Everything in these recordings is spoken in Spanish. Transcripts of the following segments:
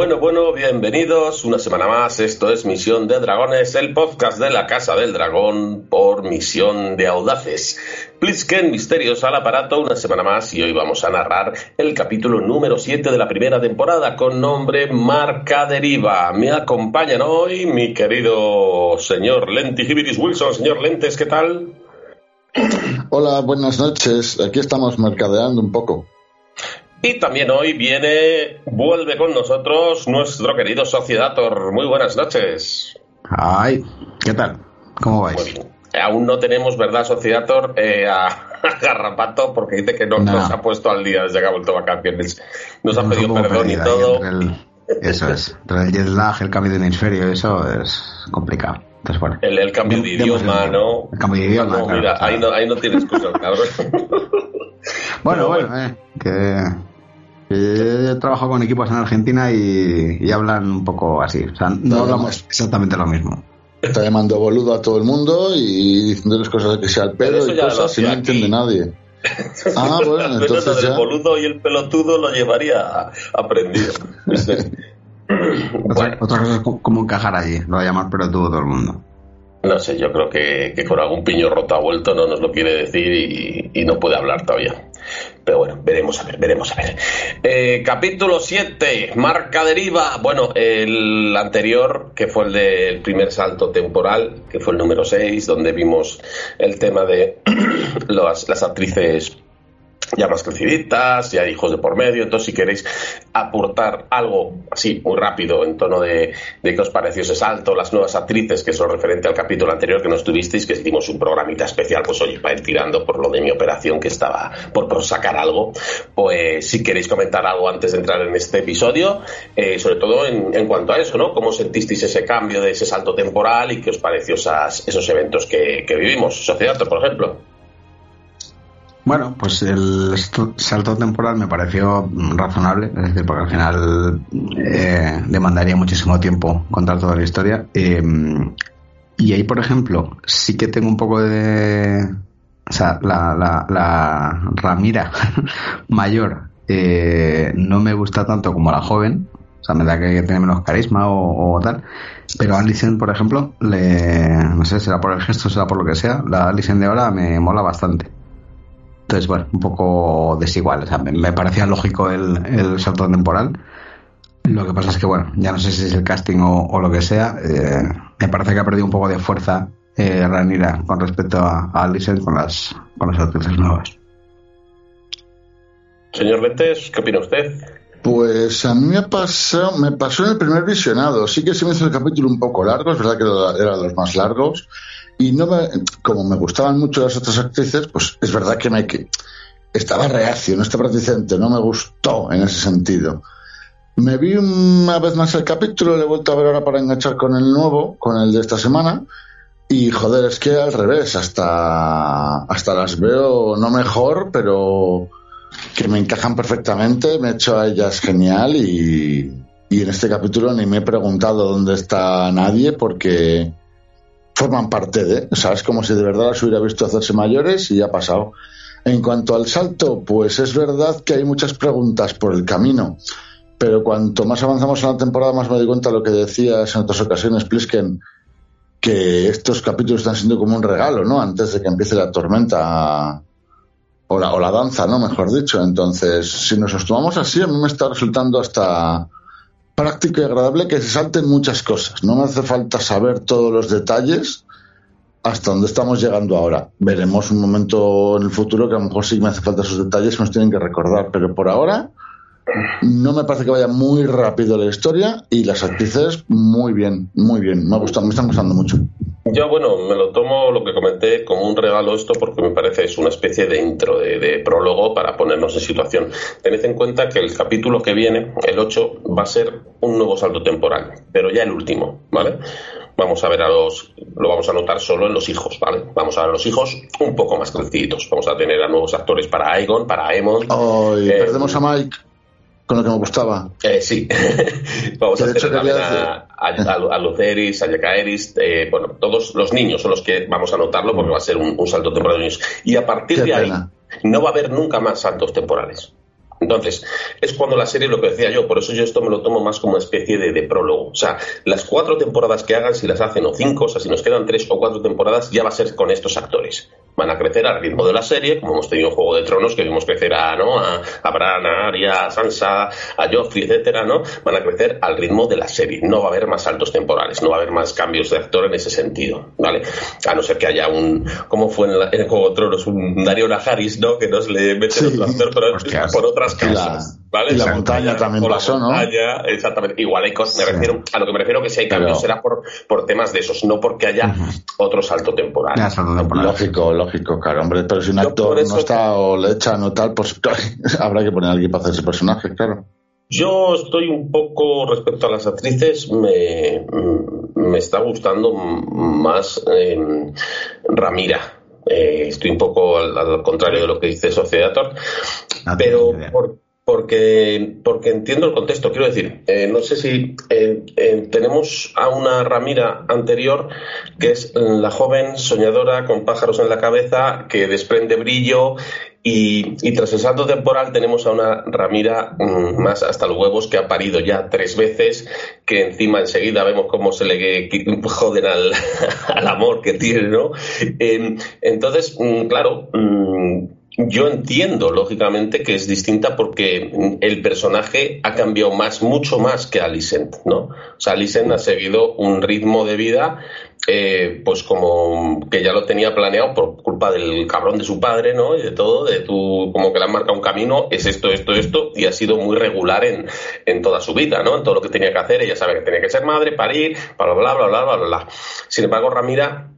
Bueno, bueno, bienvenidos una semana más. Esto es Misión de Dragones, el podcast de la Casa del Dragón por Misión de Audaces. Plisken, Misterios al aparato, una semana más y hoy vamos a narrar el capítulo número 7 de la primera temporada con nombre Marca Deriva. Me acompañan hoy mi querido señor Lentigibiris Wilson. Señor Lentes, ¿qué tal? Hola, buenas noches. Aquí estamos mercadeando un poco. Y también hoy viene, vuelve con nosotros nuestro querido Sociedator. Muy buenas noches. Ay, ¿qué tal? ¿Cómo vais? Aún no tenemos, ¿verdad, Sociedator? Eh, a, Garrapato porque dice que no, nos ha puesto al día desde que ha vuelto a vacaciones. Nos ha pedido perdón y todo. eso es. Entre el jet lag, el cambio de hemisferio, eso es complicado. Entonces, bueno, el, cambio de, idioma, ¿no? El cambio de idioma, no, mira, ahí, no, ahí no tienes excusa, cabrón. bueno, bueno, eh, que he trabajado con equipos en Argentina y, hablan un poco así. O sea, no, hablamos exactamente lo mismo. Está llamando boludo a todo el mundo y diciéndoles cosas que sea el pelo y cosas y no entiende nadie. Ah, bueno, entonces ya... El boludo y el pelotudo lo llevaría aprendido. bueno. Otra cosa es cómo encajar allí, lo va a llamar pelotudo todo el mundo. No sé, yo creo que, con algún piño roto ha vuelto no nos lo quiere decir y, no puede hablar todavía. Pero bueno, veremos a ver, veremos a ver. Eh, capítulo 7, marca deriva. Bueno, el anterior, que fue el del primer salto temporal, que fue el número 6, donde vimos el tema de las, las actrices ya más creciditas, ya hijos de por medio. Entonces, si queréis aportar algo así muy rápido en tono de, de qué os pareció ese salto, las nuevas actrices, que es lo referente al capítulo anterior que no estuvisteis, que hicimos un programita especial, pues oye, para ir tirando por lo de mi operación que estaba por, sacar algo, pues si queréis comentar algo antes de entrar en este episodio, eh, sobre todo en, en, cuanto a eso, ¿no? ¿Cómo sentisteis ese cambio de ese salto temporal y qué os pareció esas, esos eventos que vivimos? Sociedad, por ejemplo. Bueno, pues el salto temporal me pareció razonable, es decir, porque al final eh, demandaría muchísimo tiempo contar toda la historia. Eh, y ahí, por ejemplo, sí que tengo un poco de... O sea, la, la, Ramira mayor eh, no me gusta tanto como la joven. O sea, me da que tiene menos carisma o, tal. Pero Alison, por ejemplo, le, no sé, será por el gesto, será por lo que sea, la Alison de ahora me mola bastante. Entonces, bueno, un poco desigual. O sea, me, parecía lógico el, salto temporal. Lo que pasa es que, bueno, ya no sé si es el casting o, lo que sea. Eh, me parece que ha perdido un poco de fuerza eh, Ranira con respecto a, a con las, con las actrices nuevas. Señor Lentes, ¿qué opina usted? Pues a mí me pasó, me pasó en el primer visionado. Sí que se me hizo el capítulo un poco largo, es verdad que era de los más largos. Y no me, como me gustaban mucho las otras actrices, pues es verdad que me estaba reacio, no estaba reticente, no me gustó en ese sentido. Me vi una vez más el capítulo, le he vuelto a ver ahora para enganchar con el nuevo, con el de esta semana. Y joder, es que al revés, hasta, hasta las veo no mejor, pero que me encajan perfectamente, me he hecho a ellas genial y, y en este capítulo ni me he preguntado dónde está nadie porque forman parte de, ¿sabes? Como si de verdad las hubiera visto hacerse mayores y ya ha pasado. En cuanto al salto, pues es verdad que hay muchas preguntas por el camino, pero cuanto más avanzamos en la temporada, más me doy cuenta de lo que decías en otras ocasiones, Plisken, que estos capítulos están siendo como un regalo, ¿no? Antes de que empiece la tormenta o la, o la danza, ¿no? Mejor dicho. Entonces, si nos tomamos así, a mí me está resultando hasta práctico y agradable que se salten muchas cosas. No me hace falta saber todos los detalles hasta dónde estamos llegando ahora. Veremos un momento en el futuro que a lo mejor sí me hace falta esos detalles que nos tienen que recordar, pero por ahora no me parece que vaya muy rápido la historia y las actrices muy bien, muy bien. Me, gustan, me están gustando mucho. Yo, bueno, me lo tomo lo que comenté como un regalo esto porque me parece es una especie de intro, de, prólogo para ponernos en situación. Tened en cuenta que el capítulo que viene, el 8, va a ser un nuevo salto temporal, pero ya el último, ¿vale? Vamos a ver a los, lo vamos a notar solo en los hijos, ¿vale? Vamos a ver a los hijos un poco más crecidos. Vamos a tener a nuevos actores para Aegon, para Aemon. Ay, eh, perdemos a Mike con lo que me gustaba. Eh, sí. Vamos a también a, a, Luceris, a Yakaeris, eh, bueno, todos los niños son los que vamos a notarlo porque va a ser un, salto temporal de niños. Y a partir de ahí no va a haber nunca más saltos temporales. Entonces, es cuando la serie, lo que decía yo, por eso yo esto me lo tomo más como una especie de, de, prólogo. O sea, las cuatro temporadas que hagan, si las hacen o cinco, o sea, si nos quedan tres o cuatro temporadas, ya va a ser con estos actores. Van a crecer al ritmo de la serie, como hemos tenido en Juego de Tronos, que vimos crecer a, ¿no? a, a Bran, a Arya, a Sansa, a Joffrey, etcétera, ¿no? Van a crecer al ritmo de la serie. No va a haber más saltos temporales, no va a haber más cambios de actor en ese sentido, ¿vale? A no ser que haya un, como fue en, la, en Juego de Tronos, un Dario Najaris, ¿no? Que nos le mete sí. otro actor por, por otras causas. ¿Vale? Y la montaña también pasó, ¿no? Montaña, exactamente. Igual hay cosas, me refiero, a lo que me refiero que si hay cambios Pero... será por, por temas de esos, no porque haya uh -huh. otro salto temporal. Ya, salto temporal. Lógico, lógico, claro, hombre. Pero si un actor no está o le echan o tal, pues habrá que poner a alguien para hacer ese personaje, claro. Yo estoy un poco respecto a las actrices, me, me está gustando más eh, Ramira. Eh, estoy un poco al, al, contrario de lo que dice Sociedator, no pero por, porque, porque entiendo el contexto. Quiero decir, eh, no sé si eh, eh, tenemos a una Ramira anterior que es la joven soñadora con pájaros en la cabeza que desprende brillo y, y, tras el salto temporal tenemos a una Ramira mmm, más hasta los huevos que ha parido ya tres veces, que encima enseguida vemos cómo se le joden al, al amor que tiene, ¿no? Eh, entonces, mmm, claro, mmm, yo entiendo, lógicamente, que es distinta porque el personaje ha cambiado más, mucho más que Alicent, ¿no? O sea, Alicent ha seguido un ritmo de vida, eh, pues como que ya lo tenía planeado por culpa del cabrón de su padre, ¿no? Y de todo, de tu, como que le han marcado un camino, es esto, esto, esto, y ha sido muy regular en, en toda su vida, ¿no? En todo lo que tenía que hacer, ella sabe que tenía que ser madre, parir, bla, bla, bla, bla, bla, bla, bla. Sin embargo, Ramira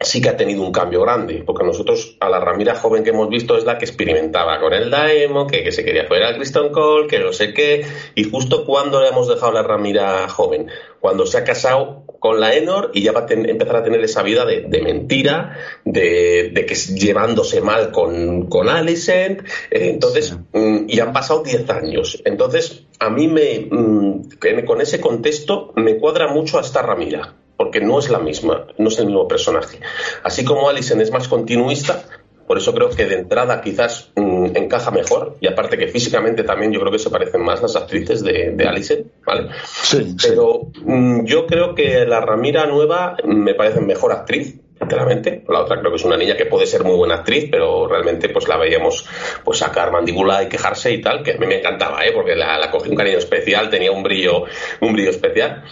sí que ha tenido un cambio grande, porque nosotros a la Ramira joven que hemos visto es la que experimentaba con el Daemo, que, que se quería fuera a Kristen Cole, que no sé qué, y justo cuando le hemos dejado a la Ramira joven, cuando se ha casado con la Enor y ya va a ten, empezar a tener esa vida de, de mentira, de, de, que llevándose mal con, con Alicent, eh, entonces, mm, y han pasado 10 años, entonces a mí me, mm, con ese contexto me cuadra mucho a esta Ramira porque no es la misma, no es el mismo personaje. Así como Alison es más continuista, por eso creo que de entrada quizás mmm, encaja mejor y aparte que físicamente también yo creo que se parecen más las actrices de, de Alison, ¿vale? Sí, Pero sí. Mmm, yo creo que la Ramira nueva me parece mejor actriz, sinceramente. La otra creo que es una niña que puede ser muy buena actriz, pero realmente pues la veíamos pues sacar mandíbula y quejarse y tal, que a mí me encantaba, ¿eh? porque la, la cogí un cariño especial, tenía un brillo, un brillo especial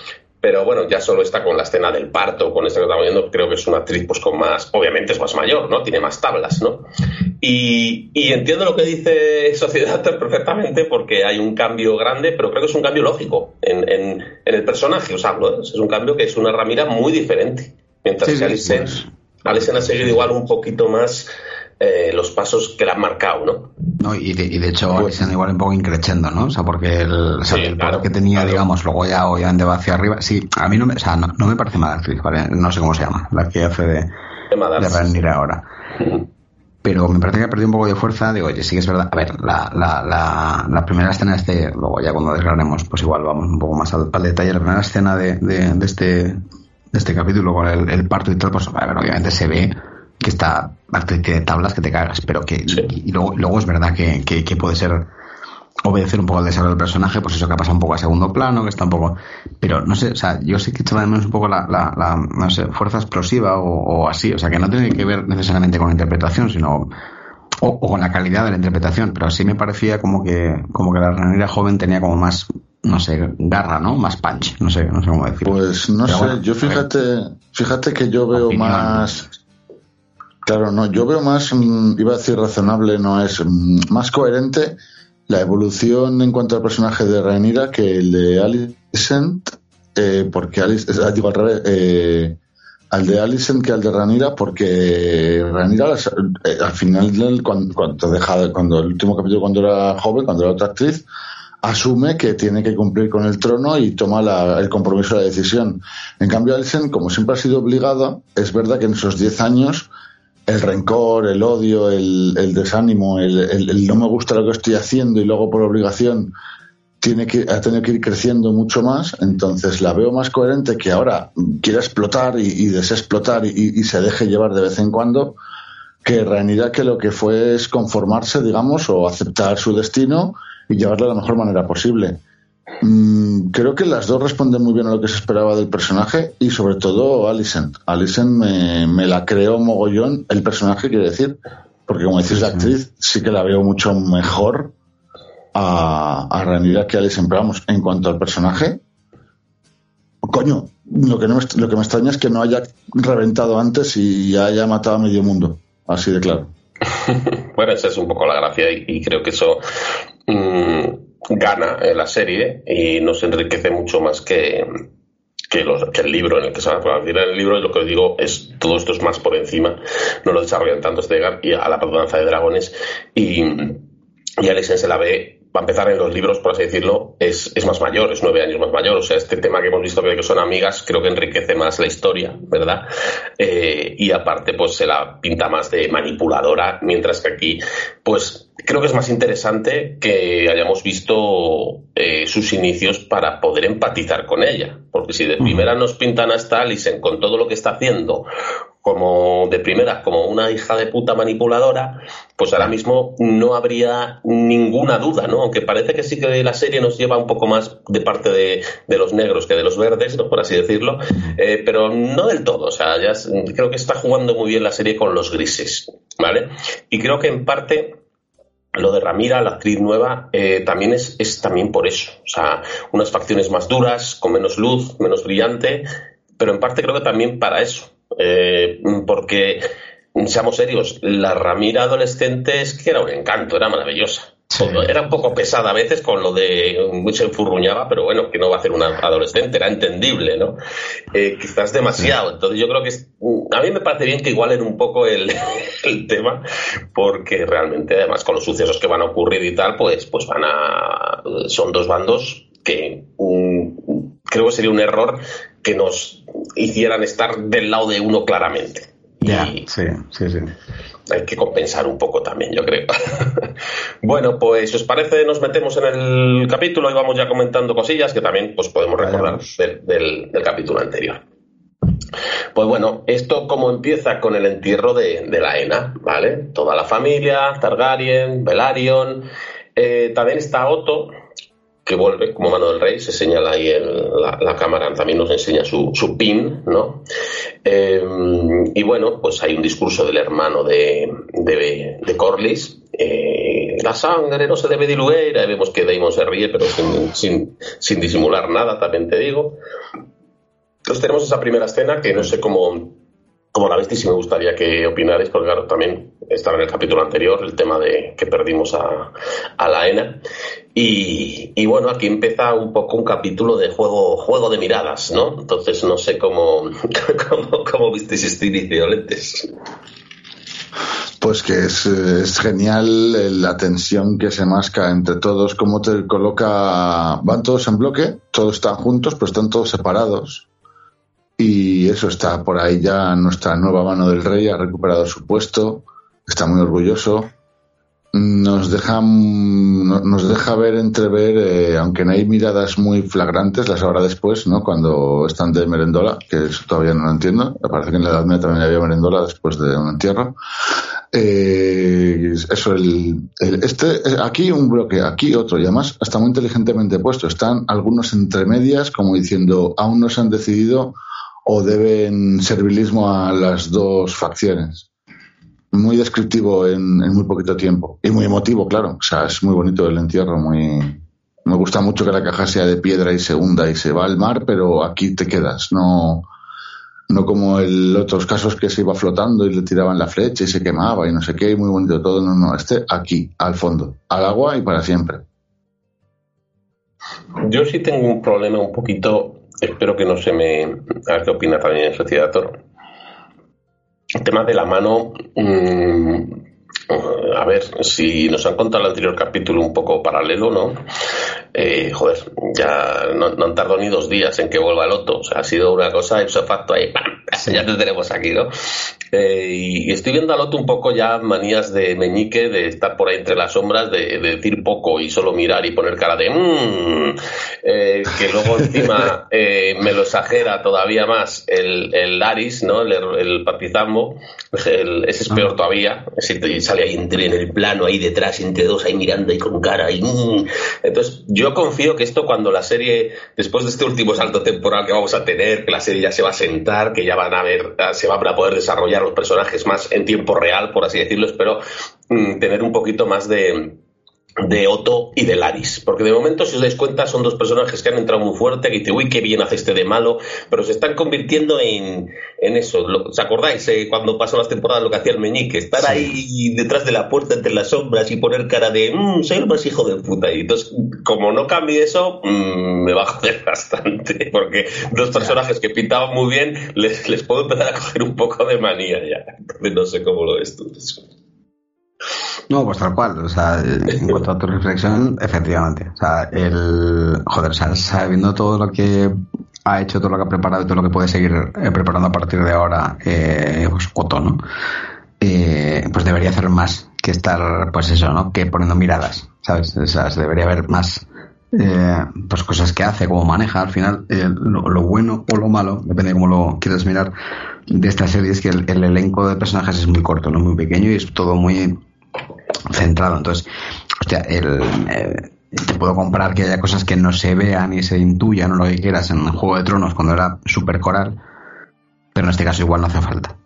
pero bueno, ya solo está con la escena del parto, con esta que estamos viendo, creo que es una actriz pues con más, obviamente es más mayor, ¿no? Tiene más tablas, ¿no? Y, y entiendo lo que dice Sociedad perfectamente porque hay un cambio grande, pero creo que es un cambio lógico en, en, en el personaje, os hablo, ¿eh? es un cambio que es una Ramira muy diferente, mientras sí, que Alison, pues... Alison ha seguido igual un poquito más eh, los pasos que le han marcado, ¿no? No, y de, y de hecho pues, se igual un poco increchendo, ¿no? O sea, porque el, o sea, sí, el claro, que tenía, claro. digamos, luego ya obviamente va hacia arriba. Sí, a mí no me, o sea, no, no me parece mala actriz, ¿vale? No sé cómo se llama, la que hace de, de Ranir ahora. Pero me parece que ha perdido un poco de fuerza. Digo, oye, sí que es verdad. A ver, la, la, la, la primera escena de este, luego ya cuando desgranemos, pues igual vamos un poco más al, al detalle. La primera escena de, de, de este de este capítulo con el, el parto y tal, pues a ver, obviamente se ve que está de tablas que te cagas, pero que sí. y, y, luego, luego es verdad que, que, que, puede ser obedecer un poco al desarrollo del personaje, pues eso que ha pasado un poco a segundo plano, que está un poco, pero no sé, o sea, yo sí que echaba de menos un poco la, la, la no sé, fuerza explosiva o, o, así, o sea, que no tiene que ver necesariamente con la interpretación, sino o, o, con la calidad de la interpretación, pero sí me parecía como que como que la ranera joven tenía como más no sé, garra, ¿no? Más punch, no sé, no sé cómo decirlo. Pues no pero sé, bueno, yo fíjate, fíjate que yo veo opinión. más Claro, no, yo veo más, mm, iba a decir razonable, no es mm, más coherente la evolución en cuanto al personaje de Rhaenyra que el de Alicent, eh, porque Alice, ah, digo al revés, eh, al de Alicent que al de Rhaenyra, porque Rhaenyra eh, al final cuando, cuando deja, cuando el último capítulo cuando era joven, cuando era otra actriz, asume que tiene que cumplir con el trono y toma la, el compromiso de la decisión. En cambio, Alicent, como siempre ha sido obligada, es verdad que en esos 10 años el rencor, el odio, el, el desánimo, el, el, no me gusta lo que estoy haciendo y luego por obligación tiene que, ha tenido que ir creciendo mucho más, entonces la veo más coherente que ahora quiera explotar y, desexplotar y, y, se deje llevar de vez en cuando, que realidad que lo que fue es conformarse, digamos, o aceptar su destino y llevarla de la mejor manera posible. Mm, creo que las dos responden muy bien a lo que se esperaba del personaje y sobre todo Alicent. Alicent me, me la creó mogollón el personaje, quiere decir, porque como decís la actriz, sí que la veo mucho mejor a, a Ranira que Alicent. Pero vamos, en cuanto al personaje, coño, lo que, no me, lo que me extraña es que no haya reventado antes y haya matado a medio mundo. Así de claro. bueno, esa es un poco la gracia y, creo que eso mm, gana en la serie y nos enriquece mucho más que, que, el libro en el que se va a el libro lo que os digo es todo esto es más por encima no lo desarrollan tanto este y a la perdonanza de dragones y, y Alexen se la ve va a empezar en los libros, por así decirlo, es, es, más mayor, es nueve años más mayor. O sea, este tema que hemos visto que son amigas, creo que enriquece más la historia, ¿verdad? Eh, y aparte, pues se la pinta más de manipuladora, mientras que aquí, pues creo que es más interesante que hayamos visto eh, sus inicios para poder empatizar con ella. Porque si de primera nos pintan a esta Alison con todo lo que está haciendo, como de primera, como una hija de puta manipuladora, pues ahora mismo no habría ninguna duda, ¿no? Aunque parece que sí que la serie nos lleva un poco más de parte de, los negros que de los verdes, ¿no? Por así decirlo, eh, pero no del todo, o sea, ya creo que está jugando muy bien la serie con los grises, ¿vale? Y creo que en parte lo de Ramira, la actriz nueva, eh, también es, es también por eso. O sea, unas facciones más duras, con menos luz, menos brillante, pero en parte creo que también para eso eh, porque, seamos serios, la Ramira adolescente es que era un encanto, era maravillosa. Era un poco pesada a veces con lo de se enfurruñaba, pero bueno, que no va a hacer una adolescente, era entendible, ¿no? Eh, quizás demasiado. Entonces yo creo que a mí me parece bien que igualen un poco el, el, tema, porque realmente además con los sucesos que van a ocurrir y tal, pues, pues van a son dos bandos que creo que sería un error que nos hicieran estar del lado de uno claramente. Ya, sí, sí, sí. Hay que compensar un poco también, yo creo. bueno, pues si os parece, nos metemos en el capítulo y vamos ya comentando cosillas que también pues, podemos recordar del, capítulo anterior. Pues bueno, esto como empieza con el entierro de, la ENA, ¿vale? Toda la familia, Targaryen, Velaryon, eh, también está Otto, que vuelve como mano del rey, se señala ahí la, cámara, también nos enseña su, pin, ¿no? Eh, y bueno, pues hay un discurso del hermano de, de, Corlys, eh, la sangre no se debe diluir, ahí vemos que Daemon se ríe, pero sin, sin, disimular nada, también te digo. Entonces tenemos esa primera escena que no sé cómo, cómo la viste y si me gustaría que opinarais, porque claro, también estaba en el capítulo anterior el tema de que perdimos a, a la ENA. Y, bueno, aquí empieza un poco un capítulo de juego, juego de miradas, ¿no? Entonces no sé cómo, cómo, visteis este inicio, Lentes. Pues que es, es, genial la tensión que se masca entre todos, cómo te coloca, van todos en bloque, todos están juntos, pero están todos separados. Y eso está por ahí ya nuestra nueva mano del rey, ha recuperado su puesto, está muy orgulloso nos deja, nos deja ver, entrever, eh, aunque no hay miradas muy flagrantes, las habrá después, ¿no? Cuando están de merendola, que eso todavía no lo entiendo. Me parece que en la Edad Media también había merendola después de un entierro. Eh, eso, el, este, aquí un bloque, aquí otro, y además está muy inteligentemente puesto. Están algunos entre medias, como diciendo, aún no se han decidido o deben servilismo a las dos facciones muy descriptivo en, muy poquito tiempo. Y muy emotivo, claro. O sea, es muy bonito el entierro, muy... Me gusta mucho que la caja sea de piedra y se hunda y se va al mar, pero aquí te quedas, no, no como en otros casos que se iba flotando y le tiraban la flecha y se quemaba y no sé qué, muy bonito todo. No, no, este aquí, al fondo, al agua y para siempre. Yo sí tengo un problema un poquito, espero que no se me... A ver qué opina también el Sociedad Toro el tema de la mano, mm, a ver, si nos han contado el anterior capítulo un poco paralelo, ¿no? Eh, joder, ya no, han tardado ni dos días en que vuelva el otro. O sea, ha sido una cosa ipso facto ahí, ya te tenemos aquí, ¿no? Eh, y estoy viendo al otro un poco ya manías de meñique, de estar por ahí entre las sombras, de, decir poco y solo mirar y poner cara de mmm, que luego encima me lo exagera todavía más el, el Laris, ¿no? El, el papizambo, ese es peor ah. todavía, sale ahí entre, en el plano ahí detrás, entre dos ahí mirando ahí con cara y mm. entonces yo confío que esto cuando la serie, después de este último salto temporal que vamos a tener, que la serie ya se va a sentar, que ya van a ver, se van a poder desarrollar los personajes más en tiempo real, por así decirlo, espero mm, tener un poquito más de de Otto y de Laris. Porque de momento, si os dais cuenta, son dos personajes que han entrado muy fuerte, que dice, uy, qué bien hace este de malo, pero se están convirtiendo en, en eso. ¿Os acordáis eh, cuando pasó las temporadas lo que hacía el meñique? Estar ahí detrás de la puerta entre las sombras y poner cara de, mmm, soy el más hijo de puta. Y entonces, como no cambie eso, mmm, me va a joder bastante. Porque dos personajes que pintaban muy bien, les, les puedo empezar a coger un poco de manía ya. Entonces, no sé cómo lo ves tú. No, pues tal cual. O sea, en cuanto a tu reflexión, efectivamente. O sea, el. Joder, o sea, sabiendo todo lo que ha hecho, todo lo que ha preparado y todo lo que puede seguir eh, preparando a partir de ahora, eh, pues Otto, ¿no? Eh, pues debería hacer más que estar, pues eso, ¿no? Que poniendo miradas, ¿sabes? O sea, se debería haber más. Eh, pues cosas que hace, cómo maneja, al final lo, lo, bueno o lo malo, depende de cómo lo quieras mirar, de esta serie es que el, el, elenco de personajes es muy corto, no muy pequeño y es todo muy centrado. Entonces, hostia, el, eh, te puedo comprar que haya cosas que no se vean y se intuyan o lo que quieras en Juego de Tronos cuando era super coral, pero en este caso igual no hace falta.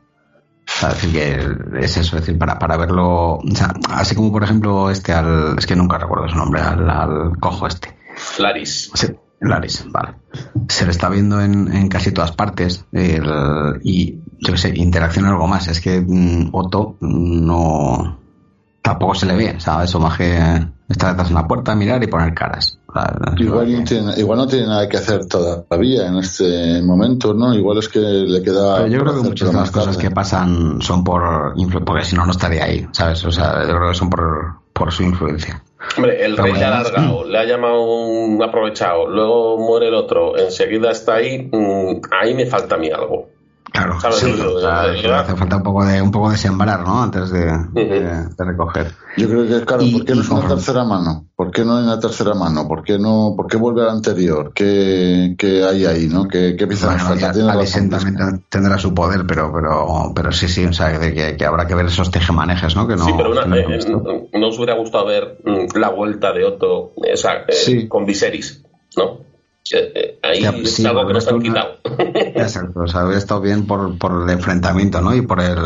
O sea, decir que es eso, es decir, para, para verlo, o sea, así como por ejemplo este al, es que nunca recuerdo su nombre, al, cojo este. Laris. Laris, vale. Se le está viendo en, en casi todas partes y, yo qué sé, interacciona algo más. Es que mm, Otto no, tampoco se le ve, ¿sabes? O más que estar detrás de una puerta, mirar y poner caras. Igual no, tiene, igual no tiene nada que hacer todavía en este momento, ¿no? Igual es que le queda. yo creo que muchas de las cosas que pasan son por. Porque si no, no estaría ahí, ¿sabes? O sea, yo creo que son por, por su influencia. Hombre, el rey le ha alargado, le ha llamado un aprovechado, luego muere el otro, enseguida está ahí, mm, ahí me falta a mí algo. Claro, hace falta un poco de un poco de sembrar, ¿no? Antes de, recoger. Yo creo que, claro, ¿por qué no es una tercera mano? ¿Por qué no hay una tercera mano? ¿Por qué no, por qué vuelve al anterior? ¿Qué, qué hay ahí, no? ¿Qué, qué pieza falta? también tendrá su poder, pero, pero, pero sí, sí, o sea, que, que habrá que ver esos tejemanejes, ¿no? Que no sí, pero una, eh, no, os hubiera gustado ver mm, la vuelta de Otto, o sea, eh, con Viserys, ¿no? Eh, ahí es algo que nos han quitado. Exacto, o sea, habría estado bien por, por el enfrentamiento, ¿no? Y por el.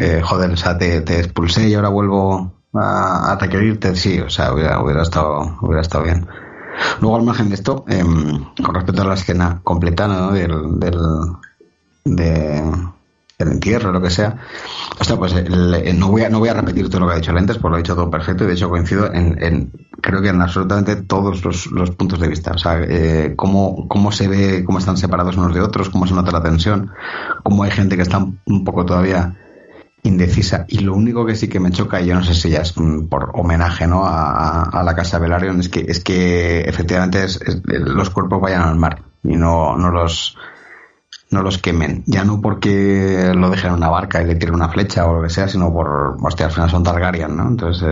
Eh, joder, o sea, te, te, expulsé y ahora vuelvo a, a requerirte. Sí, o sea, hubiera, hubiera, estado, hubiera estado bien. Luego, al margen de esto, eh, con respecto a la escena completa, ¿no? Del. del de, el entierro, lo que sea. O pues no, voy a, no voy a repetir todo lo que ha dicho Lentes, porque lo ha dicho todo perfecto y de hecho coincido en, creo que en absolutamente todos los, puntos de vista. O sea, eh, cómo, cómo se ve, cómo están separados unos de otros, cómo se nota la tensión, cómo hay gente que está un poco todavía indecisa. Y lo único que sí que me choca, y yo no sé si ya es por homenaje ¿no? a, a, la casa Velaryon, es que, es que efectivamente es, los cuerpos vayan al mar y no, no los no los quemen. Ya no porque lo dejen en una barca y le tiren una flecha o lo que sea, sino por, hostia, al final son Targaryen, ¿no? Entonces,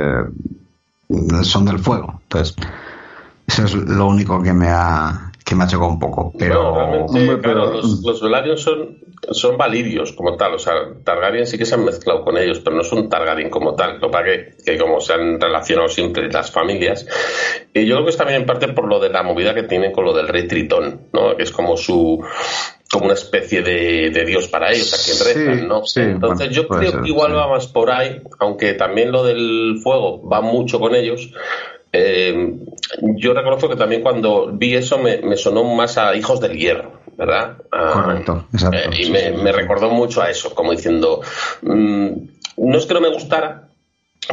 eh, son del fuego. Entonces, eso es lo único que me ha que me ha chocado un poco. Pero, los, los Velaryon son, son validios como tal. O sea, Targaryen sí que se han mezclado con ellos, pero no son Targaryen como tal. Lo que que, como se han relacionado siempre las familias. Y yo creo que es también en parte por lo de la movida que tienen con lo del rey Tritón, ¿no? Que es como su como una especie de, dios para ellos, a quien rezan, ¿no? Entonces yo creo que igual va más por ahí, aunque también lo del fuego va mucho con ellos. Eh, yo reconozco que también cuando vi eso me, sonó más a Hijos del Hierro, ¿verdad? Correcto, exacto. Eh, y me, recordó mucho a eso, como diciendo, mm, no es que no me gustara,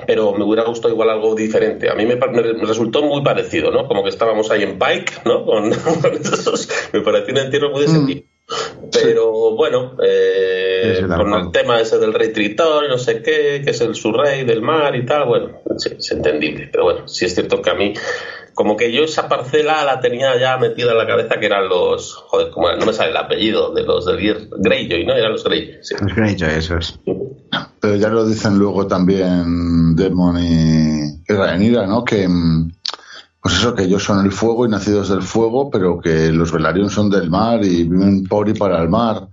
pero me hubiera gustado igual algo diferente. A mí me, resultó muy parecido, ¿no? Como que estábamos ahí en Pike, ¿no? Con, esos, me pareció un entierro muy de sentido. Pero bueno, eh, con el tema ese del rey Tritón, no sé qué, que es el su rey del mar y tal, bueno, sí, es entendible. Pero bueno, sí es cierto que a mí como que yo esa parcela la tenía ya metida en la cabeza que eran los, joder, como no me sale el apellido, de los del Greyjoy, ¿no? Eran los Greyjoy. Sí. Los Greyjoy, eso es. Pero ya lo dicen luego también Demon y, y Rhaenyra, ¿no? Que, mm, pues eso, que ellos son el fuego y nacidos del fuego, pero que los Velaryon son del mar y viven por y para el mar.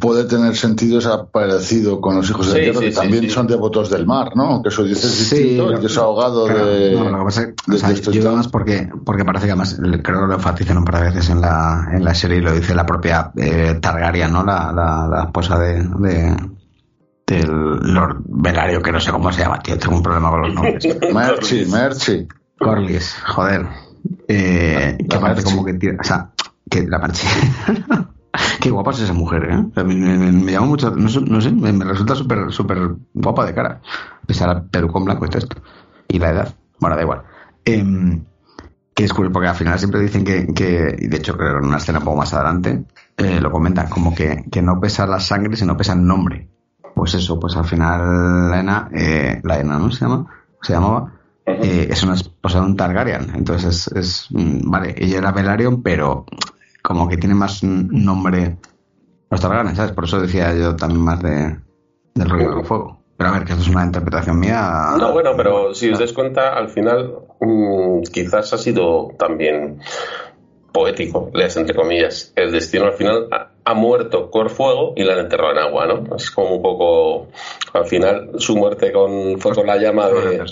Puede tener sentido ese parecido con los hijos Sí, del hierro, sí, que sí, también sí. son devotos del mar, ¿no? Aunque su dice es Sí, distinto, el que es ahogado Claro, de... no, lo que pasa es que, o de sea, yo además porque, porque parece que además creo que lo enfatizan un par de veces en la, en la serie y lo dice la propia eh, Targaryen, ¿no? La, la, la esposa de, de del Lord Velario, que no sé cómo se llama, tío, tengo un problema con los nombres. Merchi, Merchi. Corlys, joder. Eh, La que parece como que tiene, o sea, que la Marchi. Qué guapa es esa mujer, ¿eh? O sea, me, me- me llama mucho, no sé, no sé, me, me resulta súper súper guapa de cara. Pese a la pelucón blanco y todo esto. Y la edad. Bueno, da igual. Em, que es curioso, porque al final siempre dicen que, que y de hecho creo que en una escena un poco más adelante, eh, lo comentan, como que, que no pesa la sangre, sino pesa el nombre. Pues eso, pues al final la Ena, eh, la Ena, ¿no? Se llama, se llamaba, eh, es una esposa de un Targaryen. Entonces es, es, mm, vale, ella era Velaryon, pero como que tiene más nombre los Targaryen, ¿sabes? Por eso decía yo también más de, del Reino del Fuego. Pero a ver, que esto es una interpretación mía. No, bueno, pero si os dais cuenta, al final mm, quizás ha sido también poético, leas entre comillas. El destino al final ha, ha muerto con fuego y la han enterrado en agua, ¿no? Es como un poco, al final, su muerte con, fue con la llama de,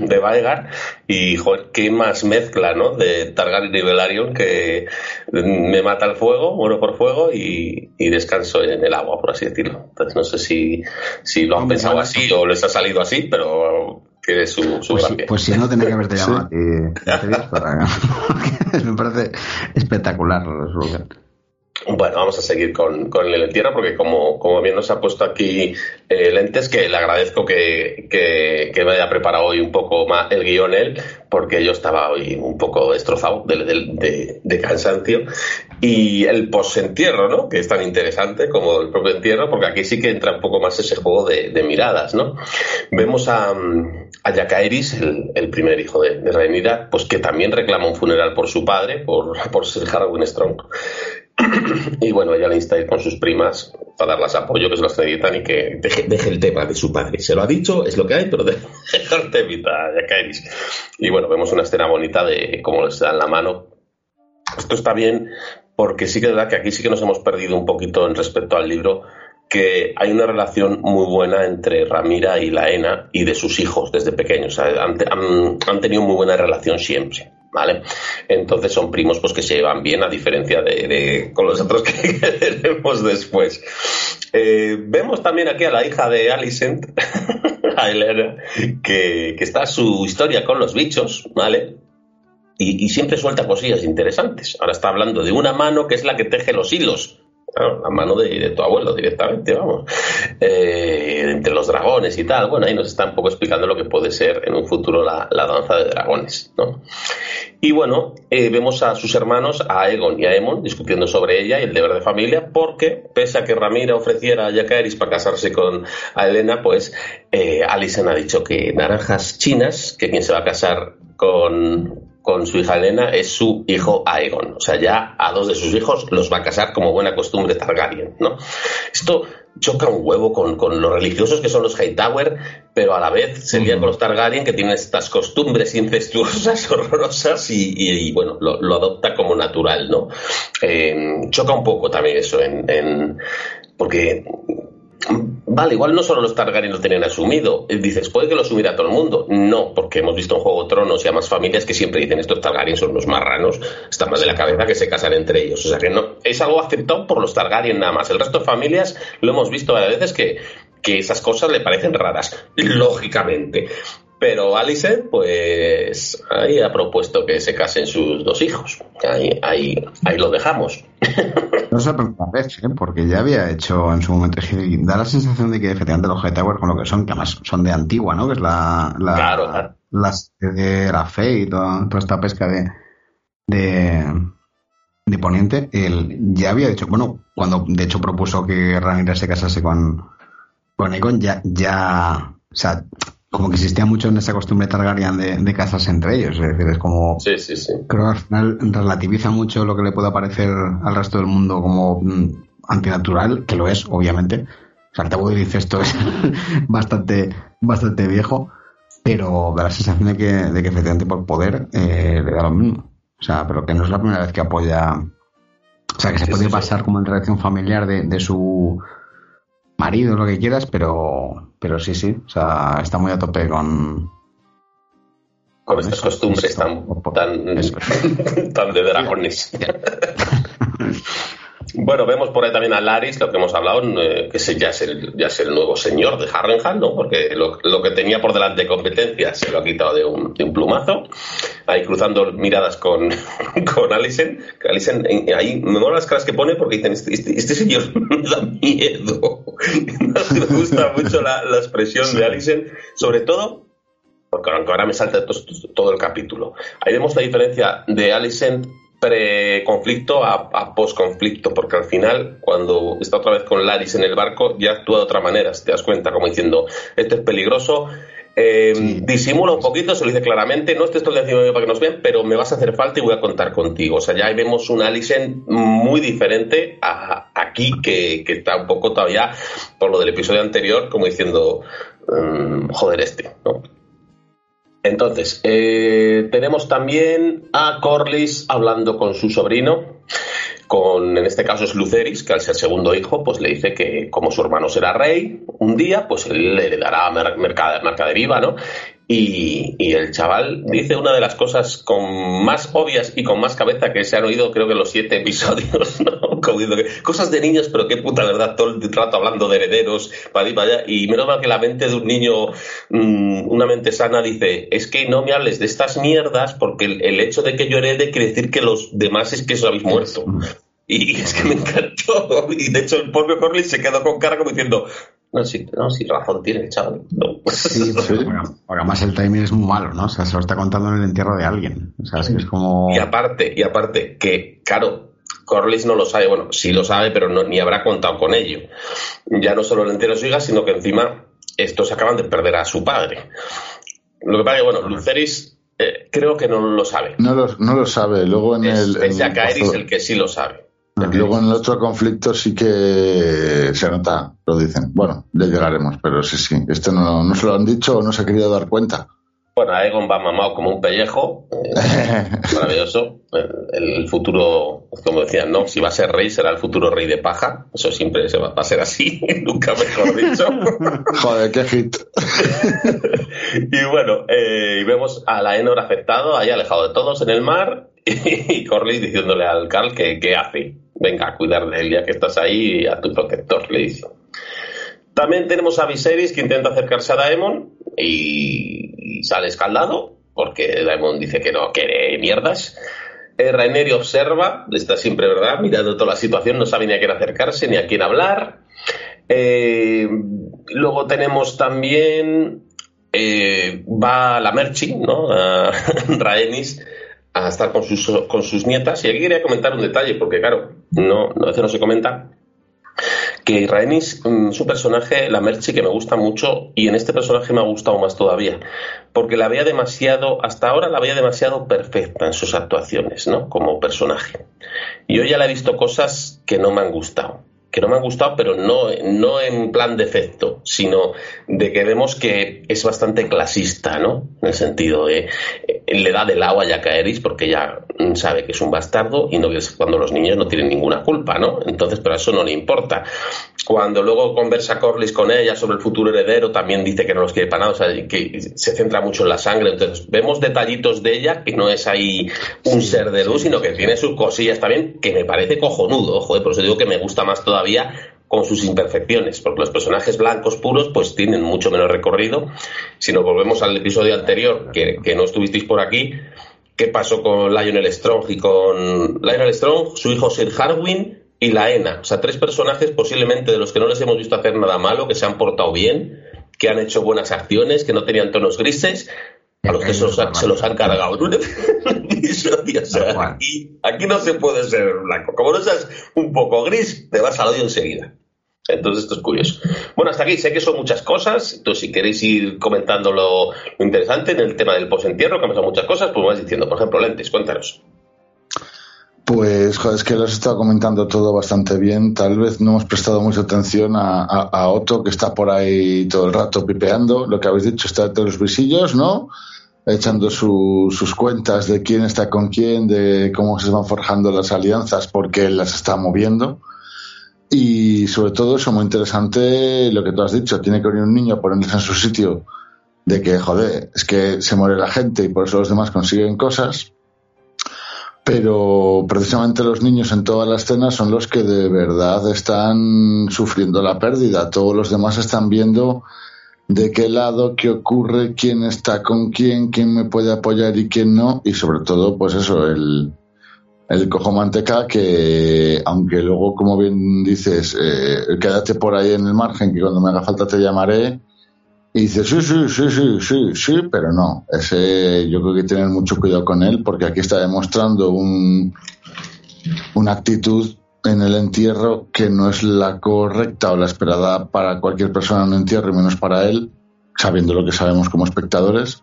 de Vaegar y, joder, qué más mezcla, ¿no? De Targaryen y Velaryon que me mata el fuego, muero por fuego y, y descanso en el agua, por así decirlo. Entonces no sé si, si lo han pensado así o les ha salido así, pero tiene su, su Pues, si- pues si no, tenía que haberte llamado a ti. Para- Me parece espectacular la resolución. Bueno, vamos a seguir con, con el entierro porque como, como bien nos ha puesto aquí eh, Lentes, que le agradezco que, que, me haya preparado hoy un poco más el guion él, porque yo estaba hoy un poco destrozado de, de, de- cansancio. Y el post-entierro, ¿no? Que es tan interesante como el propio entierro, porque aquí sí que entra un poco más ese juego de, miradas, ¿no? Vemos a, mm, a el, el primer hijo de, de Rhaenyra, pues que también reclama un funeral por su padre, por, por Sir Harwin Strong. Y bueno, ella le insta a ir con sus primas para darlas apoyo, que se las necesitan y que deje, el tema de su padre. Se lo ha dicho, es lo que hay, pero deje el temita, Jacaeris. Y bueno, vemos una escena bonita de cómo les dan la mano. Esto está bien porque sí que es verdad que aquí sí que nos hemos perdido un poquito en respecto al libro, que hay una relación muy buena entre Ramira y Laena y de sus hijos desde pequeños. Han tenido muy buena relación siempre. ¿Vale? Entonces son primos pues que se llevan bien a diferencia de, con los otros que, que tenemos después. Eh, vemos también aquí a la hija de Alicent, a Elena, que, que está su historia con los bichos, ¿vale? Y, y siempre suelta cosillas interesantes. Ahora está hablando de una mano que es la que teje los hilos. Claro, la mano de, tu abuelo directamente, vamos. Eh, entre los dragones y tal. Bueno, ahí nos está un poco explicando lo que puede ser en un futuro la, la danza de dragones, ¿no? Y bueno, eh, vemos a sus hermanos, a Egon y a Emon, discutiendo sobre ella y el deber de familia, porque pese a que Ramira ofreciera a Jacaeris para casarse con a Elena, pues eh, Alison ha dicho que naranjas chinas, que quien se va a casar con, con su hija Elena es su hijo Aegon. O sea, ya a dos de sus hijos los va a casar como buena costumbre Targaryen, ¿no? Esto choca un huevo con, con los religiosos que son los Hightower, pero a la vez se lía con los Targaryen que tienen estas costumbres incestuosas, horrorosas y, y- y, bueno, lo, lo adopta como natural, ¿no? Eh, choca un poco también eso en, en- porque Vale, igual no solo los Targaryen lo tenían asumido. Eh, Dices, puede que lo asumiera todo el mundo. No, porque hemos visto en Juego de Tronos y a más familias que siempre dicen estos Targaryen son los marranos, están más de la cabeza que se casan entre ellos. O sea que no, es algo aceptado por los Targaryen nada más. El resto de familias lo hemos visto a veces que, que esas cosas le parecen raras, lógicamente. Pero Alice, pues ahí ha propuesto que se casen sus dos hijos. Ahí, ahí, ahí lo dejamos. No es la primera vez, ¿eh? porque ya había hecho en su momento. Da la sensación de que efectivamente los Hightower, con lo que son, que además son de antigua, ¿no? Que es la. la Claro, claro. De la fe y toda, toda esta pesca de. de de Poniente, él ya había dicho, bueno, cuando de hecho propuso que Ramírez se casase con, con Egon, ya, ya, o sea, como que existía mucho en esa costumbre Targaryen de, de casarse entre ellos. Es decir, es como. Sí, sí, sí. Creo que al final relativiza mucho lo que le pueda parecer al resto del mundo como mm, antinatural, que lo es, obviamente. O sea, el tabú del incesto es bastante, bastante viejo, pero da la sensación de que, de que efectivamente por poder eh, le da lo mismo. O sea, pero que no es la primera vez que apoya. O sea, que se Sí, puede sí, sí. pasar como en relación familiar de, de su marido, lo que quieras, pero, pero sí, sí. O sea, está muy a tope con. Con estas costumbres tan, tan de dragones. Bueno, vemos por ahí también a Laris, lo que hemos hablado, eh, que ese ya es, el, ya es el nuevo señor de Harrenhal, ¿no? Porque lo, lo que tenía por delante de competencia se lo ha quitado de un, de un plumazo. Ahí cruzando miradas con, con Alison. Alison, ahí me mola las caras que pone porque dicen, este, este- este señor me da miedo. me gusta mucho la, la expresión de Alison, sobre todo porque aunque ahora me salta to- to- todo el capítulo. Ahí vemos la diferencia de Alicent pre-conflicto a, a post-conflicto, porque al final, cuando está otra vez con Laris en el barco, ya actúa de otra manera, si te das cuenta, como diciendo, esto es peligroso. eh, Sí. Disimula un poquito, se lo dice claramente, no estés todo el día para que nos vean, pero me vas a hacer falta y voy a contar contigo. O sea, ya ahí vemos una Alicent muy diferente a aquí, que, que está un poco todavía, por lo del episodio anterior, como diciendo, mm, joder este, ¿no? Entonces, eh, tenemos también a Corlys hablando con su sobrino, con, en este caso es Luceris, que al ser segundo hijo, pues le dice que como su hermano será rey un día, pues él le dará mer mercade, mercadería, ¿no? Y, y el chaval dice una de las cosas con más obvias y con más cabeza que se han oído, creo que en los siete episodios, ¿no? Cosas de niños, pero qué puta verdad, todo el rato hablando de herederos, para allí, para allá. Y menos mal que la mente de un niño, mm, una mente sana, dice: Es que no me hables de estas mierdas, porque el, el hecho de que yo herede quiere decir que los demás es que os habéis muerto. Y es que me encantó. Y de hecho, el propio Corley se quedó con cara como diciendo: No, sí, no, sí, razón tiene, chaval. No. Sí, porque además el timing es muy malo, ¿no? O sea, se lo está contando en el entierro de alguien. O sea, es que es como. Y aparte, y aparte, que, claro, Corlys no lo sabe, bueno, sí lo sabe, pero no, ni habrá contado con ello. Ya no solo el entierro de su hija, sino que encima estos acaban de perder a su padre. Lo que pasa es que, bueno, Luceris eh, creo que no lo sabe. No lo, no lo sabe. Luego en Es, el. en es Jacaeris el que sí lo sabe. Luego en el otro conflicto sí que se nota, lo dicen. Bueno, ya llegaremos, pero sí, sí. Esto no, no se lo han dicho o no se ha querido dar cuenta. Bueno, Aegon va mamado como un pellejo. eh, maravilloso. El, el futuro, como decían, ¿no? Si va a ser rey, será el futuro rey de paja. Eso siempre se va, va a ser así, nunca mejor dicho. Joder, qué hit. y bueno, eh, y vemos a la Enor afectado, ahí alejado de todos en el mar, y Corlys diciéndole al Carl que qué hace. Venga, a cuidar de él, ya que estás ahí, a tu protector, le dice. También tenemos a Viserys que intenta acercarse a Daemon y, sale escaldado, porque Daemon dice que no quiere mierdas. Eh, Rhaenyra observa, está siempre, ¿verdad? Mirando toda la situación, no sabe ni a quién acercarse ni a quién hablar. Eh, luego tenemos también eh, va la Merchi, ¿no? A Rhaenys a estar con sus, con sus nietas. Y aquí quería comentar un detalle, porque claro, no, no, no se comenta. Que Rhaenys mm, es un personaje, la Merchi, que me gusta mucho y en este personaje me ha gustado más todavía. Porque la veía demasiado, hasta ahora la veía demasiado perfecta en sus actuaciones, ¿no? Como personaje. Y hoy ya la he visto cosas que no me han gustado que no me han gustado, pero no, no en plan defecto, sino de que vemos que es bastante clasista, ¿no? En el sentido de eh, le da del agua a Jacaeris porque ya sabe que es un bastardo y no cuando los niños no tienen ninguna culpa, ¿no? Entonces, pero a eso no le importa. Cuando luego conversa Corlys con ella sobre el futuro heredero, también dice que no los quiere para nada, o sea, que se centra mucho en la sangre. Entonces, vemos detallitos de ella que no es ahí un ser de luz, sino que tiene sus cosillas también, que me parece cojonudo, ojo, eh, por eso digo que me gusta más todavía con sus imperfecciones, porque los personajes blancos puros pues tienen mucho menos recorrido. Si nos volvemos al episodio anterior, que, que no estuvisteis por aquí, ¿qué pasó con Lionel Strong y con Lionel Strong, su hijo Sir Harwin y la ENA? O sea, tres personajes posiblemente de los que no les hemos visto hacer nada malo, que se han portado bien, que han hecho buenas acciones, que no tenían tonos grises, a los que se los, ha- se los han cargado. O sea, aquí, aquí no se puede ser blanco. Como no seas un poco gris, te vas al odio enseguida. Entonces esto es curioso. Bueno, hasta aquí sé que son muchas cosas, entonces si queréis ir comentando lo, interesante en el tema del posentierro, que han pasado muchas cosas, pues me vas diciendo, por ejemplo, Lentes, cuéntanos. Pues, joder, es que lo has estado comentando todo bastante bien. Tal vez no hemos prestado mucha atención a, Otto, que está por ahí todo el rato pipeando. Lo que habéis dicho está entre los visillos, ¿no? Echando sus cuentas de quién está con quién, de cómo se van forjando las alianzas, porque él las está moviendo. Y sobre todo eso, muy interesante lo que tú has dicho, tiene que venir un niño a ponerse en su sitio de que, joder, es que se muere la gente y por eso los demás consiguen cosas. Pero precisamente los niños en toda la escena son los que de verdad están sufriendo la pérdida. Todos los demás están viendo de qué lado, qué ocurre, quién está con quién, quién me puede apoyar y quién no. Y sobre todo, pues eso, el, el cojo manteca que, aunque luego, como bien dices, eh, quédate por ahí en el margen, que cuando me haga falta te llamaré, y dice, sí, sí, sí, sí, sí, sí, pero no. Ese, yo creo que hay que tener mucho cuidado con él, porque aquí está demostrando un, una actitud en el entierro que no es la correcta o la esperada para cualquier persona en un entierro, y menos para él, sabiendo lo que sabemos como espectadores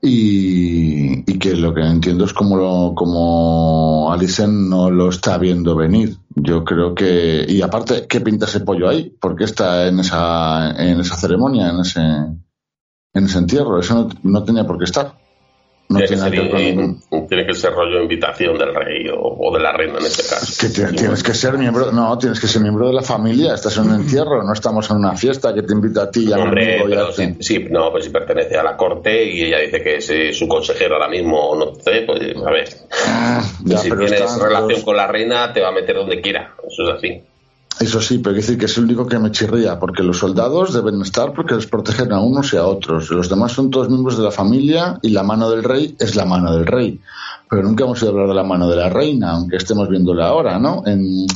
y, que lo que entiendo es como, como Alison no lo está viendo venir. Yo creo que, y aparte, ¿qué pinta ese pollo ahí? ¿Por qué está en esa, en esa ceremonia, en ese, en ese entierro? Eso no, no tenía por qué estar. No tiene, que ser, rollo invitación del rey o, de la reina en este caso. Que tienes que ser miembro, no, tienes que ser miembro de la familia. Estás en un entierro, no estamos en una fiesta que te invita a ti y a Hombre, pero sí, no, pues si pertenece a la corte y ella dice que es eh, su consejero ahora mismo, no sé, pues a ver. Ah, si tienes relación con la reina, te va a meter donde quiera. Eso es así. Eso sí, pero hay que decir que es el único que me chirría, porque los soldados deben estar porque les protegen a unos y a otros. Los demás son todos miembros de la familia y la mano del rey es la mano del rey. Pero nunca hemos ido a hablar de la mano de la reina, aunque estemos viéndola ahora, ¿no? En...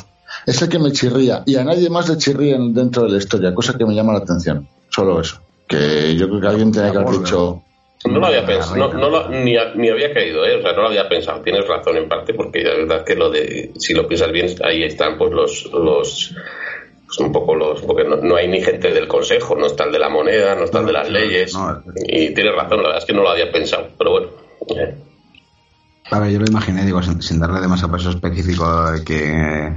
Es el que me chirría. Y a nadie más le chirría dentro de la historia, cosa que me llama la atención. Solo eso. Que yo creo que alguien tiene que haber dicho no lo había pensado, no, no ni, ni, había caído, ¿eh? o sea, no lo había pensado. Tienes razón en parte, porque la verdad que lo de, si lo piensas bien, ahí están pues los, los pues, un poco los, porque no, hay ni gente del consejo, no está el de la moneda, no está el de las leyes, y tienes razón, la verdad es que no lo había pensado, pero bueno. Eh. A ver, yo lo imaginé, digo, sin, darle demasiado peso específico de que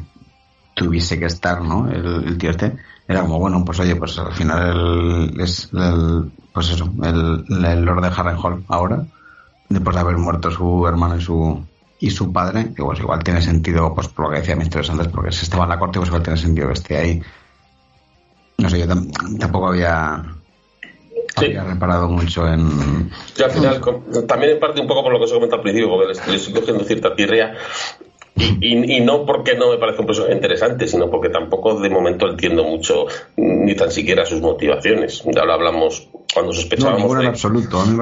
tuviese que estar, ¿no? El, el tío este era como, bueno, pues oye, pues al final es el, pues eso, el, el Lord de Harrenhal ahora, después de haber muerto su hermano y su y su padre, que pues igual tiene sentido, pues por lo que decía mis antes, porque si estaba en la corte, pues igual tiene sentido que esté ahí. No sé, yo tampoco había, había reparado mucho en... al final, también en parte un poco por lo que os he comentado al principio, porque le estoy cogiendo cierta tirrea, y, no porque no me parezca un personaje interesante, sino porque tampoco de momento entiendo mucho ni tan siquiera sus motivaciones. Ya lo hablamos cuando sospechábamos,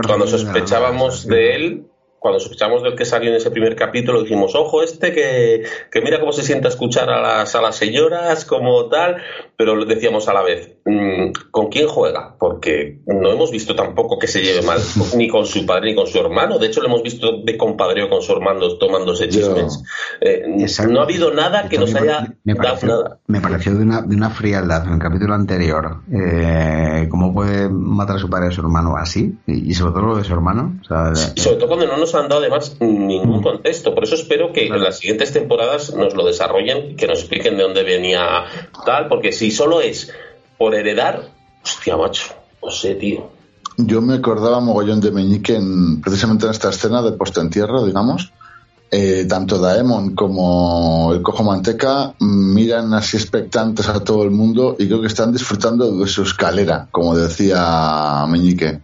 cuando sospechábamos de él cuando sospechamos del que salió en ese primer capítulo, dijimos, ojo, este que, que mira cómo se sienta a escuchar a las, a las señoras, como tal, pero decíamos a la vez, mm, ¿con quién juega? Porque no hemos visto tampoco que se lleve mal ni con su padre ni con su hermano. De hecho, lo hemos visto de compadreo con su hermano tomándose chismes. Eh, no ha habido nada que nos haya me pareció, dado nada. Me pareció de una, de una frialdad en el capítulo anterior. Eh, ¿Cómo puede matar a su padre y a su hermano así? Y, sobre todo lo de su hermano. sobre todo cuando no nos han dado además ningún mm. contexto. Por eso espero que en las siguientes temporadas nos lo desarrollen, que nos expliquen de dónde venía tal, porque si solo es por heredar, hostia, macho, no sé, tío. Yo me acordaba mogollón de Meñique en, precisamente en esta escena de postentierro, digamos. Eh, tanto Daemon como el Cojo Manteca miran así expectantes a todo el mundo y creo que están disfrutando de su escalera, como decía Meñique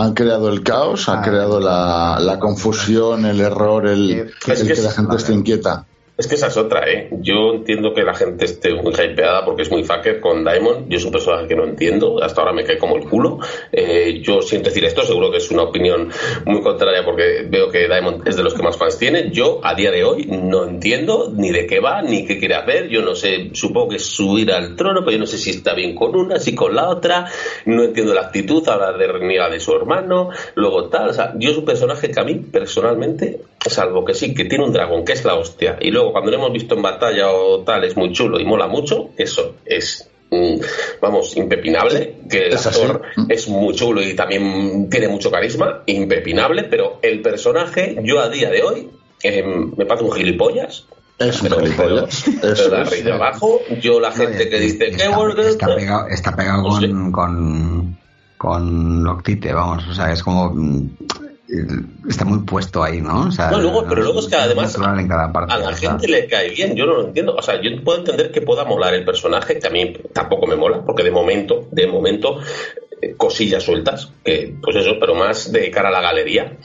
han creado el caos, han ah, creado la, la, confusión, el error, el, el que, la gente esté inquieta. Es que esa es otra, ¿eh? Yo entiendo que la gente esté muy hypeada porque es muy fucker con Diamond. Yo es un personaje que no entiendo. Hasta ahora me cae como el culo. Eh, yo siento decir esto, seguro que es una opinión muy contraria porque veo que Diamond es de los que más fans tiene. Yo, a día de hoy, no entiendo ni de qué va, ni qué quiere hacer. Yo no sé, supongo que es subir al trono, pero yo no sé si está bien con una, si con la otra. No entiendo la actitud ahora de reniega de su hermano. Luego tal. O sea, yo es un personaje que a mí, personalmente, salvo que sí, que tiene un dragón, que es la hostia, y luego cuando lo hemos visto en batalla o tal, es muy chulo y mola mucho, eso es mm, vamos, impepinable, que el actor es muy chulo y también tiene mucho carisma, impepinable, pero el personaje, yo a día de hoy, eh, me parece un gilipollas. Es un gilipollas. De abajo, yo la gente que dice, está, está, pegado, está pegado con, con, con Loctite, vamos, o sea, es como está muy puesto ahí, ¿no? O sea, no, luego, pero luego es que además a la gente le cae bien, yo no lo entiendo. O sea, yo puedo entender que pueda molar el personaje, que a mí tampoco me mola, porque de momento, de momento, eh, cosillas sueltas, que pues eso, pero más de cara a la galería.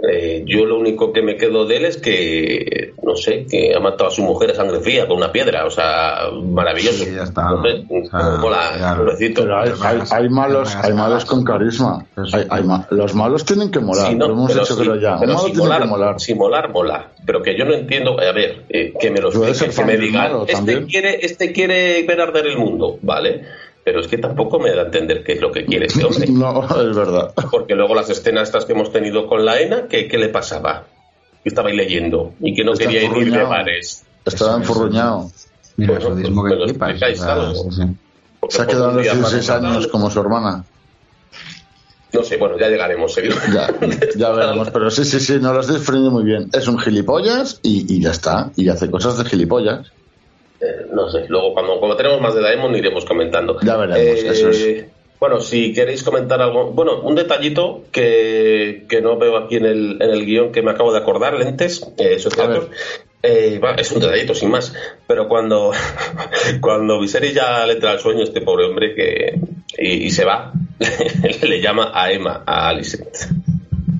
Eh, yo lo único que me quedo de él es que, no sé, que ha matado a su mujer a sangre fría con una piedra, o sea, maravilloso. Sí, ya está. pero hay, malos, hay malos con carisma. Hay, los malos tienen que molar, lo hemos hecho ya. Pero si molar, molar. Si molar, mola. Pero que yo no entiendo, a ver, eh, que me lo expliquen, que me digan, este quiere, este quiere ver arder el mundo, ¿vale? Pero es que tampoco me da a entender qué es lo que quiere este hombre. No, es verdad. Porque luego las escenas estas que hemos tenido con la ENA, ¿qué, qué le pasaba? Que estaba ahí leyendo y que no quería ir de bares. Estaba enfurruñado. Mira, bueno, pues, que me explicáis Se ha quedado a los 16 años como su hermana. No sé, bueno, ya llegaremos, seguro. Ya, ya veremos, pero sí, sí, sí, no lo has definido muy bien. Es un gilipollas y, y ya está. Y hace cosas de gilipollas. Eh, no sé, luego cuando, cuando tenemos más de Daemon iremos comentando. Ya veremos, eso es. Eh, bueno, si queréis comentar algo. Bueno, un detallito que, que no veo aquí en el, en el guion que me acabo de acordar, lentes, eh, eh es un detallito, sin más. Pero cuando, cuando Viserys ya le entra al sueño, este pobre hombre que y, se va, le llama a Emma, a Alicent.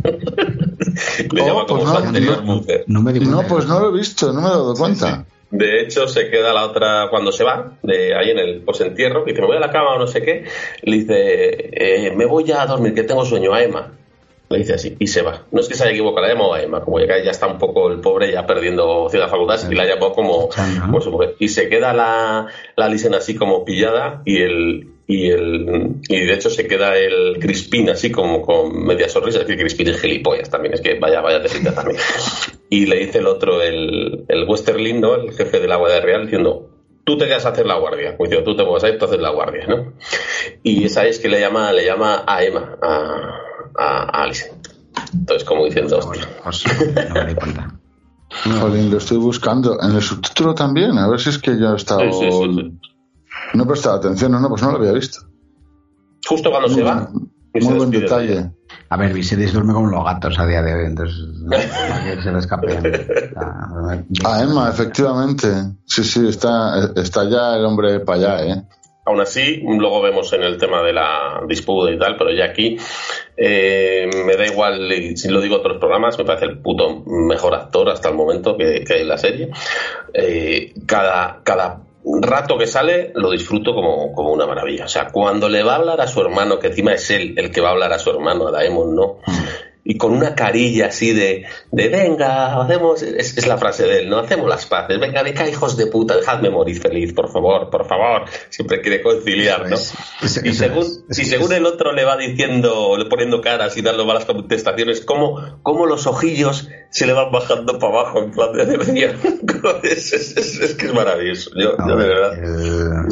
le llama oh, como pues su anterior mujer. No, pues no lo he visto, no me he dado cuenta. De hecho, se queda la otra cuando se va, de ahí en el posentierro, y dice, me voy a la cama o no sé qué. Le dice, eh, me voy ya a dormir, que tengo sueño a Emma. Le dice así, y se va. No es que se haya equivocado la Emma o a Emma, como ya, ya está un poco el pobre ya perdiendo ciertas facultades y la llamó como, como su mujer. Y se queda la, la Lisen así como pillada y el, y el y de hecho se queda el Crispín así como con media sonrisa, es decir, Crispín es gilipollas también, es que vaya, vaya cita también. Y le dice el otro, el, el Westerling, ¿no? El jefe de la Guardia Real, diciendo, tú te quedas a hacer la guardia. Pues tú te vas a ir, tú haces la guardia, ¿no? Y esa es que le llama, le llama a Emma, a, a, Alice. Entonces, como diciendo. Pues. Jolín, lo estoy buscando. En el subtítulo también, a ver si es que ya he estado. Sí, sí, sí, no he prestado atención, no, no, pues no lo había visto. Justo cuando se va. Muy buen detalle. A ver, Viserys duerme con los gatos a día de hoy, entonces no, que se le escape. Ah, Emma, efectivamente. Sí, sí, está, está ya el hombre para allá, ¿eh? Aún así, luego vemos en el tema de la disputa y tal, pero ya aquí eh, me da igual si lo digo en otros programas, me parece el puto mejor actor hasta el momento que, hay en la serie. Eh, cada, cada rato que sale lo disfruto como, como, una maravilla. O sea, cuando le va a hablar a su hermano, que encima es él el que va a hablar a su hermano, a Daemon, ¿no? Y con una carilla así de, de venga, hacemos, es, la frase de él, ¿no? Hacemos las paces, venga, venga, hijos de puta, dejadme morir feliz, por favor, por favor, siempre quiere conciliar, ¿no? y según, si según el otro le va diciendo, le poniendo caras y dando malas contestaciones, ¿cómo, cómo los ojillos se le van bajando para abajo en plan de debería? es, es, que es maravilloso, yo, de verdad.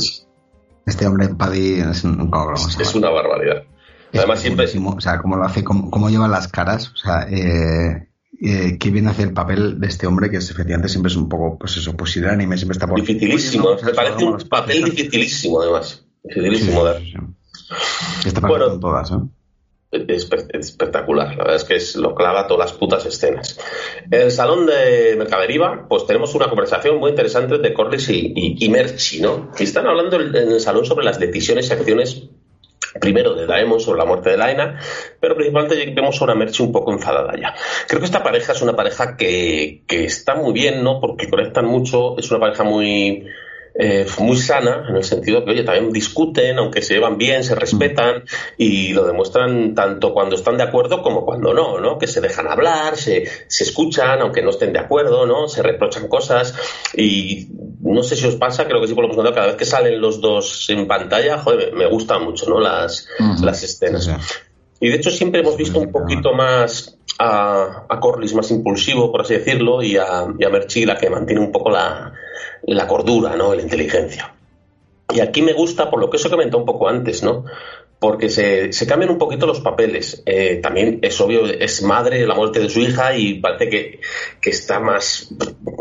Este hombre Paddy es un, es una barbaridad. Además, siempre. O sea, cómo lo hace, cómo, cómo lleva las caras. O sea, eh, eh, qué bien hace el papel de este hombre que es, efectivamente siempre es un poco, pues eso, pues anime siempre está por. Dificilísimo, me parece un papel dificilísimo, además. Dificilísimo sí, Está bueno, con todas, ¿eh? Es espectacular, la verdad es que es, lo clava todas las putas escenas. En el salón de Mercaderiva, pues tenemos una conversación muy interesante de Corlys y, y, y Merchi, ¿no? Y están hablando en el salón sobre las decisiones y acciones primero de Daemon sobre la muerte de Laena, pero principalmente vemos a una Merche un poco enfadada ya. Creo que esta pareja es una pareja que, que está muy bien, ¿no? Porque conectan mucho, es una pareja muy eh, muy sana, en el sentido que, oye, también discuten, aunque se llevan bien, se respetan y lo demuestran tanto cuando están de acuerdo como cuando no, ¿no? Que se dejan hablar, se, se escuchan, aunque no estén de acuerdo, ¿no? Se reprochan cosas y no sé si os pasa, creo que sí por lo menos cada vez que salen los dos en pantalla, joder, me, gustan mucho, ¿no? Las, las escenas. Y de hecho siempre hemos visto un poquito más a, a Corlys más impulsivo, por así decirlo, y a, y a Merchi la que mantiene un poco la, la cordura, ¿no? La inteligencia. Y aquí me gusta, por lo que eso comentó un poco antes, ¿no? Porque se, cambian un poquito los papeles. Eh, también es obvio, es madre de la muerte de su hija y parece que, que, está más.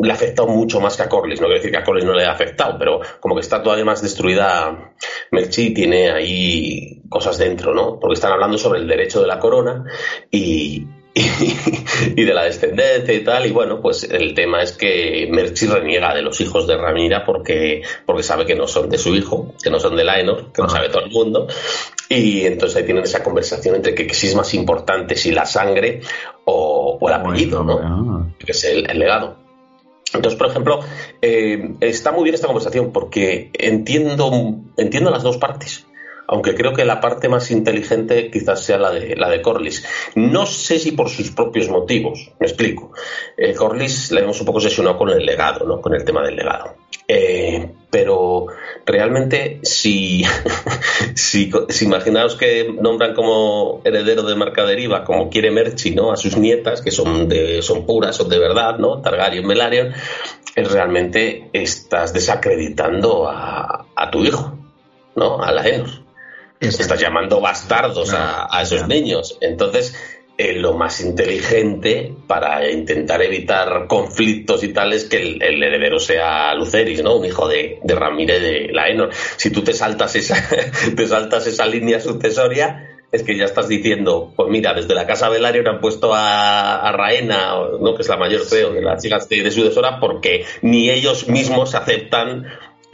le ha afectado mucho más que a Corlys. No quiero decir que a Corlys no le ha afectado, pero como que está todavía más destruida. Merchi tiene ahí cosas dentro, ¿no? Porque están hablando sobre el derecho de la corona y, y, de la descendencia y tal. Y bueno, pues el tema es que Merchi reniega de los hijos de Ramira porque, porque sabe que no son de su hijo, que no son de Laenor, que no sabe todo el mundo. Y entonces ahí tienen esa conversación entre que, si es más importante, si la sangre o, o el apellido, ¿no? Que es el, el legado. Entonces, por ejemplo, eh, está muy bien esta conversación porque entiendo, entiendo las dos partes aunque creo que la parte más inteligente quizás sea la de, la de Corlys. No sé si por sus propios motivos, me explico. Eh, Corlys la hemos un poco sesionado con el legado, ¿no? con el tema del legado. Eh, pero realmente, si, si, si, imaginaos que nombran como heredero de Marcaderiva, como quiere Merchi, ¿no? a sus nietas, que son, de, son puras, son de verdad, ¿no? Targaryen, Velaryon, es realmente estás desacreditando a, a tu hijo, ¿no? a la Enos. Estás llamando bastardos a, a, esos niños. Entonces, eh, lo más inteligente para intentar evitar conflictos y tal es que el, el heredero sea Luceris, ¿no? Un hijo de, de Ramírez de Laenor. Si tú te saltas esa, te saltas esa línea sucesoria, es que ya estás diciendo, pues mira, desde la casa Velaryon han puesto a, a Raena, ¿no? que es la mayor feo de las chicas de, de sucesora, porque ni ellos mismos aceptan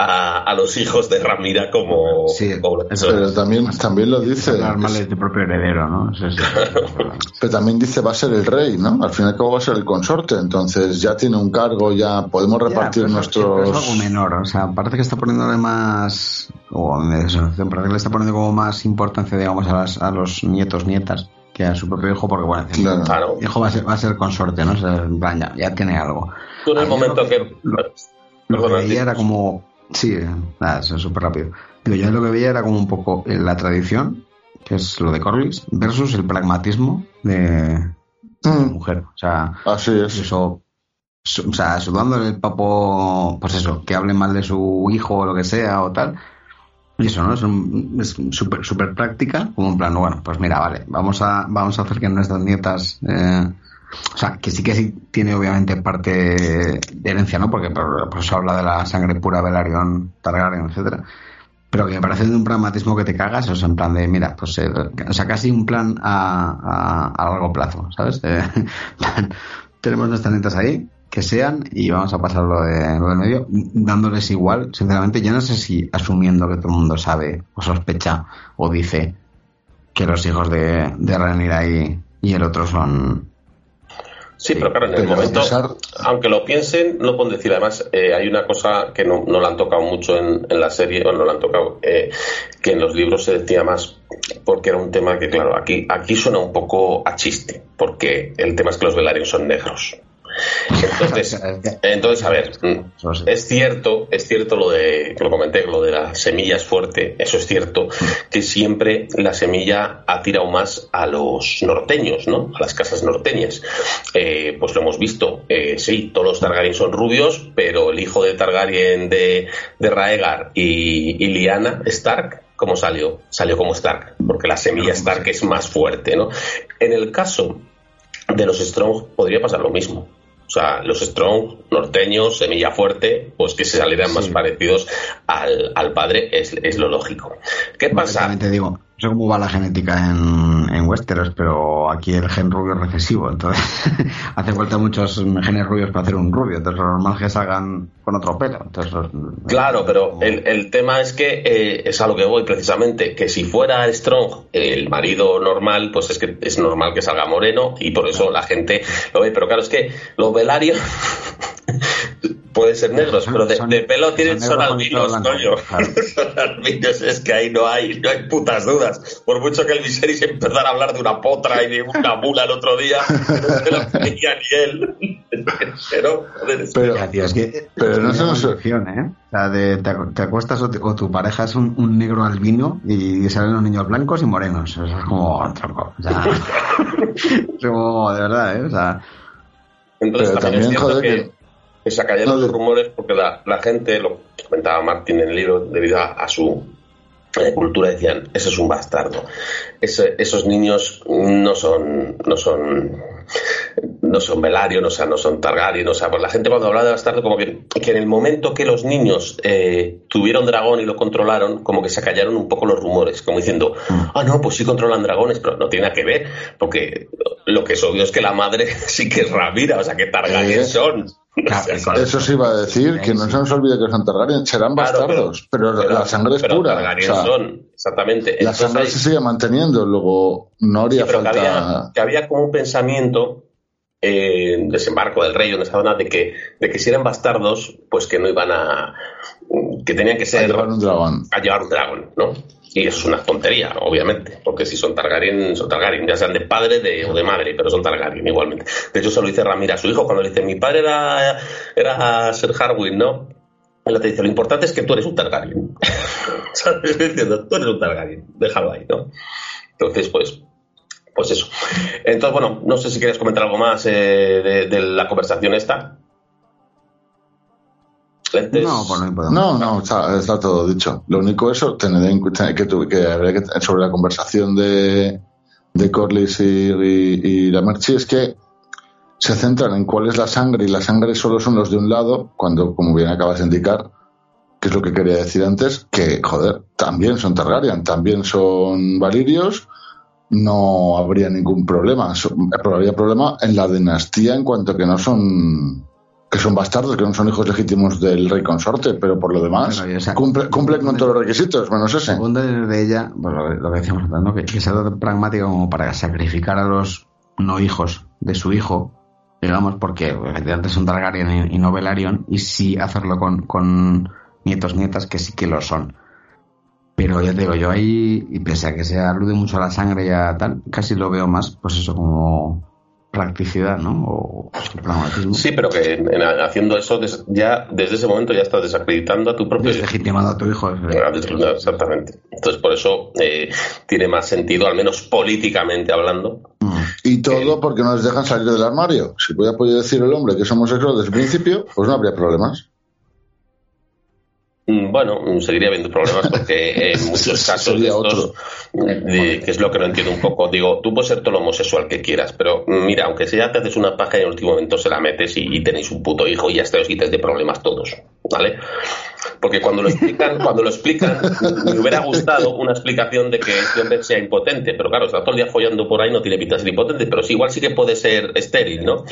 a, a, los hijos de Ramira como. Sí, como pero también, también lo dice. Normal es de propio heredero, ¿no? Pero también dice va a ser el rey, ¿no? Al fin y al cabo va a ser el consorte, entonces ya tiene un cargo, ya podemos repartir ya, nuestros. Es algo menor, o sea, parece que está poniéndole más. O parece que le está poniendo como más importancia, digamos, a, las, a los nietos, nietas que a su propio hijo, porque bueno, claro. claro. hijo va a ser, va a ser consorte, ¿no? O sea, ya, ya, tiene algo. Tú en el momento que. que lo, lo que veía era como Sí, nada, eso es súper rápido. Digo, yo lo que veía era como un poco la tradición, que es lo de Corlys, versus el pragmatismo de, mm. de mujer. O sea, Así es. eso, o sea, sudándole el papo, pues eso, que hable mal de su hijo o lo que sea o tal. Y eso, ¿no? Es súper super práctica, como un plan, bueno, pues mira, vale, vamos a, vamos a hacer que nuestras nietas eh, o sea, que sí que sí tiene obviamente parte de herencia, ¿no? Porque por, por eso habla de la sangre pura Velaryon, Targaryen, etcétera. Pero que me parece de un pragmatismo que te cagas, o sea, en plan de, mira, pues, eh, o sea, casi un plan a, largo plazo, ¿sabes? Eh, tenemos nuestras netas ahí, que sean, y vamos a pasar lo, de, lo del medio, dándoles igual, sinceramente, yo no sé si asumiendo que todo el mundo sabe, o sospecha, o dice que los hijos de, de Rhaenyra y el otro son, Sí, pero claro, en el momento, pesar... aunque lo piensen, no pueden decir. Además, eh, hay una cosa que no, no la han tocado mucho en, en la serie, bueno, no la han tocado, eh, que en los libros se decía más, porque era un tema que, claro, aquí, aquí suena un poco a chiste, porque el tema es que los Velaryon son negros. Entonces, entonces, a ver, es cierto, es cierto lo de, que lo comenté, lo de la semilla es fuerte, eso es cierto, que siempre la semilla ha tirado más a los norteños, ¿no? A las casas norteñas. Eh, pues lo hemos visto, eh, sí, todos los Targaryen son rubios, pero el hijo de Targaryen de, de Raegar y, y Lyanna Stark ¿cómo salió? Salió como Stark, porque la semilla Stark es más fuerte, ¿no? En el caso de los Strong podría pasar lo mismo. O sea, los Strong, norteños, semilla fuerte, pues que se salieran sí. más parecidos al, al padre es, es, lo lógico. ¿Qué pasa? Te digo, no sé cómo va la genética en, en Westeros, pero aquí el gen rubio es recesivo, entonces hace falta muchos genes rubios para hacer un rubio, entonces lo normal es que salgan con otro pelo. Entonces, claro, pero el, el tema es que eh, es a lo que voy precisamente, que si fuera Strong el marido normal, pues es que es normal que salga moreno y por eso la gente lo ve, pero claro, es que los Velaryon pueden ser negros, pero de, pelo tienen son, albinos, coño. son albinos, es que ahí no hay, no hay putas dudas. Por mucho que el Viserys empezara a hablar de una potra y de una mula el otro día, no se lo creía ni él. pero, pero, es que, pero no es una solución, ¿eh? O sea, de, te, acuestas o, tu pareja es un, un, negro albino y salen los niños blancos y morenos. O sea, es como tronco. O sea, es como, de verdad, ¿eh? O sea, entonces también, es cierto que que se cayeron los rumores porque la, la, gente, lo comentaba Martín en el libro, debido a, su eh, cultura, decían, ese es un bastardo. esos niños no son, no son, no son Velaryon, o sea, no son Targaryen, o sea, pues la gente cuando habla de bastardo, como que, que en el momento que los niños eh, tuvieron dragón y lo controlaron, como que se callaron un poco los rumores, como diciendo, mm. ah, no, pues sí controlan dragones, pero no tiene nada que ver, porque lo que es obvio es que la madre sí que es Ramira, o sea, que Targaryen eh, Eso se iba a decir, que no se nos olvide que son Targaryen, serán bastardos, pero, la sangre es pura. son, exactamente. La sangre se sigue manteniendo, luego no haría falta. Que había, como un pensamiento eh, desembarco del rey en esa zona de que, de que si eran bastardos, pues que no iban a. que tenían que ser. A llevar un dragón. A llevar un dragón, ¿no? Y es una tontería, obviamente, porque si son Targaryen, son Targaryen, ya sean de padre de, o de madre, pero son Targaryen igualmente. De hecho, se lo dice Ramira a su hijo cuando le dice, mi padre era, era Ser Harwin, ¿no? Él te dice, lo importante es que tú eres un Targaryen. ¿Sabes? Diciendo, tú eres un Targaryen, déjalo ahí, ¿no? Entonces, pues, pues eso. Entonces, bueno, no sé si quieres comentar algo más eh, de, de la conversación esta. No, no, está, todo dicho. Lo único eso, tener en cuenta que, que, sobre la conversación de, de Corlys y, la Merchi es que se centran en cuál es la sangre y la sangre solo son los de un lado, cuando, como bien acabas de indicar, que es lo que quería decir antes, que, joder, también son Targaryen, también son Valirios, no habría ningún problema. Habría problema en la dinastía en cuanto que no son que son bastardos, que no son hijos legítimos del rey consorte, pero por lo demás cumple, cumplen con todos los requisitos, menos ese. Segundo de ella, pues lo, que decíamos ¿no? que, que sea pragmático como para sacrificar a los no hijos de su hijo, digamos, porque efectivamente son Targaryen y, no Velaryon, y sí hacerlo con, con nietos, nietas, que sí que lo son. Pero ya te digo, yo ahí, y pese a que se alude mucho a la sangre y a tal, casi lo veo más, pues eso, como practicidad, ¿no? O Sí, pero que haciendo eso ya desde ese momento ya estás desacreditando a tu propio Deslegitimando a tu hijo. Ah, exactamente. Entonces por eso eh, tiene más sentido, al menos políticamente hablando. Mm. Y todo porque no les dejan salir del armario. Si pudiera poder decir el hombre que somos homosexual desde el principio, pues no habría problemas. Mm, bueno, mm, seguiría habiendo problemas porque en muchos casos de estos, que es lo que no entiendo un poco, digo, tú puedes ser todo lo homosexual que quieras, pero mira, aunque sea te haces una paja y en el último momento se la metes y, tenéis un puto hijo y ya os quites de problemas todos, ¿vale? Porque cuando lo explican, cuando lo explican, me hubiera gustado una explicación de que este hombre sea impotente, pero claro, está todo el día follando por ahí, no tiene pinta de ser impotente, pero sí, igual sí que puede ser estéril, ¿no?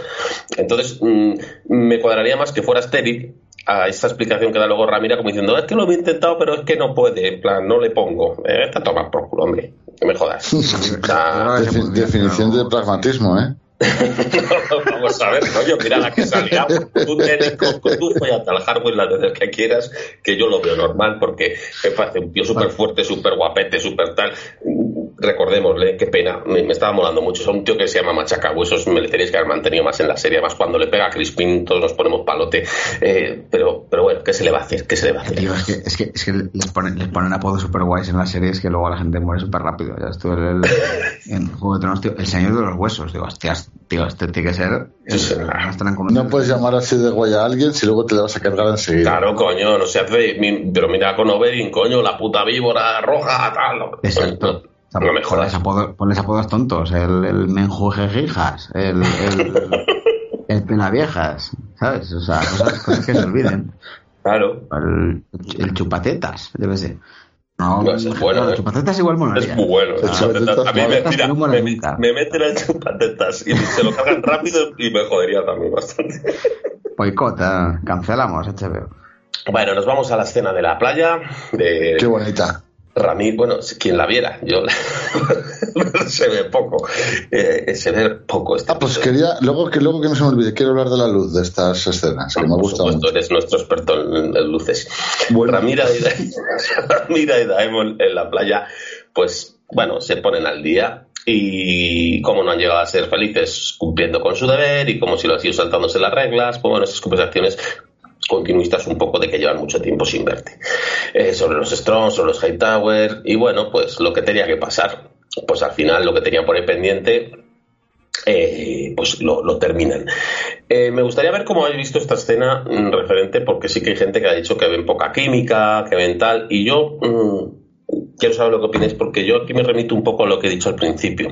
Entonces, mm, me cuadraría más que fuera estéril a esta explicación que da luego Ramira como diciendo, es que lo he intentado, pero es que no puede, en plan, no le pongo. Eh, está tomar por culo, hombre, que me jodas. definición de pragmatismo, ¿eh? Vamos a ver, coño, mira la que salía. Tú tienes, tú follate al hardware las veces que quieras, que yo lo veo normal, porque me parece un tío súper fuerte, súper guapete, súper tal recordémosle, qué pena, me, estaba molando mucho. Es un tío que se llama Machacabu, eso me le tenéis que haber mantenido más en la serie. Además, cuando le pega a Crispin, todos nos ponemos palote. Eh, pero, pero bueno, ¿qué se le va a hacer? ¿Qué se le va a hacer? es, que, es, que, es que les ponen, les ponen apodos super guays en las series que luego la gente muere súper rápido. Ya estuve el, en Juego de Tronos, tío, el Señor de los Huesos. Digo, hostias, tío, este tiene que ser. no puedes llamar así de guay a alguien si luego te le vas a cargar enseguida. Claro, coño, no se hace. Pero mira con Oberyn, coño, la puta víbora roja, tal. Exacto. No me jodas. Pones, apodos, tontos. El, el menjujejijas, el, el, el penaviejas, ¿sabes? O sea, cosas, que se olviden. Claro. El, el chupatetas, debe ser. No, no es bueno. El ¿eh? chupatetas igual molaría. Es muy bueno. a mí me, mira, me, me, meten el chupatetas y se lo cargan rápido y me jodería también bastante. Boicot, eh, cancelamos HBO. Bueno, nos vamos a la escena de la playa. De... Qué bonita. Ramírez, bueno, quien la viera, yo se ve poco. Eh, se ve poco. Este ah, pues quería, luego que, luego que no se me olvide, quiero hablar de la luz de estas escenas, que me gusta mucho. eres nuestro experto en, luces. Bueno. Ramira y, Ramira y Daemon en la playa, pues bueno, se ponen al día y cómo no han llegado a ser felices cumpliendo con su deber y como si lo han sido saltándose las reglas, pues bueno, esas conversaciones continuistas un poco de que llevan mucho tiempo sin verte. Eh, sobre los Strong, sobre los Hightower y bueno, pues lo que tenía que pasar. Pues al final lo que tenían por ahí pendiente eh, pues lo, terminan. Eh, me gustaría ver cómo habéis visto esta escena mm, referente, porque sí que hay gente que ha dicho que ven poca química, que ven tal, y yo mm, quiero saber lo que opináis, porque yo aquí me remito un poco a lo que he dicho al principio.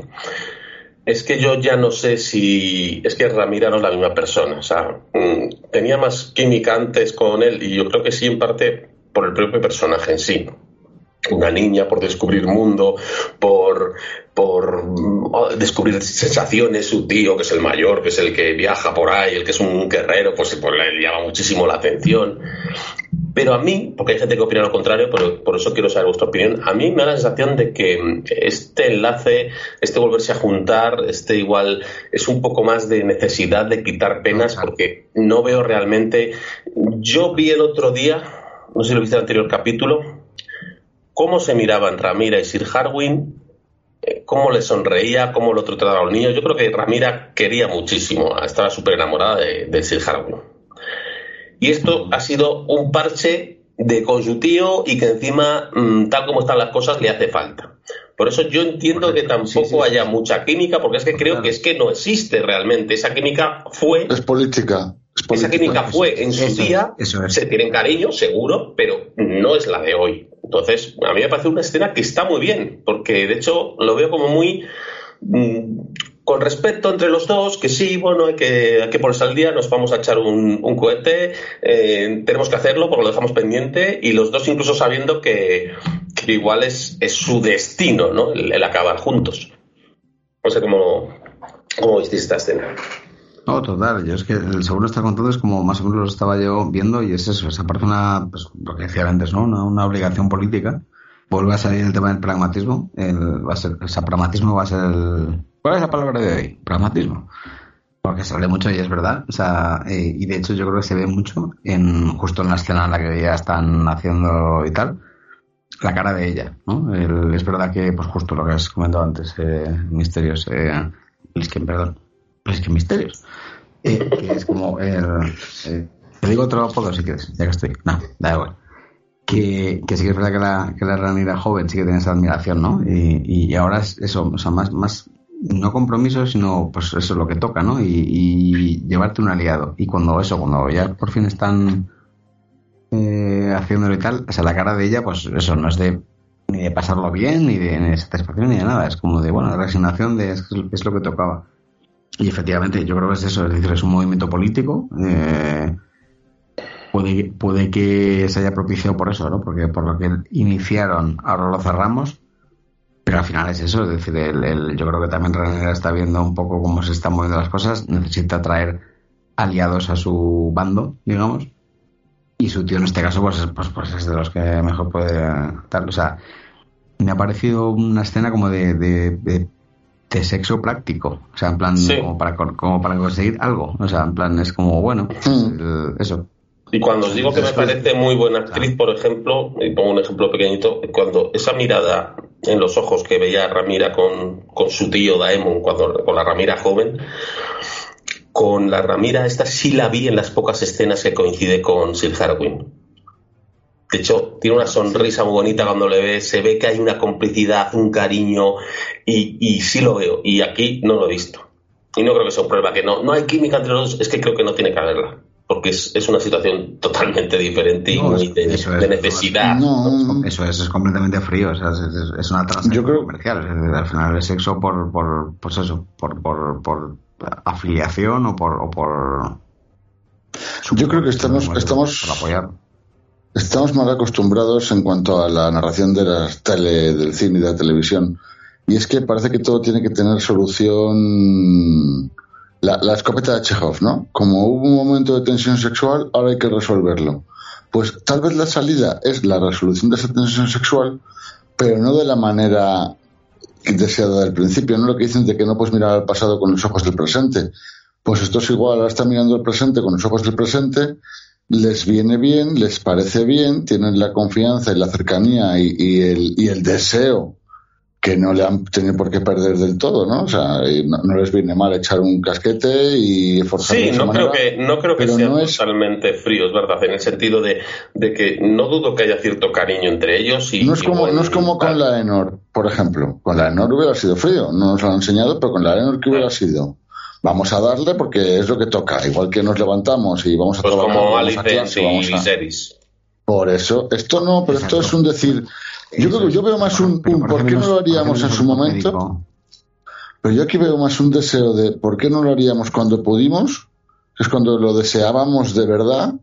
Es que yo ya no sé si. Es que Ramira no es la misma persona. O sea, mm, tenía más química antes con él, y yo creo que sí, en parte por el propio personaje en sí una niña, por descubrir mundo, por, por oh, descubrir sensaciones, su tío, que es el mayor, que es el que viaja por ahí, el que es un guerrero, pues, pues le llama muchísimo la atención. Pero a mí, porque hay gente que opina lo contrario, pero por eso quiero saber vuestra opinión, a mí me da la sensación de que este enlace, este volverse a juntar, este igual es un poco más de necesidad de quitar penas, porque no veo realmente. Yo vi el otro día, no sé si lo viste en el anterior capítulo, cómo se miraban Ramira y Sir Harwin, eh, cómo le sonreía, cómo el otro trataba al niño. Yo creo que Ramira quería muchísimo, estaba súper enamorada de, Sir Harwin. Y esto ha sido un parche de con su tío y que encima, mm, tal como están las cosas, le hace falta. Por eso yo entiendo que tampoco haya mucha química, porque es que creo que es que no existe realmente. Esa química fue. Es política. Esa química fue en su día, se tienen cariño, seguro, pero no es la de hoy. Entonces, a mí me parece una escena que está muy bien, porque de hecho lo veo como muy mm, con respeto entre los dos, que sí, bueno, hay que, hay que ponerse al día, nos vamos a echar un, cohete, eh, tenemos que hacerlo porque lo dejamos pendiente, y los dos incluso sabiendo que, igual es, su destino, ¿no? El, acabar juntos. No sé cómo, cómo esta escena. No, total. Yo es que el segundo está contando es como más o menos lo estaba yo viendo y es eso. Esa parece una, pues, lo que decía antes, ¿no? Una, obligación política. Vuelve a salir el tema del pragmatismo. El, va pragmatismo va a ser el... ¿Cuál es la palabra de hoy? Pragmatismo. Porque sale mucho y es verdad. O sea, eh, y de hecho yo creo que se ve mucho en justo en la escena en la que ya están haciendo y tal la cara de ella, ¿no? es verdad que, pues justo lo que has comentado antes, eh, misterios, eh, es que, perdón, es que misterios. Eh, que es como el. Eh, te digo otro apodo si quieres, ya que estoy. No, da igual. Que, que sí que es verdad que la, que la joven sí que tiene esa admiración, ¿no? Y, y ahora es eso, o sea, más, más no compromiso, sino pues eso es lo que toca, ¿no? Y, llevarte un aliado. Y cuando eso, cuando ya por fin están eh, haciéndolo y tal, o sea, la cara de ella, pues eso no es de ni de pasarlo bien, ni de, satisfacción, ni de nada. Es como de, bueno, resignación de es lo que tocaba. Y efectivamente, yo creo que es eso, es decir, es un movimiento político. Eh, puede, puede que se haya propiciado por eso, ¿no? Porque por lo que iniciaron, ahora lo cerramos. Pero al final es eso, es decir, el, yo creo que también René está viendo un poco cómo se están moviendo las cosas, necesita traer aliados a su bando, digamos. Y su tío en este caso, pues, pues, pues es de los que mejor puede dar. O sea, me ha parecido una escena como de de sexo práctico, o sea, en plan, como, para, como para conseguir algo, o sea, en plan, es como, bueno, mm. eso. Y cuando os digo que me parece muy buena actriz, por ejemplo, y pongo un ejemplo pequeñito, cuando esa mirada en los ojos que veía Ramira con, con su tío Daemon, cuando, con la Ramira joven, con la Ramira esta sí la vi en las pocas escenas que coincide con Sir Harwin. De hecho, tiene una sonrisa muy bonita cuando le ve, se ve que hay una complicidad, un cariño, y, y sí lo veo. Y aquí no lo he visto. Y no creo que sea un problema, que no, no hay química entre los dos, es que creo que no tiene que haberla. Porque es, es una situación totalmente diferente y muy de, necesidad. No, Eso es, es completamente frío, o sea, es, una transacción comercial. al final el sexo por, por pues eso, por, por, por afiliación o por... O por Yo creo que estamos, estamos, por apoyar Estamos mal acostumbrados en cuanto a la narración de la tele, del cine y de la televisión. Y es que parece que todo tiene que tener solución. La, escopeta de Chekhov, ¿no? Como hubo un momento de tensión sexual, ahora hay que resolverlo. Pues tal vez la salida es la resolución de esa tensión sexual, pero no de la manera deseado del principio, no lo que dicen de que no puedes mirar al pasado con los ojos del presente. Pues esto es igual, ahora están mirando el presente con los ojos del presente, les viene bien, les parece bien, tienen la confianza y la cercanía y el deseo que no le han tenido por qué perder del todo, ¿no? O sea, no, les viene mal echar un casquete y forzar Sí, no creo que no creo que sea totalmente frío, es verdad, en el sentido de, que no dudo que haya cierto cariño entre ellos y no es como no es como con la Enor, por ejemplo, con la Enor hubiera sido frío, no nos lo han enseñado, pero con la Enor que hubiera sido vamos a darle porque es lo que toca, igual que nos levantamos y vamos a pues como Alice y Por eso, esto no, pero esto es un decir, yo creo que yo veo más un, por, qué no lo haríamos en su momento? Pero yo aquí veo más un deseo de por qué no lo haríamos cuando pudimos, es cuando lo deseábamos de verdad.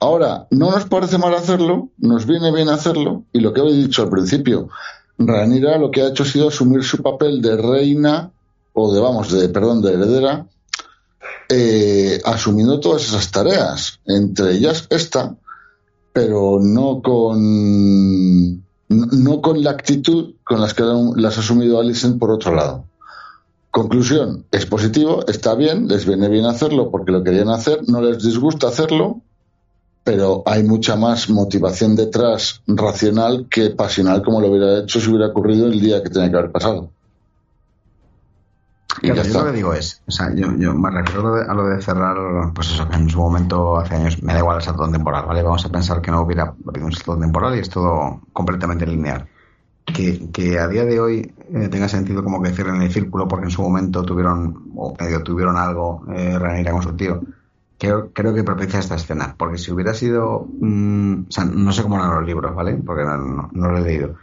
Ahora, no nos parece mal hacerlo, nos viene bien hacerlo, y lo que he dicho al principio, Ranira lo que ha hecho ha sido asumir su papel de reina, o de, vamos, de, perdón, de heredera, eh, asumiendo todas esas tareas, entre ellas esta, pero no con no, con la actitud con las que las ha asumido Alison por otro lado. Conclusión, es positivo, está bien, les viene bien hacerlo porque lo querían hacer, no les disgusta hacerlo, pero hay mucha más motivación detrás racional que pasional como lo hubiera hecho si hubiera ocurrido el día que tenía que haber pasado. Yo lo que digo es, o sea, yo, me refiero a lo de cerrar, pues eso, que en su momento, hace años, me da igual el salto temporal, ¿vale? Vamos a pensar que no hubiera habido un salto temporal y es todo completamente lineal. Que, que a día de hoy eh, tenga sentido como que cierren el círculo porque en su momento tuvieron, o medio tuvieron algo, eh, con su tío. Creo, creo que propicia esta escena, porque si hubiera sido, mm, o sea, no sé cómo eran los libros, ¿vale? Porque no, no lo he leído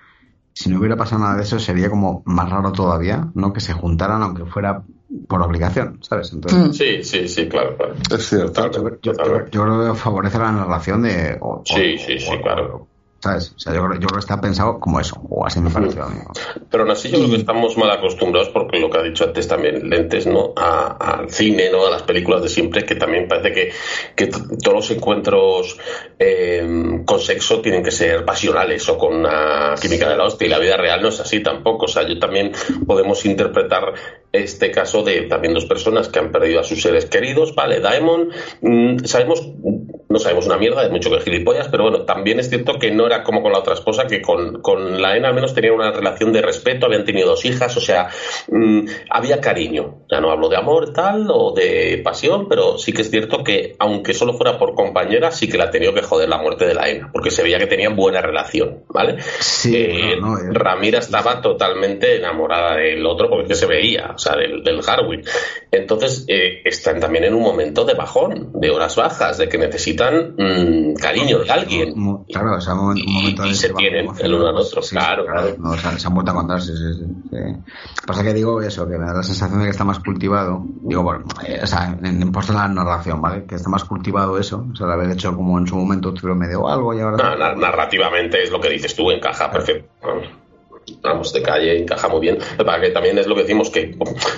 si no hubiera pasado nada de eso, sería como más raro todavía, ¿no? Que se juntaran, aunque fuera por obligación, ¿sabes? Entonces, mm. sí, sí, sí, claro, claro. Es cierto. Yo, creo que favorece la narración de. sí, sí, sí, claro. ¿Sabes? O sea, yo, creo que está pensado como eso, o así me pareció Pero aún así yo creo que estamos mal acostumbrados, porque lo que ha dicho antes también Lentes, ¿no? al cine, ¿no? A las películas de siempre, que también parece que, que todos los encuentros eh, con sexo tienen que ser pasionales o con una química de la hostia, y la vida real no es así tampoco. O sea, yo también podemos interpretar este caso de también dos personas que han perdido a sus seres queridos, ¿vale? Daemon, mm, sabemos no sabemos una mierda, de mucho que gilipollas, pero bueno, también es cierto que no era como con la otra esposa, que con, con la ENA al menos tenían una relación de respeto, habían tenido dos hijas, o sea, mm, había cariño. Ya no hablo de amor tal o de pasión, pero sí que es cierto que, aunque solo fuera por compañera, sí que la ha tenido que joder la muerte de la ENA, porque se veía que tenían buena relación, ¿vale? Sí, eh, Ramira estaba totalmente enamorada del otro, porque se veía, sea, del, del Harwin. Entonces, eh, están también en un momento de bajón, de horas bajas, de que necesitan Mm, cariño de alguien. Claro, o sea, un momento y, se tienen el uno al otro, claro, claro. No, se han vuelto a contar, sí, sí, Pasa que digo eso, que me da la sensación de que está más cultivado, digo, bueno, eh, o sea, en, puesto en la narración, ¿vale? Que está más cultivado eso, o sea, de haber hecho como en su momento tuvieron medio algo y ahora... narrativamente es lo que dices tú, encaja perfecto vamos, de calle, encaja muy bien. Para que también es lo que decimos, que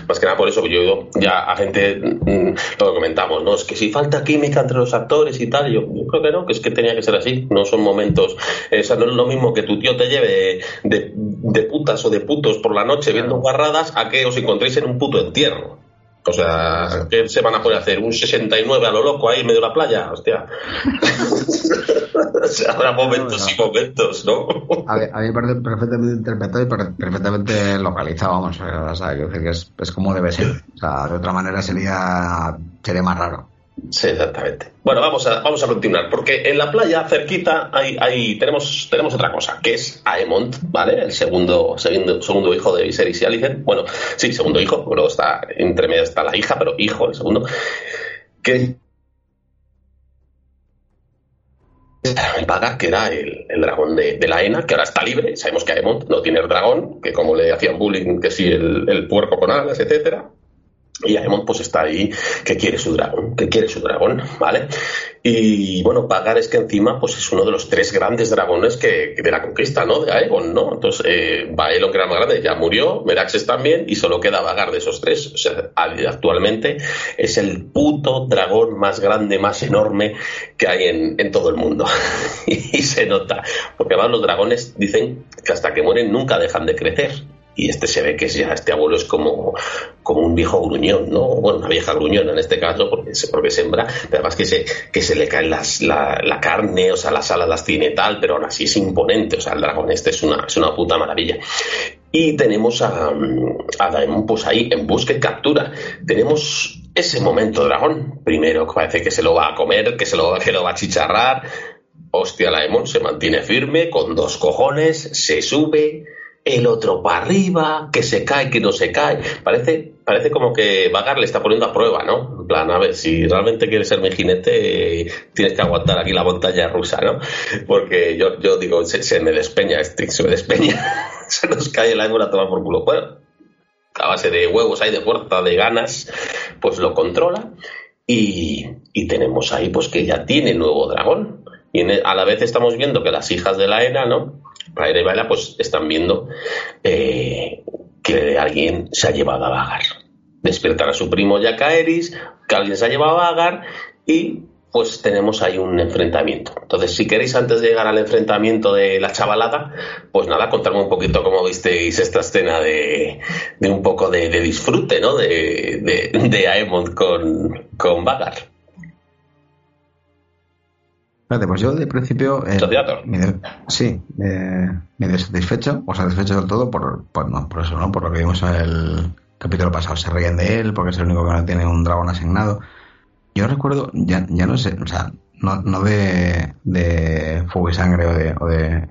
más que nada por eso que yo ya a gente mm, lo comentamos, ¿no? Es que si falta química entre los actores y tal, yo, creo que no, que es que tenía que ser así, no son momentos, eh, o sea, no es lo mismo que tu tío te lleve de, de putas o de putos por la noche viendo guarradas a que os encontréis en un puto entierro. O sea, ¿qué se van a poder hacer? ¿Un 69 a lo loco ahí en medio de la playa? Hostia. o sea, habrá momentos y momentos, ¿no? a, mí, me parece perfectamente interpretado y perfectamente localizado, vamos. O sea, decir que es, es como debe ser. O sea, de otra manera sería, sería más raro. Sí, exactamente. Bueno, vamos a, vamos a continuar, porque en la playa, cerquita, hay, tenemos, tenemos otra cosa, que es Aemont, ¿vale? El segundo, segundo, segundo hijo de Viserys y Alicent. Bueno, sí, segundo hijo, luego está, entre medio está la hija, pero hijo, el segundo. Que Paga, que era el, dragón de, la Ena, que ahora está libre. Sabemos que Aemont no tiene el dragón, que como le hacían bullying, que sí, el, el puerco con alas, etcétera. Y Aemon pues está ahí que quiere su dragón, que quiere su dragón, ¿vale? Y bueno, Pagar es que encima pues es uno de los tres grandes dragones que, de la conquista, ¿no? De Aegon, ¿no? Entonces, eh, Baelon, que era más grande, ya murió, Meraxes también, y solo queda Vagar de esos tres. O sea, actualmente es el puto dragón más grande, más enorme que hay en, en todo el mundo. y se nota. Porque además los dragones dicen que hasta que mueren nunca dejan de crecer. Y este se ve que ya este abuelo es como, como un viejo gruñón, ¿no? Bueno, una vieja gruñona en este caso, porque, porque sembra, pero además que se, que se le cae las, la, la, carne, o sea, las alas las tiene tal, pero aún así es imponente, o sea, el dragón este es una, es una puta maravilla. Y tenemos a, a Daemon pues ahí en busca y captura. Tenemos ese momento dragón. Primero parece que se lo va a comer, que se lo, que lo va a chicharrar. Hostia, Daemon se mantiene firme, con dos cojones, se sube, el otro para arriba, que se cae, que no se cae. Parece, parece como que Vagar le está poniendo a prueba, ¿no? En plan, a ver, si realmente quieres ser mi jinete, tienes que aguantar aquí la montaña rusa, ¿no? Porque yo, yo digo, se, me despeña, este, se me despeña, se nos cae la ébola a tomar por culo. Bueno, a base de huevos, hay de fuerza, de ganas, pues lo controla. Y, y tenemos ahí, pues que ya tiene nuevo dragón. Y a la vez estamos viendo que las hijas de la ENA, ¿no? Raira y Baila pues están viendo eh, que alguien se ha llevado a Vagar. Despiertan a su primo Yakaeris, que alguien se ha llevado a Vagar y pues tenemos ahí un enfrentamiento. Entonces, si queréis antes de llegar al enfrentamiento de la chavalada, pues nada, contarme un poquito cómo visteis esta escena de, un poco de, de, disfrute, ¿no? De, de, de Aemon con, con Vagar. Espérate, pues yo de principio. Eh, sí, eh, me dio satisfecho, o satisfecho del todo por, por, no, por eso, ¿no? Por lo que vimos en el capítulo pasado. Se reían de él porque es el único que no tiene un dragón asignado. Yo recuerdo, ya, ya no sé, o sea, no, no de, de Fuego y Sangre o de, o de,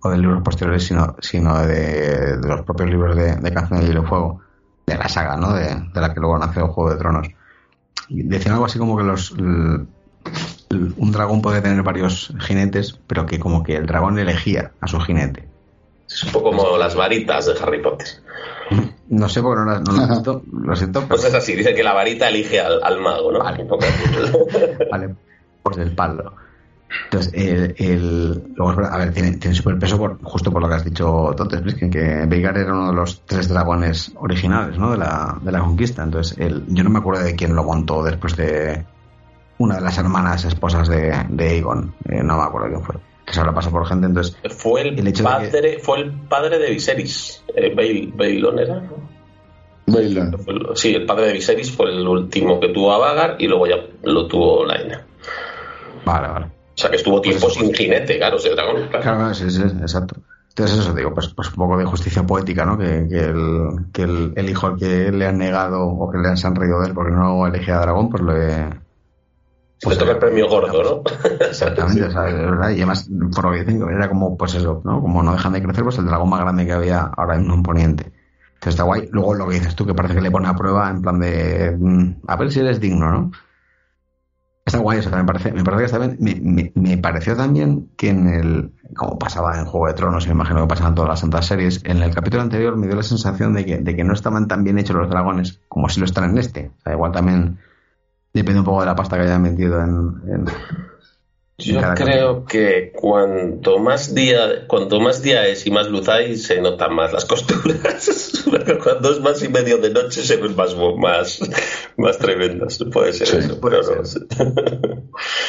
o de libros posteriores, sino, sino de, de los propios libros de, de Canción de Hielo y Fuego, de la saga, ¿no? De, de la que luego nació Juego de Tronos. Decían algo así como que los un dragón puede tener varios jinetes, pero que como que el dragón elegía a su jinete. Es un poco como las varitas de Harry Potter. No sé porque no las, no las visto, lo siento. Pues es así, dice que la varita elige al, mago, ¿no? Vale. vale, pues del palo. Entonces, el, el, luego, a ver, tiene, tiene super peso por, justo por lo que has dicho, Totes, que, que Veigar era uno de los tres dragones originales, ¿no? De la, de la conquista. Entonces, el, yo no me acuerdo de quién lo montó después de, una de las hermanas esposas de, de Aegon, eh, no me acuerdo quién fue, que se habrá pasado por gente, entonces... Fue el, padre, fue el padre de Viserys, eh, Bailon era, Bailon. Sí, el padre de Viserys fue el último que tuvo a Vagar y luego ya lo tuvo Laina. Vale, vale. O sea que estuvo tiempo sin jinete, claro, ese dragón. Claro, claro sí, sí, exacto. Entonces eso digo, pues, pues un poco de justicia poética, ¿no? Que, que, el, que el, el, hijo al que le han negado o que le han se han reído de él porque no elegía a dragón, pues le, pues toca el premio gordo, ¿no? Exactamente, o sea, verdad. Y además, por lo que dicen, era como, pues eso, ¿no? Como no dejan de crecer, pues el dragón más grande que había ahora en un poniente. Entonces está guay. Luego lo que dices tú, que parece que le pone a prueba en plan de. Mm, a ver si eres digno, ¿no? Está guay, o sea, me parece, me parece que está bien. Me, me, me, pareció también que en el. Como pasaba en Juego de Tronos, me imagino que pasaban todas las santas series, en el capítulo anterior me dio la sensación de que, de que no estaban tan bien hechos los dragones como si lo están en este. O sea, igual también Depende un poco de la pasta que hayan metido en. Yo creo que cuanto más día, cuanto más día es y más luz hay, se notan más las costuras. Cuando es más y medio de noche se ven más más, más tremendas. Puede ser eso, puede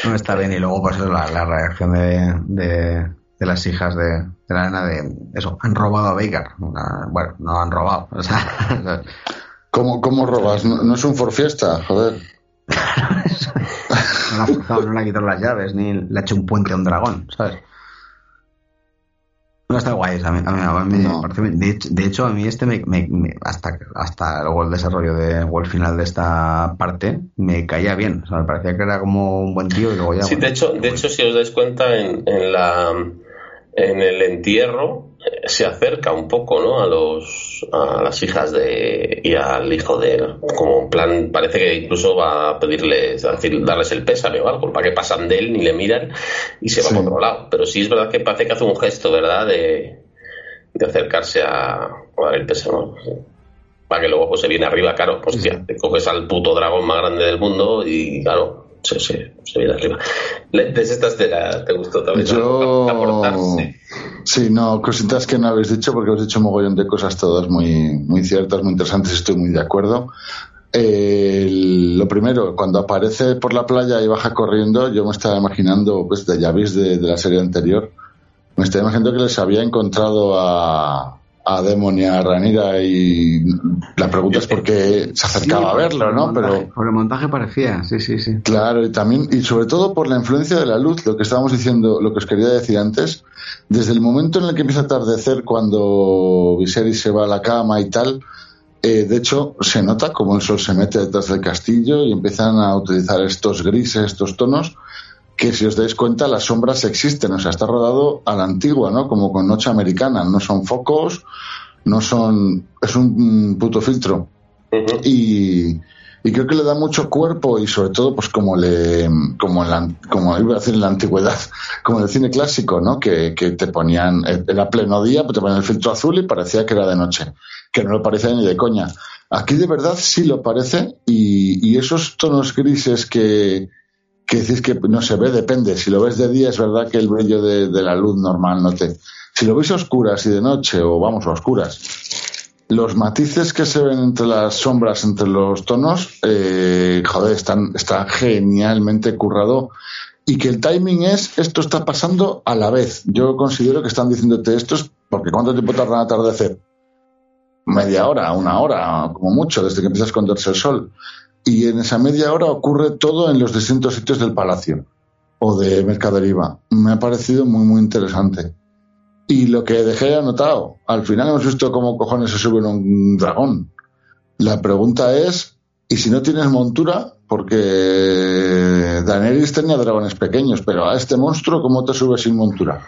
No. está bien. Y luego, pues la, la reacción de, de, de, las hijas de, la nena de eso, han robado a Baker. Bueno, no han robado. O sea, ¿Cómo, cómo robas? ¿No, ¿No, es un for fiesta? Joder no, le ha forzado, no le ha quitado las llaves, ni le ha hecho un puente a un dragón, ¿sabes? No está guay, a mí, a mí, no. parece, de, hecho, de, hecho, a mí este me, me, me, hasta, hasta luego el desarrollo de, o el final de esta parte me caía bien, o sea, me parecía que era como un buen tío y luego ya... Sí, bueno, de hecho, de hecho, si os dais cuenta en, en la en el entierro eh, se acerca un poco ¿no? a los a las hijas de y al hijo de él como en plan parece que incluso va a pedirles a decir darles el pésame o algo para que pasan de él ni le miran y se va sí. por otro lado pero sí es verdad que parece que hace un gesto verdad de, de acercarse a, a, dar el pésame para que luego pues se viene arriba claro sí. te coges al puto dragón más grande del mundo y claro se, se, se viene arriba. Lentes estas te, la, te gustó también. Yo... Sí. sí. no, cositas que no habéis dicho porque habéis dicho un mogollón de cosas todas muy, muy ciertas, muy interesantes, estoy muy de acuerdo. Eh, lo primero, cuando aparece por la playa y baja corriendo, yo me estaba imaginando, pues ya veis de, de la serie anterior, me estaba imaginando que les había encontrado a, a Demon y a Ranira y la pregunta es por qué se acercaba a verlo, ¿no? Pero por el montaje parecía, sí, sí, sí. Claro, y también y sobre todo por la influencia de la luz, lo que estábamos diciendo, lo que os quería decir antes, desde el momento en el que empieza a atardecer cuando Viserys se va a la cama y tal, eh, de hecho se nota como el sol se mete detrás del castillo y empiezan a utilizar estos grises, estos tonos que si os dais cuenta las sombras existen, o sea, está rodado a la antigua, ¿no? Como con noche americana, no son focos, no son, es un puto filtro. y, y, creo que le da mucho cuerpo y sobre todo, pues como le, como en la, como iba a decir en la antigüedad, como en el cine clásico, ¿no? Que, que te ponían, era pleno día, pero te ponían el filtro azul y parecía que era de noche, que no lo parecía ni de coña. Aquí de verdad sí lo parece y, y esos tonos grises que, que decís que no se ve, depende. Si lo ves de día es verdad que el brillo de, la luz normal no te... Si lo ves a oscuras y de noche, o vamos a oscuras, los matices que se ven entre las sombras, entre los tonos, eh, joder, están, está genialmente currado. Y que el timing es, esto está pasando a la vez. Yo considero que están diciéndote esto es porque ¿cuánto tiempo tarda en atardecer? Media hora, una hora, como mucho, desde que empieza a esconderse el sol y en esa media hora ocurre todo en los distintos sitios del palacio o de Mercaderiva. Me ha parecido muy, muy interesante. Y lo que dejé anotado, al final hemos visto cómo cojones se sube un dragón. La pregunta es, ¿y si no tienes montura? Porque Daenerys tenía dragones pequeños, pero a este monstruo, ¿cómo te subes sin montura?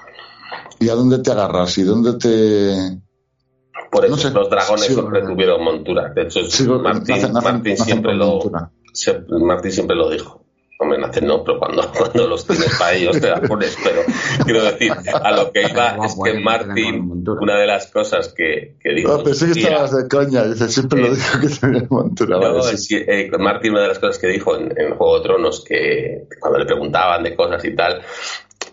¿Y a dónde te agarras? ¿Y dónde te, por eso los dragones siempre tuvieron montura. De hecho, Martín, siempre lo, Martín siempre lo dijo. Hombre, nacen no, pero cuando, cuando los tienes para ellos te las pones. Pero quiero decir, a lo que iba es que Martín, una de las cosas que, que dijo. No, pensé que estabas de coña, dice, siempre lo dijo que tenía montura. No, eh, Martín, una de las cosas que dijo en, en, Juego de Tronos, que cuando le preguntaban de cosas y tal,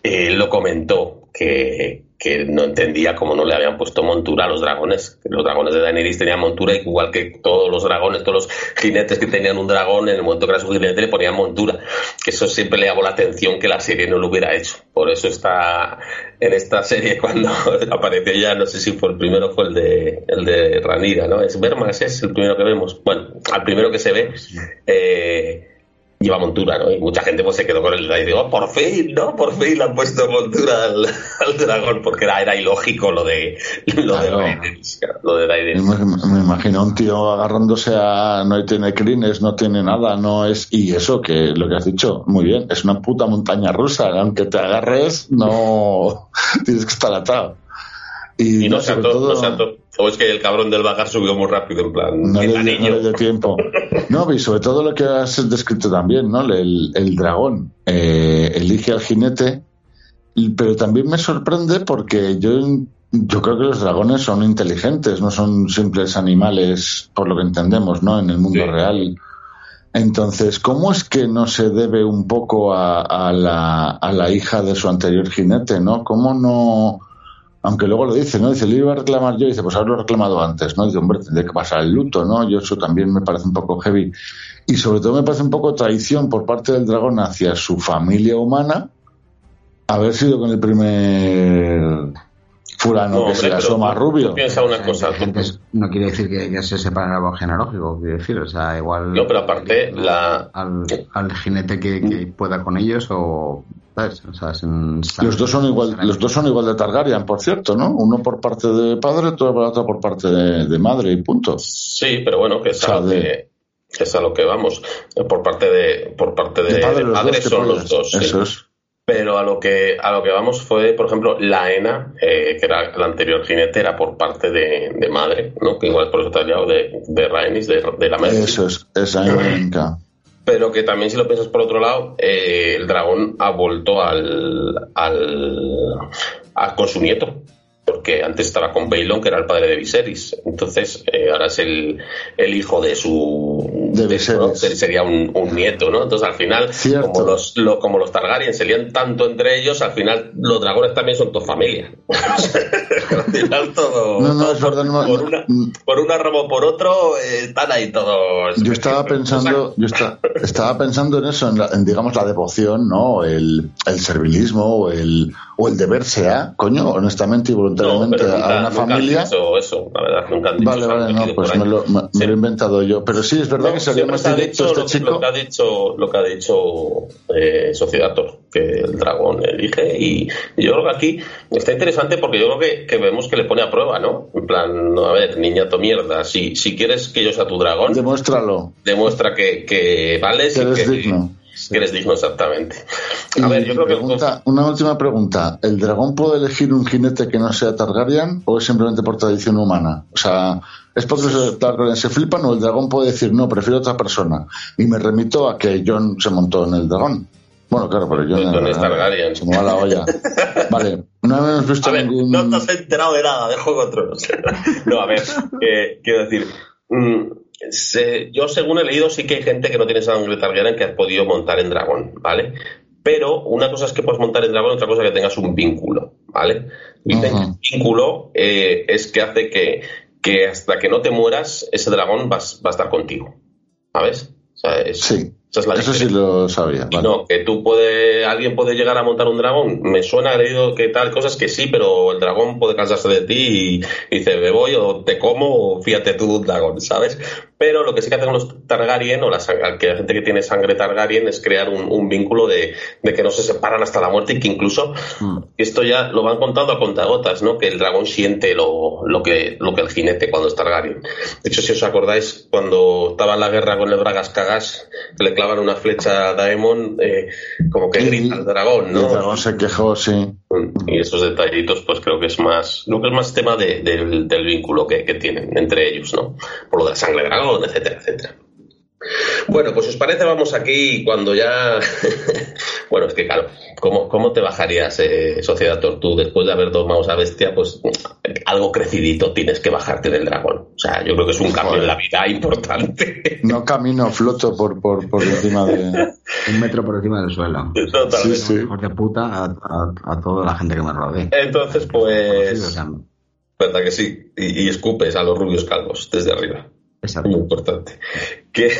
él lo comentó, que, que no entendía cómo no le habían puesto montura a los dragones. Los dragones de Daenerys tenían montura, igual que todos los dragones, todos los jinetes que tenían un dragón, en el momento que era su jinete le ponían montura. Que eso siempre le llamó la atención que la serie no lo hubiera hecho. Por eso está en esta serie cuando apareció ya, no sé si fue el primero fue el de el de Ranira, ¿no? Es Vermas, es el primero que vemos. Bueno, al primero que se ve. Eh, lleva montura, ¿no? Y mucha gente pues se quedó con el y digo, oh, por fin, ¿no? Por fin le han puesto montura al, dragón, porque era, era ilógico lo de lo de Daenerys, lo de Me, imagino un tío agarrándose a no tiene crines, no tiene nada, no es y eso que lo que has dicho, muy bien, es una puta montaña rusa, aunque te agarres, no tienes que estar atado. Y, no, no, todo... no o es que el cabrón del vagar subió muy rápido, en plan. No le, tiempo. No, y sobre todo lo que has descrito también, ¿no? El, dragón eh, elige al jinete, pero también me sorprende porque yo, yo creo que los dragones son inteligentes, no son simples animales, por lo que entendemos, ¿no? En el mundo real. Entonces, ¿cómo es que no se debe un poco a, a, la, a la hija de su anterior jinete, ¿no? ¿Cómo no.? Aunque luego lo dice, ¿no? Dice, lo iba a reclamar yo, dice, pues haberlo reclamado antes, ¿no? Dice, hombre, tendría que pasar el luto, ¿no? Yo eso también me parece un poco heavy. Y sobre todo me parece un poco traición por parte del dragón hacia su familia humana haber sido con el primer fulano que se asoma rubio. Piensa una cosa. no quiere decir que, se sepa el árbol genealógico, quiere decir, o sea, igual. No, pero aparte, la. Al, jinete que, que, pueda con ellos o los dos son igual, los dos son igual de Targaryen, por cierto, ¿no? Uno por parte de padre, otro por parte de, madre y punto. Sí, pero bueno, que es, a, lo que, es a lo que vamos. Por parte de, por parte de, padre, son los dos. Eso es. Pero a lo que a lo que vamos fue, por ejemplo, la ENA, eh, que era la anterior jinete, era por parte de, madre, ¿no? Que igual por eso te has de, de Rhaenys, de, la madre. Eso es, esa pero que también si lo piensas por otro lado, eh, el dragón ha vuelto al, al, con su nieto porque antes estaba con Bailon, que era el padre de Viserys. Entonces, eh, ahora es el, el, hijo de su. De, Viserys. sería un, un, nieto, ¿no? Entonces, al final, como los, como los Targaryen se lían tanto entre ellos, al final los dragones también son tu familia. al final, todo. No, no, es verdad, por, una, por una ramo por otro, eh, están ahí todos. Yo estaba pensando, yo estaba pensando en eso, en, digamos la devoción, ¿no? El, el servilismo, o el o el deber sea, coño, honestamente y voluntariamente a una familia. eso, la verdad, nunca han dicho Vale, vale, no, pues me lo, me, lo, he inventado yo. Pero sí, es verdad que este lo, chico. Lo que ha dicho, lo que ha dicho eh, Sociedad que el dragón elige. Y, yo creo que aquí está interesante porque yo creo que, que, vemos que le pone a prueba, ¿no? En plan, a ver, niñato mierda, si, si quieres que yo sea tu dragón. Demuéstralo. Demuestra que, que vales que y eres que, digno. que eres digno exactamente. A Y ver, yo creo pregunta, que. Una última pregunta. ¿El dragón puede elegir un jinete que no sea Targaryen o es simplemente por tradición humana? O sea, ¿es porque se flipan o el dragón puede decir no, prefiero otra persona? Y me remito a que John se montó en el dragón. Bueno, claro, pero John, John es Targaryen. se me va la olla. Vale, no hemos visto A ver, ningún... no te has enterado de nada de Juego de Tronos. no, a ver, eh, quiero decir, mm, se- yo según he leído sí que hay gente que no tiene sangre Targaryen que ha podido montar en dragón, ¿vale? Pero una cosa es que puedes montar en dragón, otra cosa es que tengas un vínculo, ¿vale? Dicen que Ajá. el vínculo eh, es que hace que, que hasta que no te mueras, ese dragón va, va a estar contigo, ¿sabes? Sí, es la eso sí lo sabía. Vale. No, que tú puede, alguien puede llegar a montar un dragón. Me suena agredido que tal, cosas que sí, pero el dragón puede cansarse de ti y, y dice, me voy o te como o fíjate tú de un dragón, ¿sabes? Pero lo que sí que hacen los Targaryen o la, que la gente que tiene sangre Targaryen es crear un, un vínculo de, de que no se separan hasta la muerte y que incluso Mm. esto ya lo van contando a contagotas, ¿no? Que el dragón siente lo, lo, que, lo que el jinete cuando es Targaryen. De hecho, si os acordáis, cuando estaba en la guerra con el Bragas Cagas, que le clavan una flecha a Daemon, eh, como que grita al dragón, ¿no? El dragón se quejó, sí. Y esos detallitos, pues creo que es más, creo que es más tema de- del, del vínculo que, que tienen entre ellos, ¿no? Por lo de la sangre de dragón, etcétera, etcétera. Bueno, pues os parece, vamos aquí cuando ya. bueno, es que claro, ¿cómo, cómo te bajarías, eh, Sociedad Tortú, después de haber domado a bestia? Pues algo crecidito tienes que bajarte del dragón. O sea, yo creo que es un cambio en la vida importante. No camino, floto por, por, por encima de... Un metro por encima del suelo. Totalmente. Sí, de puta a, a- a toda la gente que me rodee. Entonces, pues. Verdad que sí. Y, y escupes a los rubios calvos desde arriba. Exacto. Muy importante. Que,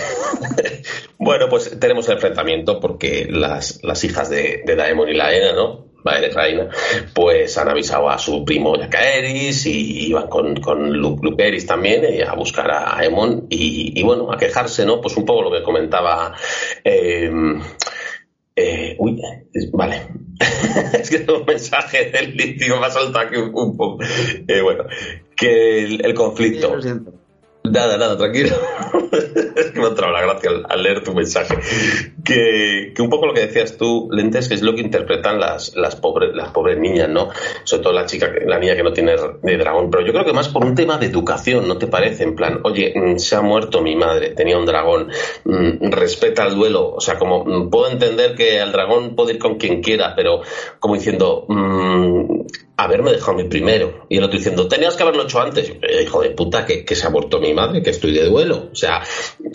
bueno, pues tenemos el enfrentamiento porque las, las hijas de, de Daemon y Laena, ¿no? Reina, pues han avisado a su primo Jacaeris y iban con, con Lu- Luceris también eh, a buscar a Aemon y, y bueno, a quejarse, ¿no? Pues un poco lo que comentaba. eh, eh, uy, vale. es que un mensaje del litio me ha aquí un, poco. Eh, bueno, que el, el conflicto. Siento. Nada, nada, tranquilo. es que me ha entrado la gracia al, al leer tu mensaje. Que, que un poco lo que decías tú, Lentes, que es lo que interpretan las, las, pobres, las pobres niñas, ¿no? Sobre todo la chica, la niña que no tiene de dragón. Pero yo creo que más por un tema de educación, ¿no te parece? En plan, oye, mm, se ha muerto mi madre, tenía un dragón, mm, respeta el duelo. O sea, como mm, puedo entender que el dragón puede ir con quien quiera, pero como diciendo, mm, haberme dejado mi primero. Y el otro diciendo, tenías que haberlo hecho antes. Yo, Hijo de puta, que, que se ha muerto mi madre, que estoy de duelo. O sea,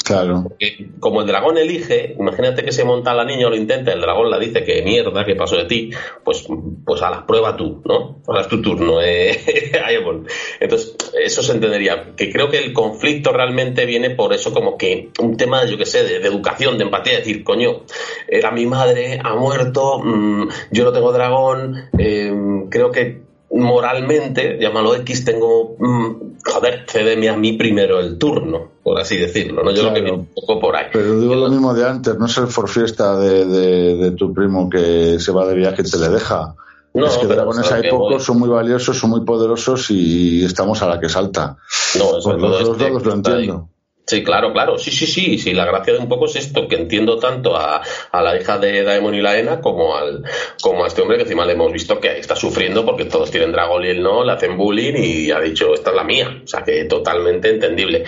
Claro. como el dragón elige, imagínate que se monta la niña o lo intenta, el dragón la dice que mierda, que pasó de ti, pues, pues a la prueba tú, ¿no? Ahora es tu turno, eh. Entonces, eso se entendería. Que creo que el conflicto realmente viene por eso, como que un tema, yo que sé, de, de educación, de empatía, decir, coño, era mi madre, ha muerto, mm, yo no tengo dragón, eh, creo que moralmente, llámalo X, tengo, mm, joder, cédeme a mí primero el turno, por así decirlo, ¿no? Yo creo que viene un poco por ahí. Pero digo lo mismo de antes, no es el for fiesta de, de, de tu primo que se va de viaje y te le deja. No, es que dragones lo hay pocos, son muy valiosos, son muy poderosos y estamos a la que salta. No, Por sobre todo los dos este lados lo que está ahí. Sí, claro, claro. Sí, sí, sí. Sí, la gracia de un poco es esto, que entiendo tanto a, a la hija de Daemon y Laena como al como a este hombre que encima le hemos visto que está sufriendo porque todos tienen dragón y él no, le hacen bullying y ha dicho, esta es la mía. O sea, que totalmente entendible.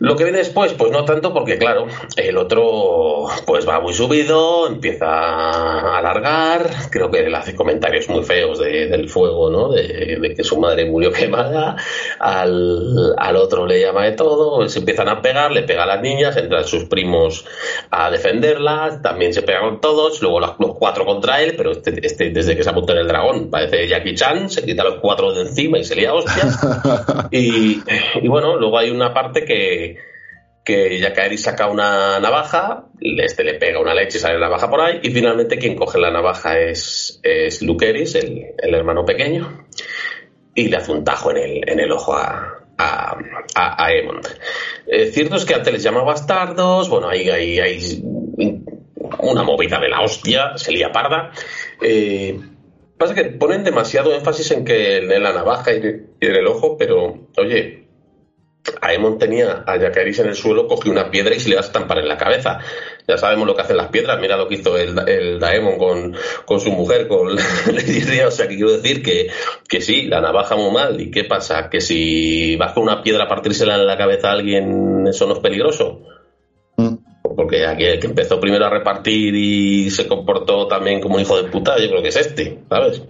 Lo que viene después, pues no tanto porque, claro, el otro pues va muy subido, empieza a alargar, creo que le hace comentarios muy feos de- del fuego, ¿no? De, de que su madre murió quemada, al, al otro le llama de todo, se empiezan a pegar, le pega a las niñas, entran sus primos a defenderla, también se pegan todos, luego los, los cuatro contra él, pero este, este desde que se apuntó en el dragón parece Jackie Chan, se quita los cuatro de encima y se lía hostias. Y, y bueno, luego hay una parte que, que Yakaeri saca una navaja, este le pega una leche y sale la navaja por ahí, y finalmente quien coge la navaja es, es el, el hermano pequeño, y le hace un tajo en el, en el ojo a, a, a, Emond. Eh, cierto es que antes les llama bastardos, bueno, hay, hay, hay una movida de la hostia, se lía parda. Eh, pasa que ponen demasiado énfasis en que en la navaja y en el ojo, pero oye, Aemon tenía a Yacaris en el suelo, cogió una piedra y se le va a estampar en la cabeza. Ya sabemos lo que hacen las piedras, mira lo que hizo el, el Daemon con, con, su mujer, con Lady Ria. O sea, que quiero decir que, que sí, la navaja muy mal. ¿Y qué pasa? Que si vas con una piedra a partírsela en la cabeza a alguien, eso no es peligroso. Mm. Porque aquí el que empezó primero a repartir y se comportó también como un hijo de puta, yo creo que es este, ¿sabes?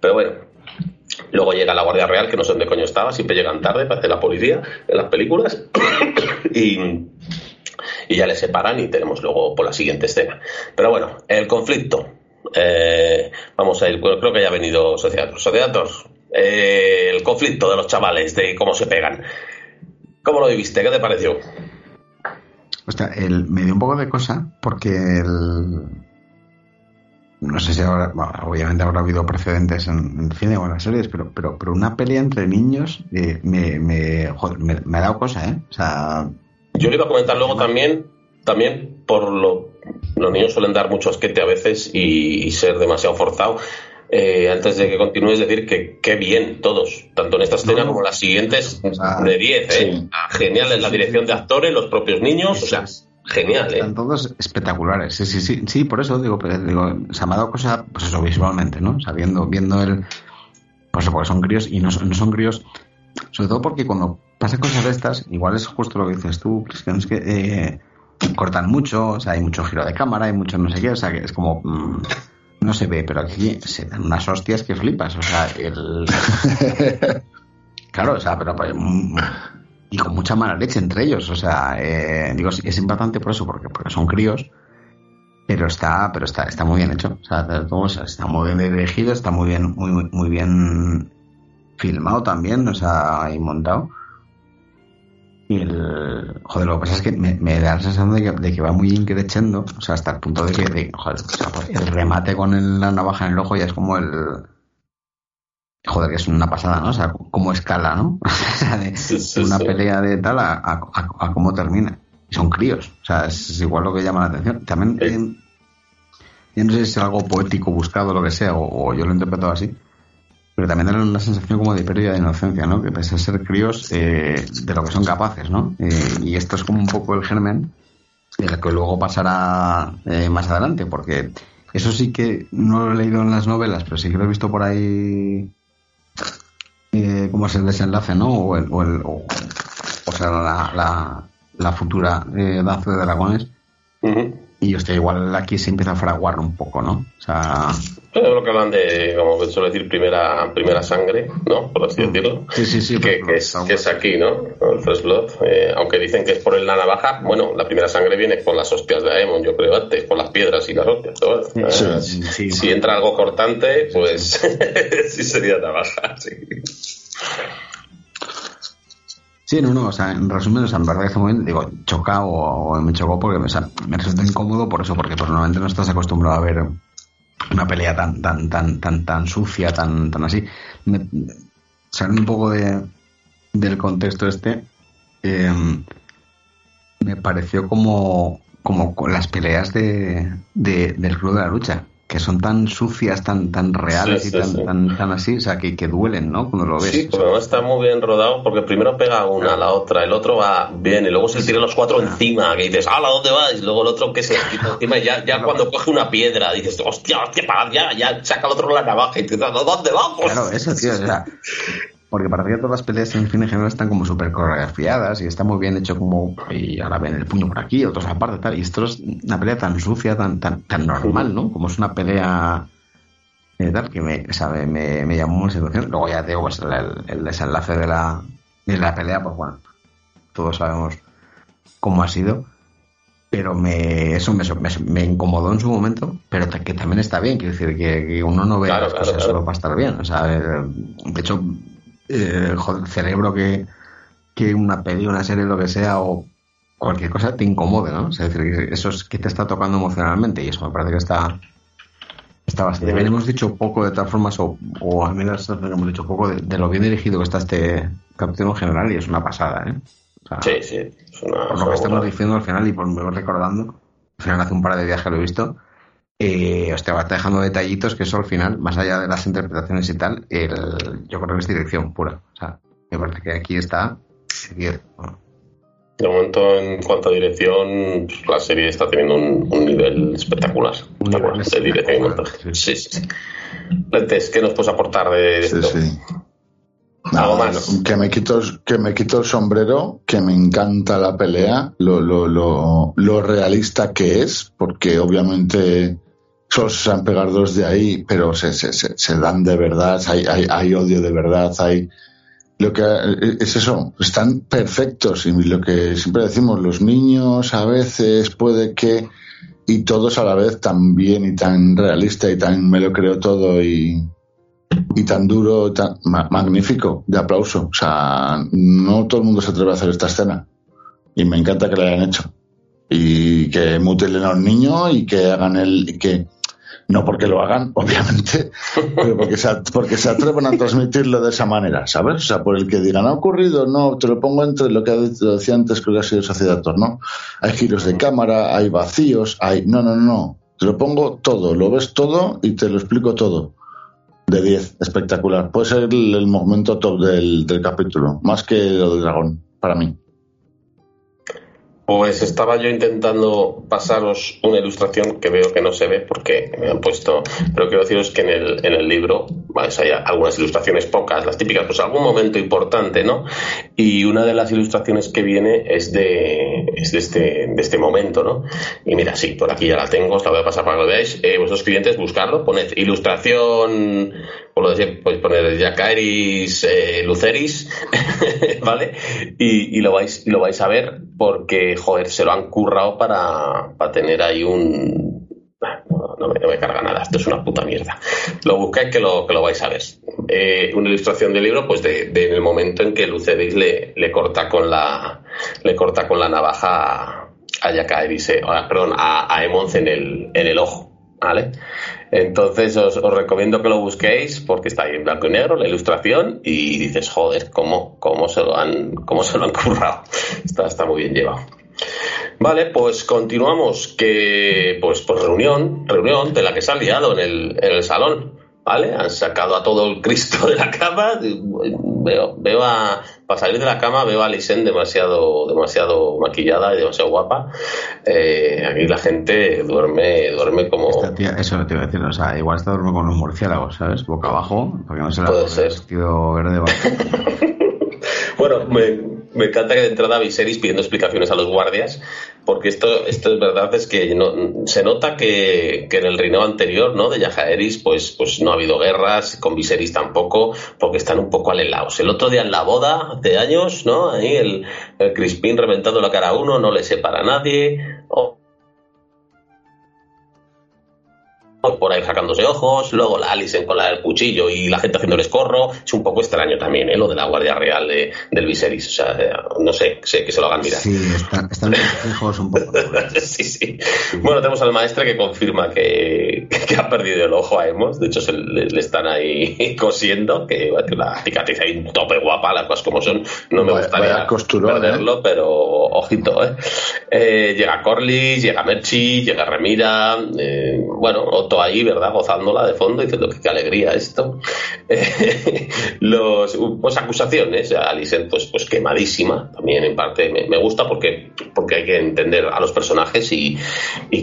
Pero bueno, Luego llega la Guardia Real, que no sé dónde coño estaba, siempre llegan tarde, parece la policía en las películas. y, y, ya le separan y tenemos luego por la siguiente escena. Pero bueno, el conflicto. Eh, vamos a ir, creo que ya ha venido Sociedatos. Sociedatos, eh, el conflicto de los chavales, de cómo se pegan. ¿Cómo lo viviste? ¿Qué te pareció? Hostia, el, me dio un poco de cosa porque el, no sé si ahora, obviamente habrá habido precedentes en, cine o en las series, pero, pero, pero una pelea entre niños eh, me, me, me, ha dado cosa, ¿eh? O sea. Yo le iba a comentar luego también, también por lo. Los niños suelen dar mucho asquete a veces y, ser demasiado forzado. Eh, antes de que continúes, decir que qué bien todos, tanto en esta escena como en las siguientes, de 10, ¿eh? Genial en la dirección de actores, los propios niños, o sea, Genial, ¿eh? Están todos espectaculares. Sí, sí, sí. Sí, por eso digo, digo se me ha dado cosa, pues eso, visualmente, ¿no? Sabiendo, viendo el. Pues eso, porque son críos y no, no son críos. Sobre todo porque cuando pasan cosas de estas, igual es justo lo que dices tú, que es que eh, cortan mucho, o sea, hay mucho giro de cámara, hay mucho no sé qué, o sea, que es como. Mmm, no se ve, pero aquí se dan unas hostias que flipas, o sea, el. claro, o sea, pero. Pues, y con mucha mala leche entre ellos. O sea, eh, digo, es importante por eso, porque, porque son críos, pero está, pero está, está muy bien hecho. O sea, está muy bien dirigido, está muy bien, muy, muy, bien filmado también, o sea, y montado. Y el. Joder, lo que pasa es que me, da la sensación de que, va muy increchendo, o sea, hasta el punto de que, joder, el remate con la navaja en el ojo ya es como el joder, que es una pasada, ¿no? O sea, cómo escala, ¿no? de, una pelea de tal a, a, cómo termina. Y son críos, o sea, es, igual lo que llama la atención. También, eh, yo no sé si es algo poético buscado o lo que sea, o, yo lo he interpretado así, pero también da una sensación como de pérdida de inocencia, ¿no? Que pese a ser críos eh, de lo que son capaces, ¿no? Eh, y esto es como un poco el germen de lo que luego pasará más adelante, porque eso sí que no lo he leído en las novelas, pero sí que lo he visto por ahí eh, cómo es el desenlace, ¿no? O, el, o, el, o, sea, la, la, la futura eh, danza de dragones. Y hostia, igual aquí se empieza a fraguar un poco, ¿no? O sea. Es lo que hablan de, como suele decir, primera, primera sangre, ¿no? Por así decirlo. Sí, sí, sí. Que, que, es, que es, aquí, ¿no? El First Blood. Eh, aunque dicen que es por la navaja, bueno, la primera sangre viene por las hostias de Aemon, yo creo, antes, por las piedras y las hostias. sí, si entra algo cortante, pues sí sería navaja, sí. Sí, no, no, o sea, en resumen, o sea, en verdad que bien, digo, choca o, me chocó porque o sea, me resulta incómodo por eso, porque normalmente no estás acostumbrado a ver una pelea tan, tan, tan, tan, tan sucia, tan, tan así. Me, un poco de, del contexto este, eh, me pareció como, como las peleas de, del Club de la Lucha que son tan sucias, tan, tan reales y tan, tan, tan, así, o sea, que, que, duelen, ¿no? Cuando lo ves. Sí, pero está muy bien rodado porque primero pega una la otra, el otro va bien y luego se tira los cuatro encima, que dices, ¡hala, ¿dónde vas? Y luego el otro que se quita encima y ya, ya cuando coge una piedra dices, ¡hostia, hostia, para, ya, ya, saca el otro la navaja y te dices, ¿dónde vamos? Claro, eso, tío, o sea, porque para que todas las peleas en fin en general están como súper coreografiadas y está muy bien hecho como y ahora ven el puño por aquí, otros aparte tal. Y esto es una pelea tan sucia, tan, tan, tan normal, ¿no? Como es una pelea eh, tal que me, sabe, me, me, llamó la situación. Luego ya tengo pues, el, el, desenlace de la, de la pelea, pues bueno, todos sabemos cómo ha sido. Pero me, eso me, me, incomodó en su momento, pero que también está bien, quiero decir, que, uno no ve las cosas solo para estar bien. O sea, de hecho, eh, el cerebro que, que una peli, una serie, lo que sea, o cualquier cosa te incomode, ¿no? es decir, eso es que te está tocando emocionalmente y eso me parece que está, está bastante bien. Hemos dicho poco de todas formas, o, o al menos hemos dicho poco de, lo bien dirigido que está este capítulo en general y es una pasada, ¿eh? sí, sí. por lo que estamos diciendo al final y por me voy recordando, al final hace un par de días que lo he visto, eh, te va dejando detallitos que eso al final, más allá de las interpretaciones y tal, el, yo creo que es dirección pura. O sea, me parece que aquí está. De momento, en cuanto a dirección, la serie está teniendo un, nivel espectacular. de dirección Sí, sí, sí. Lentes, ¿qué nos puedes aportar de esto? Sí, sí. Algo más. Que me, quito, que me quito el sombrero, que me encanta la pelea, lo, lo, lo, lo realista que es, porque obviamente solo se han pegado dos de ahí, pero se, se, se, dan de verdad, hay, hay, odio de verdad, hay lo que es eso, están perfectos y lo que siempre decimos, los niños a veces puede que y todos a la vez tan bien y tan realista y tan me lo creo todo y, y tan duro, tan magnífico, de aplauso. O sea, no todo el mundo se atreve a hacer esta escena y me encanta que la hayan hecho y que mutilen a un niño y que hagan el que no porque lo hagan, obviamente, pero porque se, porque se atreven a transmitirlo de esa manera, ¿sabes? O sea, por el que digan, ha ocurrido, no, te lo pongo entre lo que decía antes, creo que ha sido Sociedad ¿no? Hay giros de cámara, hay vacíos, hay. No, no, no. Te lo pongo todo, lo ves todo y te lo explico todo. De 10, espectacular. Puede ser el, momento top del, del capítulo, más que lo del dragón, para mí. Pues estaba yo intentando pasaros una ilustración que veo que no se ve porque me han puesto, pero quiero deciros que en el, en el libro hay algunas ilustraciones pocas, las típicas, pues algún momento importante, ¿no? Y una de las ilustraciones que viene es de, es de, este, de este momento, ¿no? Y mira, sí, por aquí ya la tengo, os la voy a pasar para que lo veáis. Eh, vuestros clientes, buscarlo, poned ilustración por poner Jacaeris eh, Luceris, ¿vale? Y, lo vais, y lo vais a ver porque, joder, se lo han currado para, tener ahí un... No, me, carga nada, esto es una puta mierda. Lo buscáis que lo, que lo vais a ver. Eh, una ilustración del libro, pues de, de, el momento en que Luceris le, corta con la le corta con la navaja a Jacaeris, eh, perdón, a, a Emons en el, en el ojo, ¿vale? Entonces os, recomiendo que lo busquéis porque está ahí en blanco y negro la ilustración y dices, joder, ¿cómo, cómo, se, lo han, cómo se lo han currado? Está, está muy bien llevado. Vale, pues continuamos. Que, pues, pues reunión, reunión de la que se ha liado en el, en el salón. ¿Vale? Han sacado a todo el Cristo de la cama. Veo, veo a, para salir de la cama veo a Alison demasiado, demasiado maquillada y demasiado guapa. Eh, aquí la gente duerme, duerme como. eso lo te iba a decir, o sea, igual está durmiendo con los murciélagos, ¿sabes? Boca abajo, porque no se la Puede ser. vestido verde. bueno, me, me encanta que de entrada Viserys pidiendo explicaciones a los guardias, porque esto, esto es verdad, es que no, se nota que, en el reinado anterior, ¿no? De Yajaeris, pues, pues no ha habido guerras, con Viserys tampoco, porque están un poco alelados. El otro día en la boda, hace años, ¿no? Ahí el, el Crispín reventando la cara a uno, no le separa a nadie por ahí sacándose ojos, luego la Alison con la del cuchillo y la gente haciendo el escorro, es un poco extraño también, ¿eh? lo de la Guardia Real de, del Viserys, o sea, eh, no sé, sé que se lo hagan mirar. Sí, están, están un poco. sí, sí. Bueno, tenemos al maestre que confirma que, que ha perdido el ojo a Emos, de hecho se le, están ahí cosiendo, que la cicatriz ahí un tope guapa, las cosas como son, no me gustaría perderlo, ¿eh? pero ojito, ¿eh? ¿eh? Llega Corlys, llega Merchi, llega Remira, bueno, ahí, ¿verdad? Gozándola de fondo, diciendo que qué alegría esto. Los, pues acusaciones, Alicent pues, pues quemadísima, también en parte me, gusta porque, porque hay que entender a los personajes y,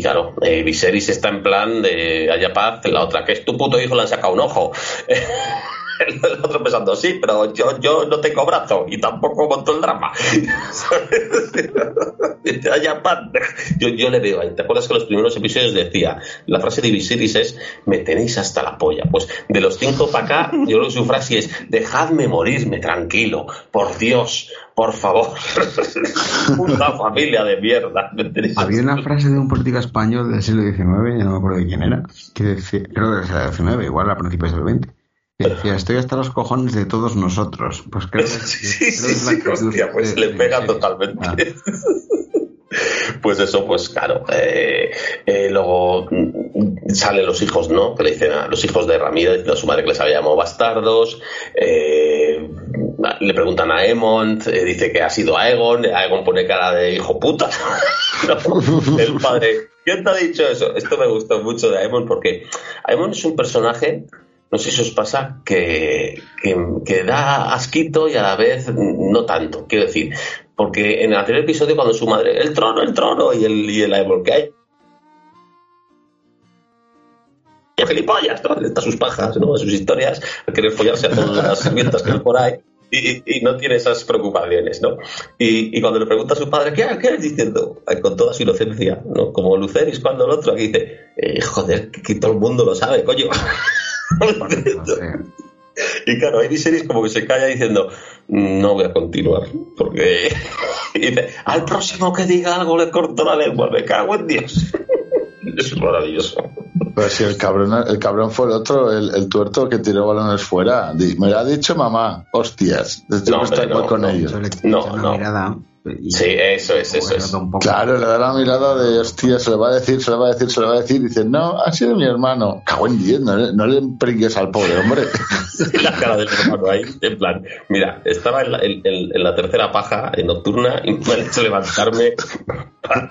claro, eh, Viserys está en plan de haya paz, la otra que es tu puto hijo le han sacado un ojo. el otro pensando, sí, pero yo, yo no tengo brazo y tampoco monto el drama. yo, yo le veo ahí. ¿Te acuerdas que los primeros episodios decía, la frase de Viserys es, me tenéis hasta la polla? Pues de los cinco para acá, yo creo que su frase es, dejadme morirme tranquilo, por Dios, por favor. una familia de mierda. Había una frase de un político español del siglo XIX, ya no me acuerdo de quién era, que decía, creo que era del XIX, igual a principios del XX Decía, estoy hasta los cojones de todos nosotros. Pues creo que, sí, sí, sí, hostia, pues le pega totalmente. Ah. pues eso, pues claro. Eh, eh, luego salen los hijos, ¿no? Que le dicen a los hijos de Ramírez, diciendo a su madre que les había llamado bastardos. Eh, le preguntan a Emond, dice que ha sido Aegon. Aegon pone cara de hijo puta. el padre. ¿Quién te ha dicho eso? Esto me gustó mucho de Aemon porque Aemon es un personaje no sé si os pasa, que, que, da asquito y a la vez no tanto. Quiero decir, porque en el anterior episodio, cuando su madre, el trono, el trono, y el, y el que hay. Y gilipollas, ¿no? Sus pajas, ¿no? Sus historias, a querer follarse a todas las sirvientas que hay por ahí. Y, no tiene esas preocupaciones, ¿no? Y, cuando le pregunta a su padre, ¿qué, qué es diciendo? Con toda su inocencia, ¿no? Como Luceris cuando el otro aquí dice, eh, joder, que todo el mundo lo sabe, coño. Y claro, hay series como que se calla diciendo, no voy a continuar, porque dice, al próximo que diga algo le corto la lengua, me cago en Dios. es maravilloso. Pues si el cabrón, el cabrón fue el otro, el, tuerto que tiró balones fuera. Me lo ha dicho mamá, hostias. Desde no, no, con ellos. No, no. Sí, eso es, eso es. Claro, le da la mirada de hostia, se le va a decir, se le va a decir, se le va a decir. Y dice, no, ha sido mi hermano. Cago en 10, no, le pringues al pobre hombre. la cara del hermano ahí, en plan, mira, estaba en la, en, la tercera paja en nocturna y me han hecho levantarme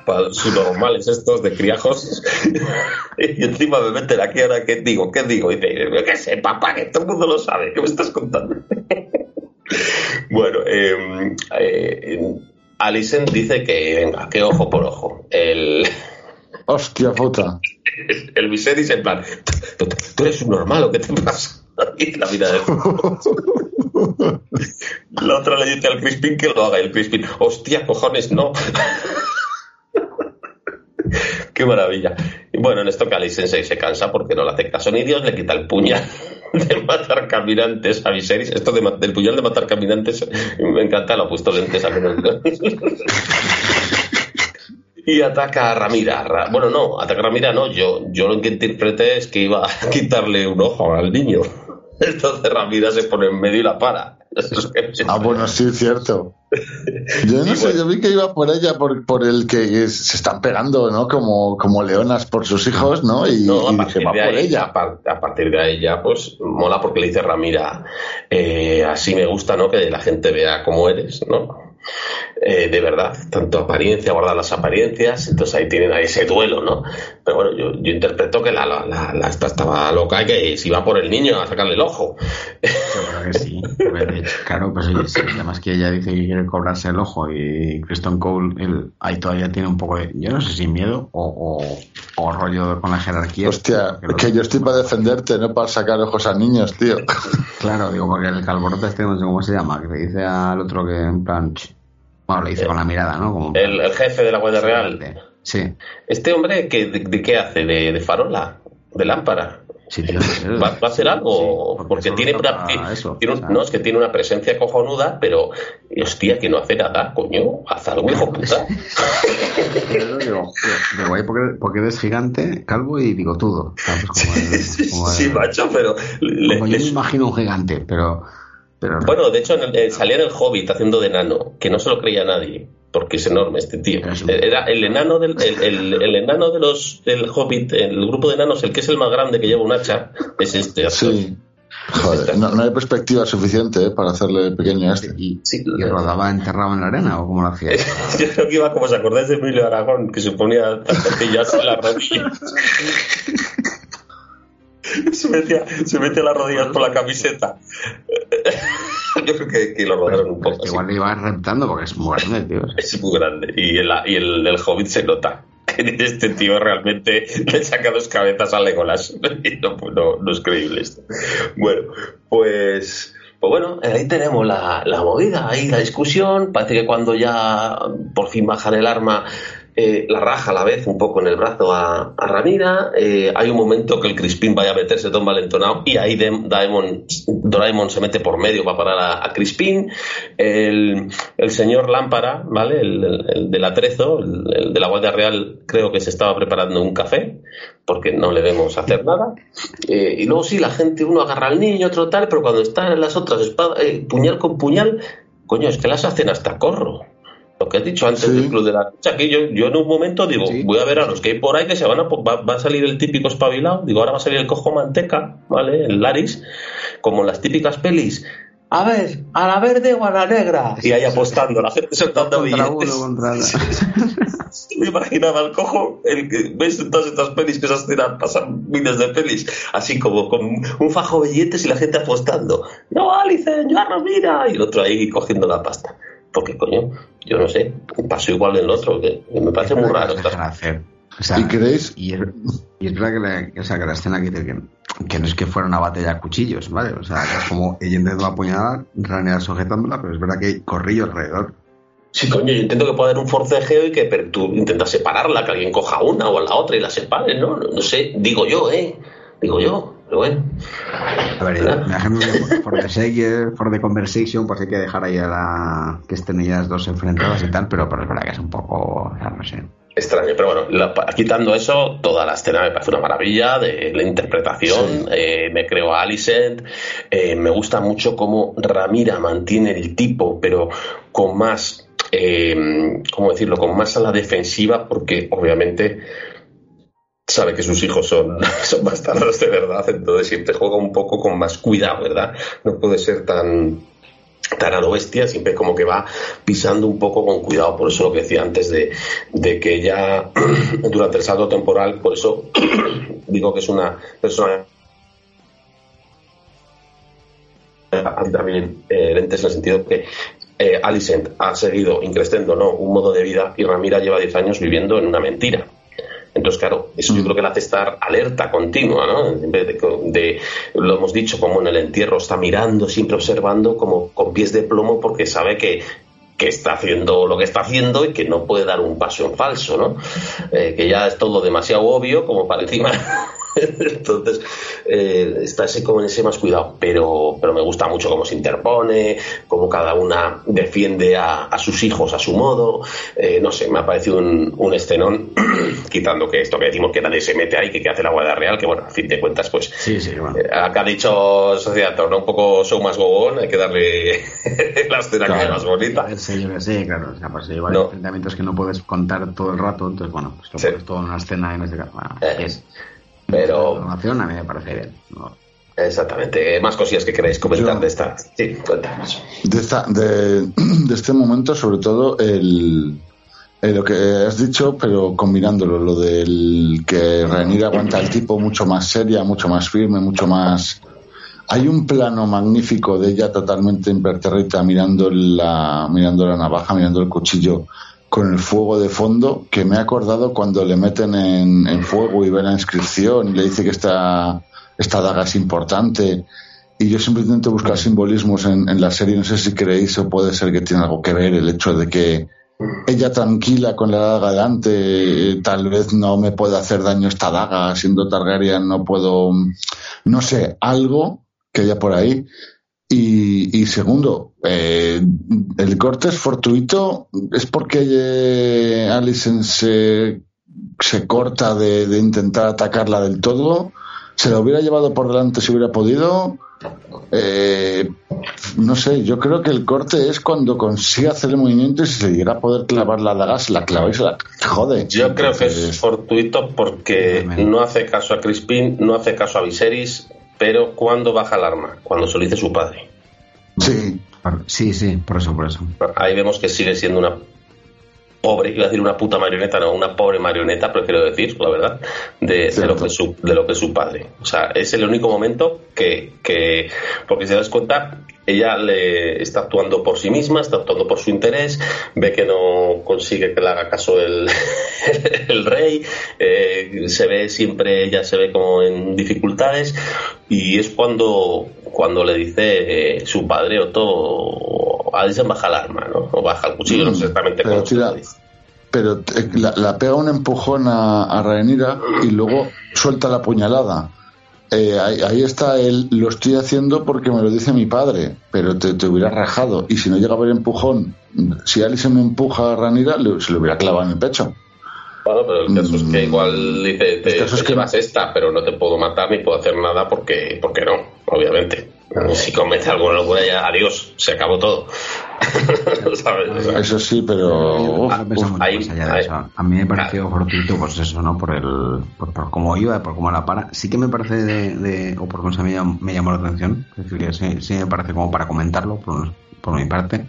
para, sus normales estos de criajos. y encima me meten aquí ahora, ¿qué digo? ¿Qué digo? Y dice, ¿qué sé, papá? Que todo el mundo lo sabe. ¿Qué me estás contando? bueno, eh, eh Alicent dice que, venga, que ojo por ojo. El. Hostia puta. El Viserys en plan, tú eres un normal, ¿o qué te pasa? la vida de... La otra le dice al Crispin que lo haga. El Crispin, hostia, cojones, no. Qué maravilla. Y bueno, en esto que Alicent se, cansa porque no le hace caso ni Dios, le quita el puñal de matar caminantes a Viserys. Esto del puñal de matar caminantes me encanta, lo ha puesto lentes a y ataca a Ramira. Bueno, no, ataca a Ramira no. Yo, yo lo que interpreté es que iba a quitarle un ojo al niño. Entonces Ramira se pone en medio y la para. ah, bueno, sí, cierto. Yo no sé, yo vi que iba por ella, por, por el que se están pegando, ¿no? Como, como leonas por sus hijos, ¿no? Y, no, a partir de ahí, ella. A, partir de ahí ya, pues, mola porque le dice Ramira, eh, así me gusta, ¿no? Que la gente vea cómo eres, ¿no? Eh, de verdad, tanto apariencia, guardar las apariencias, entonces ahí tienen ahí ese duelo, ¿no? Pero bueno, yo, yo interpreto que la, la, la, esta estaba loca y que se iba por el niño a sacarle el ojo. Yo que sí, claro, pues además que ella dice que quiere cobrarse el ojo y Kristen Cole él, ahí todavía tiene un poco de, yo no sé si miedo o, o, rollo con la jerarquía. Hostia, que, yo estoy para defenderte, no para sacar ojos a niños, tío. Claro, digo, porque el calvorote este no sé cómo se llama, que le dice al otro que en plan bueno, le dice con la mirada, ¿no? Como... El, jefe de la Guardia Real. Sí. ¿Este hombre que, de, qué hace? ¿De, farola? ¿De lámpara? Sí, tío, ¿Va, a hacer algo? porque, tiene una, no, es que tiene una presencia cojonuda, pero hostia, que no hace nada, coño, haz algo, hijo puta. digo, digo, porque, porque eres gigante, calvo y bigotudo. sí, macho, pero. Le, yo me imagino un gigante, pero bueno, de hecho, eh, salía en el Hobbit haciendo de enano, que no se lo creía nadie, porque es enorme este tío. Era el enano del, el, enano de los del Hobbit, el grupo de enanos, el que es el más grande que lleva un hacha, es este. Sí. Joder, no, hay perspectiva suficiente eh, para hacerle pequeño a este. ¿Y, ¿Y rodaba enterrado en la arena o cómo lo hacía? Yo creo que iba como se acordáis de Emilio Aragón, que se ponía a en las rodillas. Se, metía, se metía las rodillas por la camiseta. Yo creo que, que lo rodaron un poco. igual le iba reptando porque es muy grande, tío. Es muy grande. Y el, y el, el Hobbit se nota que este tío realmente le saca dos cabezas a Legolas. no, no, no es creíble esto. Bueno, pues. Pues bueno, ahí tenemos la, la movida, ahí la discusión. Parece que cuando ya por fin bajan el arma, eh, la raja a la vez un poco en el brazo a, Ramira. Eh, hay un momento que el Crispin vaya a meterse todo valentonado y ahí Daemon, Doraemon se mete por medio para parar a, a Crispin. El, el, señor Lámpara, ¿vale? El, el, del atrezo, el, de la Guardia Real, creo que se estaba preparando un café porque no le debemos hacer nada. Eh, y luego sí, la gente, uno agarra al niño, otro tal, pero cuando están las otras espadas, puñal con puñal, coño, es que las hacen hasta corro. Lo que has dicho antes del club de la lucha, que yo, yo en un momento digo, voy a ver a los que hay por ahí que se van a, va, va, a salir el típico espabilado, digo, ahora va a salir el cojo manteca, ¿vale? El Laris, como en las típicas pelis, a ver, a la verde o a la negra. Y ahí apostando, la gente soltando billetes. Me imaginaba al cojo, el que ves en todas estas pelis que esas tiran, pasan miles de pelis, así como con un fajo de billetes y la gente apostando. No, Alice, yo mira. Y el otro ahí cogiendo la pasta. Porque, coño, yo no sé, paso igual en el otro, que me parece muy raro. ¿Y creéis? Y es, verdad que la, o sea, que la escena que, que, que, no es que fuera una batalla a cuchillos, ¿vale? O sea, es como ella intentando la apuñalada, Ranea sujetándola, pero es verdad que hay corrillo alrededor. Sí, coño, yo intento que pueda haber un forcejeo y que tú intentas separarla, que alguien coja una o la otra y la separe, ¿no? No, sé, digo yo, ¿eh? Digo yo, pero bueno. A ver, me ejemplo, for the sake, for the conversation, pues hay que dejar ahí a la que estén ellas dos enfrentadas y tal, pero, pero es verdad que es un poco, o sea, no sé extraño. Pero bueno, quitando eso, toda la escena me parece una maravilla de la interpretación. Eh, me creo a Alicent. Eh, me gusta mucho cómo Ramira mantiene el tipo, pero con más, eh, ¿cómo decirlo? Con más a la defensiva, porque obviamente sabe que sus hijos son, son bastardos de verdad, entonces siempre juega un poco con más cuidado, ¿verdad? No puede ser tan tan a lo bestia, siempre como que va pisando un poco con cuidado. Por eso lo que decía antes de, de que ya durante el salto temporal, por eso digo que es una persona también eh, en el sentido que eh, Alicent ha seguido increciendo ¿no? un modo de vida y Ramira lleva 10 años viviendo en una mentira. Entonces, claro, eso yo mm. creo que le hace estar alerta continua, ¿no? De, lo hemos dicho, como en el entierro, está mirando, siempre observando, como con pies de plomo, porque sabe que, que está haciendo lo que está haciendo y que no puede dar un paso en falso, ¿no? Eh, que ya es todo demasiado obvio como para encima Entonces, eh, está así como en ese más cuidado, pero, pero me gusta mucho cómo se interpone, cómo cada una defiende a, sus hijos a su modo. Eh, no sé, me ha parecido un, un escenón, quitando que esto que decimos que nadie se mete ahí, que, que hace la Guardia Real, que bueno, a fin de cuentas, pues. Sí, sí, bueno. Eh, acá ha dicho Sociedad ¿no? Un poco show más gogón, hay que darle la escena que es más bonita. Sí, sí, claro. O sea, pues igual enfrentamientos que no puedes contar todo el rato, entonces, bueno, pues lo pones todo en una escena en este caso. Bueno, es pero. a mí me parece bien. Exactamente. Más cosillas que queréis comentar de esta. Sí, cuéntanos. De, esta, de, este momento, sobre todo, el, lo que has dicho, pero combinándolo, lo del que Renir aguanta al tipo mucho más seria, mucho más firme, mucho más. Hay un plano magnífico de ella totalmente imperterrita mirando la, mirando la navaja, mirando el cuchillo con el fuego de fondo que me ha acordado cuando le meten en, fuego y ve la inscripción y le dice que esta, esta daga es importante. Y yo siempre intento buscar simbolismos en, la serie. No sé si creéis o puede ser que tiene algo que ver el hecho de que ella tranquila con la daga delante, tal vez no me puede hacer daño esta daga, siendo Targaryen no puedo, no sé, algo que haya por ahí. Y, segundo, eh, el corte es fortuito, es porque eh, Alison se, se corta de, intentar atacarla del todo. ¿Se la hubiera llevado por delante si hubiera podido? Eh, no sé, yo creo que el corte es cuando consigue hacer el movimiento y si se llega a poder clavar la daga, se la clava y se la jode. Yo creo que es fortuito porque no hace caso a Crispin, no hace caso a Viserys, pero ¿cuándo baja el arma? Cuando se lo dice su padre. Sí, sí, sí, por eso, por eso. Ahí vemos que sigue siendo una pobre, iba a decir una puta marioneta, no, una pobre marioneta, prefiero decir, la verdad, de, lo, que es su, de lo que su padre. O sea, es el único momento que, que porque se das cuenta, ella le está actuando por sí misma, está actuando por su interés, ve que no consigue que le haga caso el, el rey, eh, se ve siempre, ella se ve como en dificultades y es cuando, cuando le dice eh, su padre Otto, Alison baja el arma, ¿no? O baja el cuchillo, no sé mm, exactamente se dice pero eh, la, pega un empujón a, a y luego suelta la puñalada. Eh, ahí, está el lo estoy haciendo porque me lo dice mi padre, pero te, te hubiera rajado. Y si no llega a haber empujón, si Alice me empuja a Ranira, se lo hubiera clavado en el pecho. Bueno, pero el caso es que mm. igual dice, te, te llevas esta, pero no te puedo matar ni puedo hacer nada porque, porque no, obviamente. Si comete alguna locura ya, adiós, se acabó todo. Eso sí, pero. a mí me pareció fortuito, pues eso, ¿no? Por el. Por, cómo iba, por cómo la para. Sí que me parece de. o por cómo se me, llamó, me llamó la atención. Es decir, que sí, sí, me parece como para comentarlo, por, por mi parte.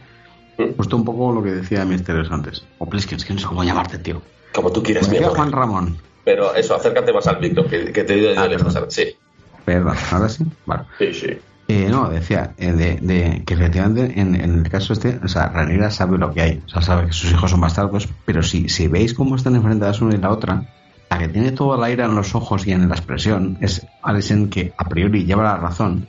Mm. Justo un poco lo que decía Misterios antes. O Pliskin, es que no sé cómo llamarte, tío. Como tú quieras, mi Juan Ramón. Pero eso, acércate más al micro, que, te digo de ah, Sí. Perdón, ahora sí. Vale. Sí, sí. Eh, no, decía eh, de, que efectivamente en, el caso este, o sea, Ranira sabe lo que hay, o sea, sabe que sus hijos son bastardos, pero si, si veis cómo están enfrentadas una y la otra, la que tiene todo el aire en los ojos y en la expresión es Alison que a priori lleva la razón,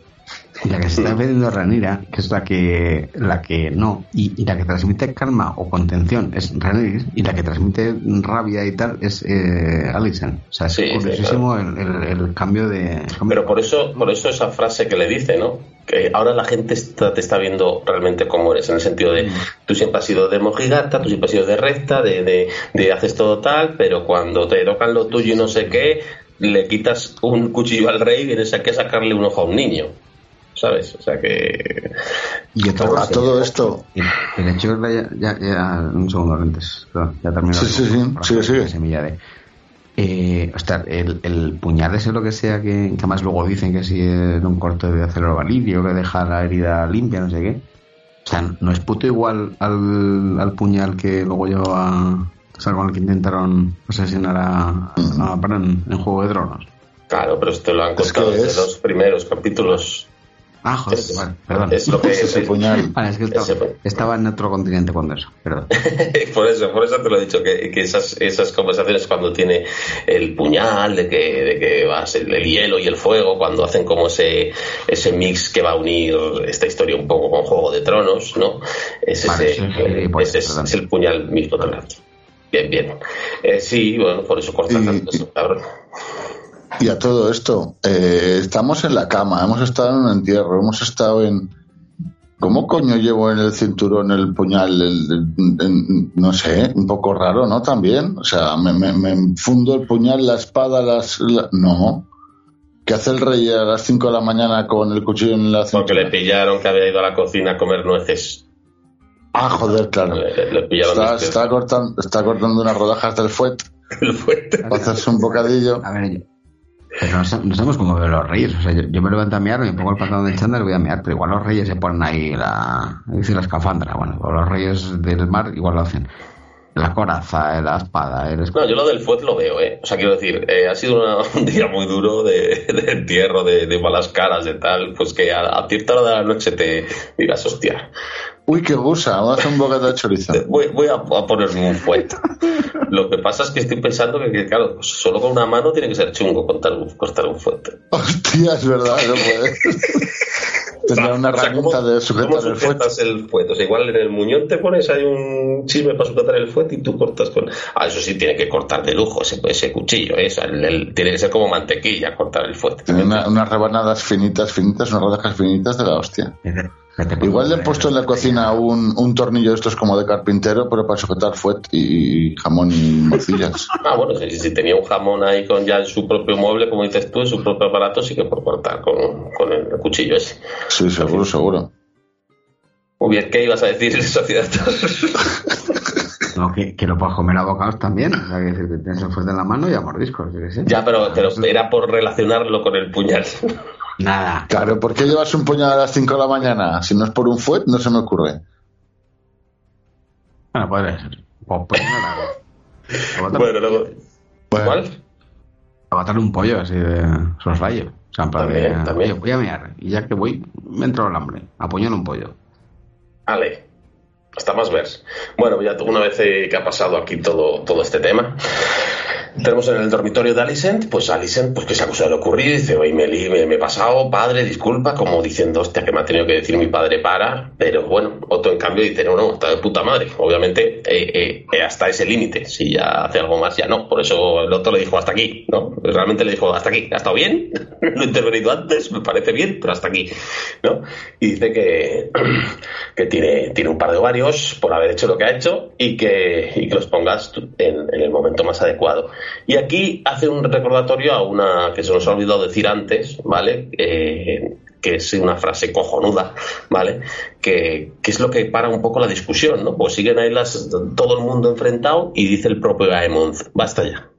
y la que se está vendiendo Ranira, que es la que la que no, y, la que transmite calma o contención es Ranira, y la que transmite rabia y tal es eh, Alison. O sea, es curiosísimo el, cambio de. Pero por eso, por eso esa frase que le dice, ¿no? Que ahora la gente te está viendo realmente como eres, en el sentido de mm. tú siempre has sido de mojigata, tú siempre has sido de recta, de, de, de haces todo tal, pero cuando te tocan lo tuyo y no sé qué, le quitas un cuchillo al rey y vienes aquí a sacarle un ojo a un niño. ¿Sabes? O sea que... Y a todo, esto... El hecho ya, ya, ya, un segundo antes, ya termino. Sí, sí, sí, sí, sí. Semilla de... Eh, el, el, puñal ese lo que sea que, que además luego dicen que si en un corte de acero validio que deja la herida limpia, no sé qué. O sea, no es puto igual al, al puñal que luego lleva o sea, con el que intentaron asesinar a, a Bran en Juego de Drones. Claro, pero esto lo han contado desde los primeros capítulos Ah, joder, perdón. Es lo que ese puñal. es que estaba, en otro continente cuando eso, perdón. por eso, por eso te lo he dicho, que, esas, esas conversaciones cuando tiene el puñal, de que, de que va el, el, hielo y el fuego, cuando hacen como ese, ese mix que va a unir esta historia un poco con Juego de Tronos, ¿no? Es, ese, pues, es, el puñal mismo también. Bien, bien. Eh, sí, bueno, por eso cortan tanto eso, cabrón. Y a todo esto, eh, estamos en la cama, hemos estado en un entierro, hemos estado en... ¿Cómo coño llevo en el cinturón el puñal? no sé, un poco raro, ¿no? También. O sea, me, me, fundo el puñal, la espada, las... no. ¿Qué hace el rey a las 5 de la mañana con el cuchillo en la cintura? Porque le pillaron que había ido a la cocina a comer nueces. Ah, joder, claro. está, cortando, está cortando unas rodajas del fuet. El fuet. Para hacerse un bocadillo. A ver, pero no, sabemos cómo ver los reyes. O sea, yo, me levanto a mear, me pongo el pantalón de chándal y voy a mear, pero igual los reyes se ponen ahí la, dice la escafandra. Bueno, los reyes del mar igual lo hacen. La coraza, la espada. El no, yo lo del fuet lo veo, ¿eh? O sea, quiero decir, eh, ha sido un día muy duro de, entierro, de, malas caras, de tal, pues que a, a cierta hora de la noche te digas, hostia, Uy, qué gusa, vamos a hacer un bocata de chorizo. Voy, voy a, ponerme un fuet. Lo que pasa es que estoy pensando que, claro, pues solo con una mano tiene que ser chungo cortar un, cortar un fuet. Hostia, es verdad, no puedes. Tendrá una herramienta de sujetar el fuet. el fuet? O sea, igual en el muñón te pones ahí un chisme para sujetar el fuet y tú cortas con... Ah, eso sí, tiene que cortar de lujo ese, ese cuchillo, ¿eh? tiene que ser como mantequilla cortar el fuet. Tiene unas rebanadas finitas, finitas, unas rodajas finitas de la hostia. Igual le he puesto en la cocina un, un tornillo estos como de carpintero, pero para sujetar fuet y jamón y morcillas. ah, bueno, si, tenía un jamón ahí con ya su propio mueble, como dices tú, su propio aparato, sí que por cortar con, con el cuchillo ese. Sí, seguro, seguro. Muy bien, ¿qué ibas a decir en sociedad? no, que, que, lo puedes comer a bocados también. O sea, que tienes el fuet en la mano y a mordiscos. Ya, pero, pero era por relacionarlo con el puñal. Nada. Claro, ¿por qué llevas un puñal a las 5 de la mañana? Si no es por un fuet, no se me ocurre. Bueno, puede ser. O pues bueno, luego. ¿Cuál? A matar un pollo así de sosrayo. O sea, para también, también. voy a mear. Y ya que voy, me entro el hambre. Apoyo en un pollo. Vale. Hasta más ver. Bueno, ya una vez que ha pasado aquí todo, todo este tema, tenemos en el dormitorio de Alicent, pues Alicent, pues que se acusa de lo ocurrido, dice, oye, me, me, he pasado, padre, disculpa, como diciendo, hostia, que me ha tenido que decir mi padre para, pero bueno, otro en cambio dice, no, no, está de puta madre, obviamente eh, eh, hasta ese límite, si ya hace algo más, ya no, por eso el otro le dijo hasta aquí, ¿no? Realmente le dijo, hasta aquí, ¿ha estado bien? lo he intervenido antes, me parece bien, pero hasta aquí, ¿no? Y dice que, que tiene, tiene un par de ovarios por haber hecho lo que ha hecho y que, y que los pongas en, el momento más adecuado. Y aquí hace un recordatorio a una que se nos ha olvidado decir antes, ¿vale? Eh, que que es una frase cojonuda, ¿vale? Que, es lo que para un poco la discusión, ¿no? Pues siguen ahí las, todo el mundo enfrentado y dice el propio Aemon, basta ya.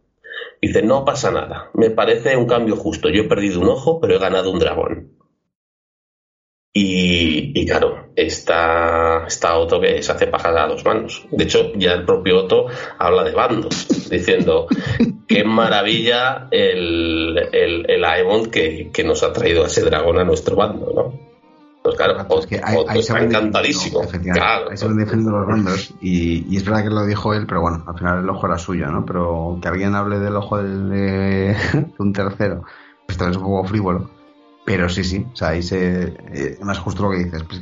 Dice, no pasa nada, me parece un cambio justo, yo he perdido un ojo, pero he ganado un dragón. Y, claro, está, está Otto que se hace paja a dos manos. De hecho, ya el propio Otto habla de bandos, diciendo qué maravilla el, el, Aemon que, nos ha traído a ese dragón a nuestro bando, ¿no? Pues claro, está encantadísimo. Claro, ahí se van defendiendo los bandos. Y, es verdad que lo dijo él, pero bueno, al final el ojo era suyo, ¿no? Pero que alguien hable del ojo de, un tercero, pues esto es un poco frívolo. Pero sí, sí, o sea, ahí se. Eh, más justo lo que dices, pues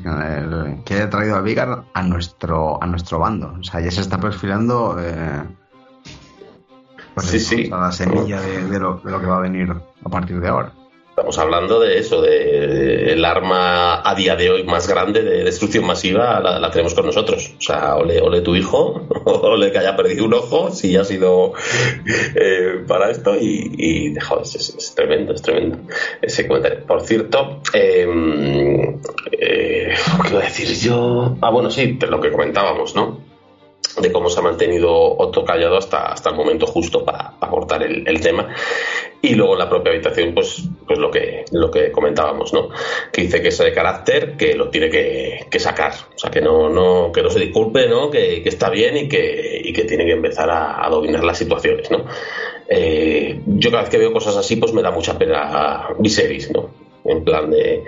que, haya traído a Vigar a nuestro, a nuestro bando. O sea, ya se está perfilando. Eh, pues sí, sí. la semilla de, lo, de lo que va a venir a partir de ahora. Estamos hablando de eso, de el arma a día de hoy más grande de destrucción masiva la, tenemos con nosotros. O sea, ole, ole tu hijo, ole que haya perdido un ojo, si ha sido eh, para esto y, y es, tremendo, es tremendo ese comentario. Por cierto, em, eh, ¿qué iba a decir yo? Ah, bueno, sí, lo que comentábamos, ¿no? De cómo se ha mantenido Otto callado hasta, hasta el momento justo para, cortar el, tema. Y luego en la propia habitación, pues, pues lo que lo que comentábamos, ¿no? Que dice que es de carácter, que lo tiene que, sacar. O sea, que no, no, que no se disculpe, ¿no? Que, está bien y que, y que tiene que empezar a, dominar las situaciones, ¿no? Eh, yo cada vez que veo cosas así, pues me da mucha pena Viserys, ¿no? En plan de.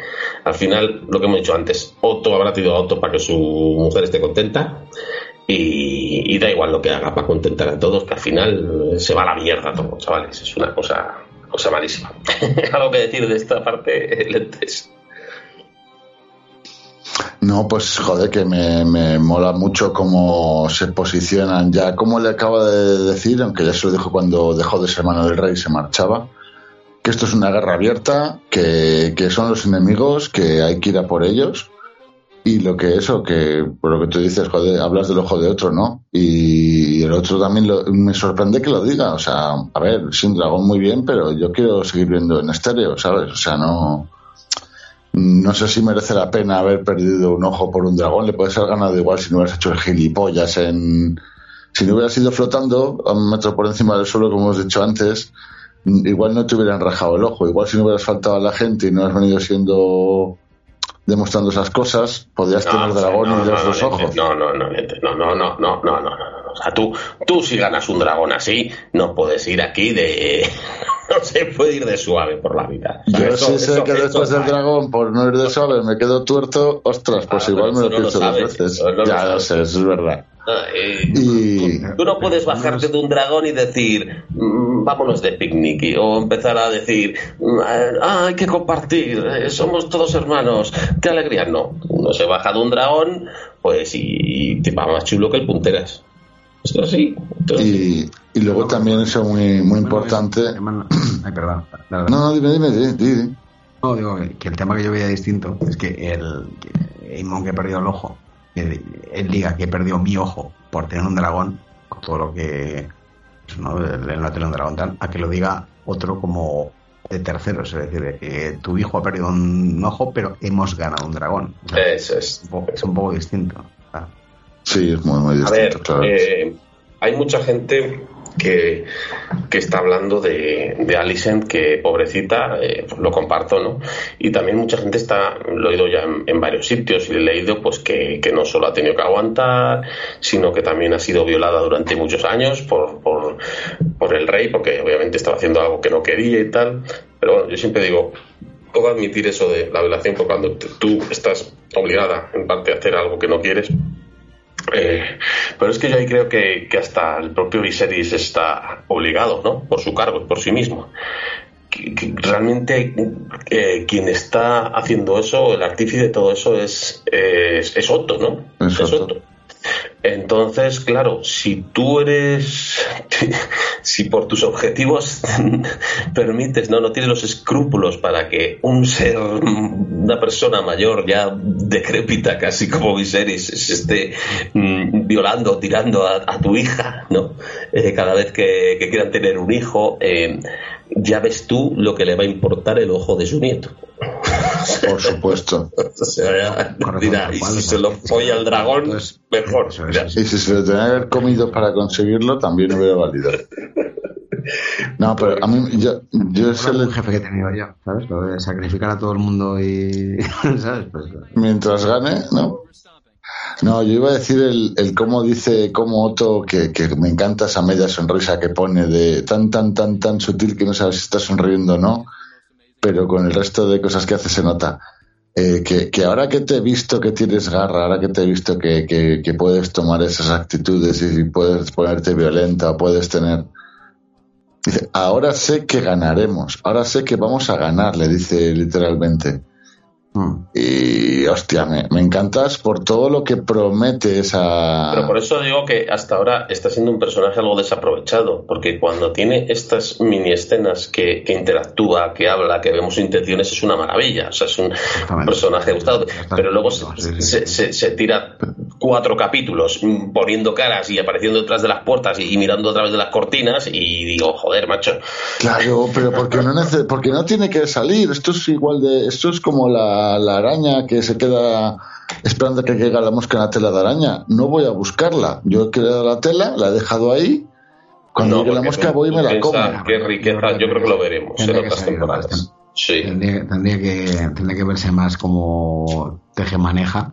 Al final, lo que hemos dicho antes, Otto habrá tenido a Otto para que su mujer esté contenta. Y, da igual lo que haga para contentar a todos, que al final se va a la mierda todo, chavales. Es una cosa, cosa malísima. ¿Algo que decir de esta parte, Lentes? No, pues joder, que me, me, mola mucho cómo se posicionan ya, como le acaba de decir, aunque ya se lo dijo cuando dejó de ser mano del rey y se marchaba, que esto es una guerra abierta, que, que son los enemigos, que hay que ir a por ellos y lo que eso, que por lo que tú dices, joder, hablas del ojo de otro, ¿no? Y el otro también me sorprende que lo diga. O sea, a ver, sin dragón muy bien, pero yo quiero seguir viendo en estéreo, ¿sabes? O sea, no. No sé si merece la pena haber perdido un ojo por un dragón. Le puedes haber ganado igual si no hubieras hecho el gilipollas en. Si no hubieras ido flotando a un metro por encima del suelo, como hemos dicho antes, igual no te hubieran rajado el ojo. Igual si no hubieras faltado a la gente y no has venido siendo demostrando esas cosas, podrías tener dragón y los dos ojos. No, no, no, no, no, no, no, no, no, O sea, tú, tú si ganas un dragón así, no puedes ir aquí de... no se puede ir de suave por la vida. Yo sí sé que después del dragón, por no ir de suave, me quedo tuerto, ostras, pues igual me lo pienso dos veces. ya lo sé, es verdad. Y... tú, no puedes bajarte de un dragón y decir, mm, vámonos de picnic, o empezar a decir, mm, ah, hay que compartir, eh, somos todos hermanos, qué alegría. No, no se baja de un dragón, pues y, te va más chulo que el punteras. Esto así. Y, y, luego también eso muy, muy importante. Ay, perdón. No, no, dime, dime, dime. No, digo que el tema que yo veía distinto es que el que que ha perdido el ojo él diga que perdió mi ojo por tener un dragón, con todo lo que ¿no? el no tener un dragón tal, a que lo diga otro como de terceros, es decir, que tu hijo ha perdido un ojo, pero hemos ganado un dragón. Eso es. Es un poco distinto. Sí, es muy, muy distinto. Eh, hay mucha gente que, está hablando de, de Alicent, que pobrecita, eh, lo comparto, ¿no? Y también mucha gente está, lo he oído ya en, varios sitios y he leído pues que, no solo ha tenido que aguantar, sino que también ha sido violada durante muchos años por, por, por el rey, porque obviamente estaba haciendo algo que no quería y tal. Pero bueno, yo siempre digo, puedo admitir eso de la violación, porque cuando tú estás obligada en parte a hacer algo que no quieres, eh, pero es que yo ahí creo que, hasta el propio Viserys está obligado, ¿no? Por su cargo, por sí mismo. realmente eh, quien está haciendo eso, el artífice de todo eso es, es, Otto, ¿no? Es Otto. Entonces, claro, si tú eres, si por tus objetivos permites, no, no tienes los escrúpulos para que un ser, una persona mayor, ya decrépita, casi como Viserys, se esté mm, violando, tirando a, tu hija, ¿no? Eh, cada vez que, quieran tener un hijo, eh, ya ves tú lo que le va a importar el ojo de su nieto. Por supuesto. o sea, dirá, y si se lo folla al dragón, mejor. y si se lo tenía que haber comido para conseguirlo, también hubiera valido. No, pero a mí, yo, yo es el jefe que he tenido yo, ¿sabes? Lo de sacrificar a todo el mundo y, ¿sabes? Pues, Mientras gane, ¿no? No, yo iba a decir el, cómo dice, cómo Otto, que, que, me encanta esa media sonrisa que pone de tan, tan, tan, tan sutil que no sabes si está sonriendo o no, pero con el resto de cosas que hace se nota. Eh, que, que, ahora que te he visto que tienes garra, ahora que te he visto que, que, puedes tomar esas actitudes y puedes ponerte violenta, puedes tener... Dice, ahora sé que ganaremos, ahora sé que vamos a ganar, le dice literalmente. Mm. Y hostia, me, encantas por todo lo que promete esa. Pero por eso digo que hasta ahora está siendo un personaje algo desaprovechado, porque cuando tiene estas mini escenas que, interactúa, que habla, que vemos intenciones, es una maravilla. O sea, es un personaje gustado. Pero luego se, se, tira cuatro capítulos poniendo caras y apareciendo detrás de las puertas y, mirando a través de las cortinas, y digo, joder, macho. Claro, pero porque no, porque no tiene que salir. Esto es igual de. Esto es como la la, araña que se queda esperando que llegue la mosca en la tela de araña. No voy a buscarla. Yo he creado la tela, la he dejado ahí. Cuando llegue la mosca voy y me la como. Qué riqueza, yo creo que lo veremos en otras temporadas. Sí. Tendría, tendría, que, tendría que verse más como teje maneja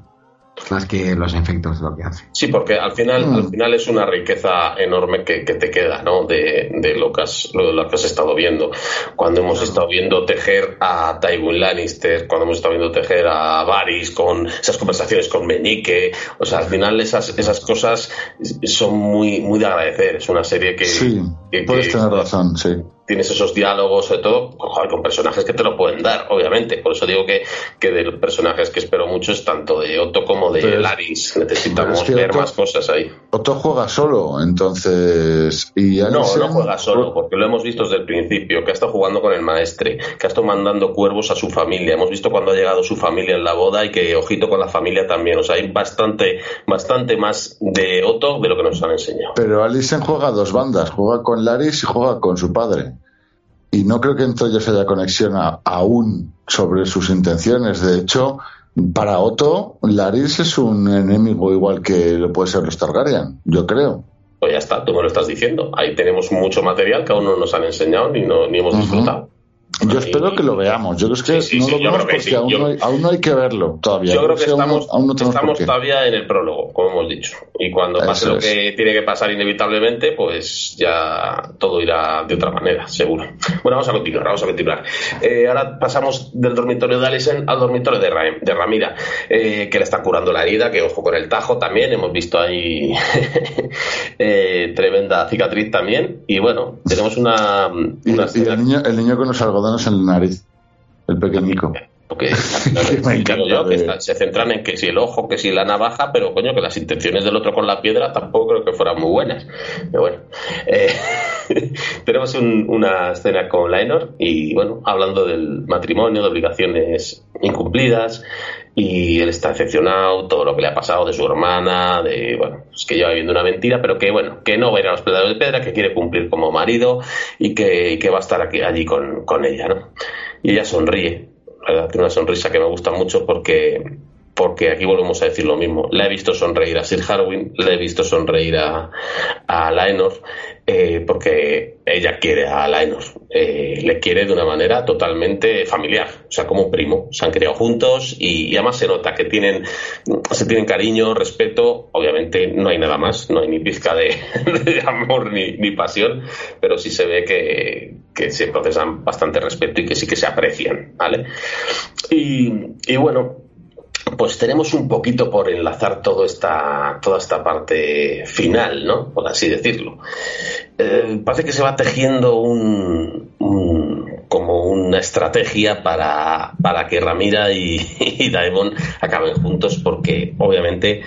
más que los efectos de lo que hace. Sí, porque al final, mm. al final es una riqueza enorme que, te queda, ¿no? De, lo, que has, lo, que has estado viendo. Cuando hemos estado viendo tejer a Tywin Lannister, cuando hemos estado viendo tejer a Varys con esas conversaciones con Meñique, o sea, al final esas, esas cosas son muy, muy de agradecer. Es una serie que... Sí, puedes tener razón, sí tienes esos diálogos, sobre todo con personajes que te lo pueden dar, obviamente. Por eso digo que, que de los personajes que espero mucho es tanto de Otto como de Laris. Necesitamos ver más cosas ahí. Otto juega solo, entonces. Y no, no juega solo, porque lo hemos visto desde el principio, que ha estado jugando con el maestre, que ha estado mandando cuervos a su familia. Hemos visto cuando ha llegado su familia en la boda y que ojito con la familia también. O sea, hay bastante, bastante más de Otto de lo que nos han enseñado. Pero Alison juega dos bandas, juega con Laris y juega con su padre y no creo que entre ellos haya conexión aún sobre sus intenciones. De hecho, para Otto, Laris es un enemigo igual que lo puede ser los Targaryen, yo creo. Pues ya está, tú me lo estás diciendo. Ahí tenemos mucho material que aún no nos han enseñado ni, no, ni hemos disfrutado. Yo espero que lo veamos. Yo creo que no lo vemos porque aún, no hay, aún, no hay, que verlo todavía. Yo creo que estamos, estamos todavía en el prólogo, como hemos dicho. Y cuando pase lo que tiene que pasar inevitablemente, pues ya todo irá de otra manera, seguro. Bueno, vamos a continuar, vamos a continuar. Eh, ahora pasamos del dormitorio de Alison al dormitorio de, de Ramira, eh, que le está curando la herida, que ojo con el tajo también. Hemos visto ahí eh, tremenda cicatriz también. Y bueno, tenemos una. una y, el, niño, el niño con los algodones en la nariz, el pequeñico. Porque se centran en que si el ojo, que si la navaja, pero coño, que las intenciones del otro con la piedra tampoco creo que fueran muy buenas. Pero bueno, eh, tenemos una escena con Lainor y bueno, hablando del matrimonio, de obligaciones incumplidas, y él está decepcionado, todo lo que le ha pasado de su hermana, de, bueno, es que lleva viviendo una mentira, pero que, bueno, que no va a ir a los pedazos de piedra, que quiere cumplir como marido y que, que va a estar aquí, allí con, con, ella, ¿no? Y ella sonríe. Una sonrisa que me gusta mucho porque, porque aquí volvemos a decir lo mismo. Le he visto sonreír a Sir Harwin, le he visto sonreír a, a Laenor, eh, porque ella quiere a Laenor, eh, le quiere de una manera totalmente familiar, o sea, como un primo. Se han criado juntos y, además se nota que tienen, se tienen cariño, respeto. Obviamente no hay nada más, no hay ni pizca de, amor ni, ni, pasión, pero sí se ve que, se procesan bastante respeto y que sí que se aprecian, ¿vale? Y bueno, pues tenemos un poquito por enlazar toda esta, toda esta parte final, ¿no? Por así decirlo. Eh, parece que se va tejiendo un, como una estrategia para, para que Ramira y, y Daemon acaben juntos, porque obviamente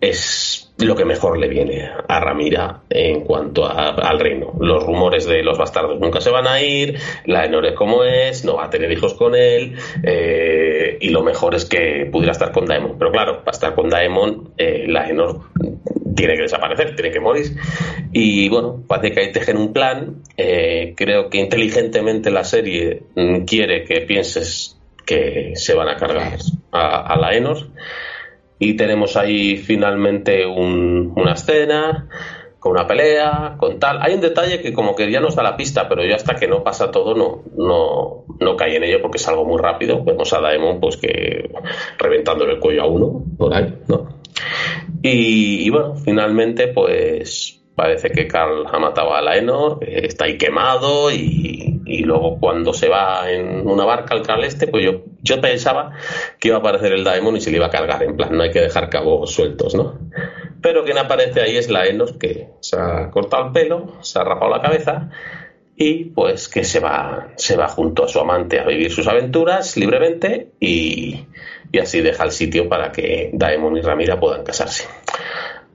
es lo que mejor le viene a Ramira en cuanto al reino. Los rumores de los bastardos nunca se van a ir, la Enor es como es, no va a tener hijos con él, eh, y lo mejor es que pudiera estar con Daemon. Pero claro, para estar con Daemon, eh, la Enor tiene que desaparecer, tiene que morir. Y bueno, parece que hay tejen un plan. Eh, creo que inteligentemente la serie quiere que pienses que se van a cargar a, la Enos. Y tenemos ahí finalmente una escena con una pelea, con tal. Hay un detalle que como que ya nos da la pista, pero yo hasta que no pasa todo no, no, no cae en ello porque es algo muy rápido. Vemos a Daemon pues que reventándole el cuello a uno, por ahí, ¿no? Y, bueno, finalmente pues parece que Carl ha matado a Laenor, está ahí quemado y, y, luego cuando se va en una barca al Carl este, pues yo, yo pensaba que iba a aparecer el Daemon y se le iba a cargar, en plan, no hay que dejar cabos sueltos, ¿no? Pero quien aparece ahí es Laenor, que se ha cortado el pelo, se ha rapado la cabeza y pues que se va, se va junto a su amante a vivir sus aventuras libremente y, y así deja el sitio para que Daemon y Ramira puedan casarse.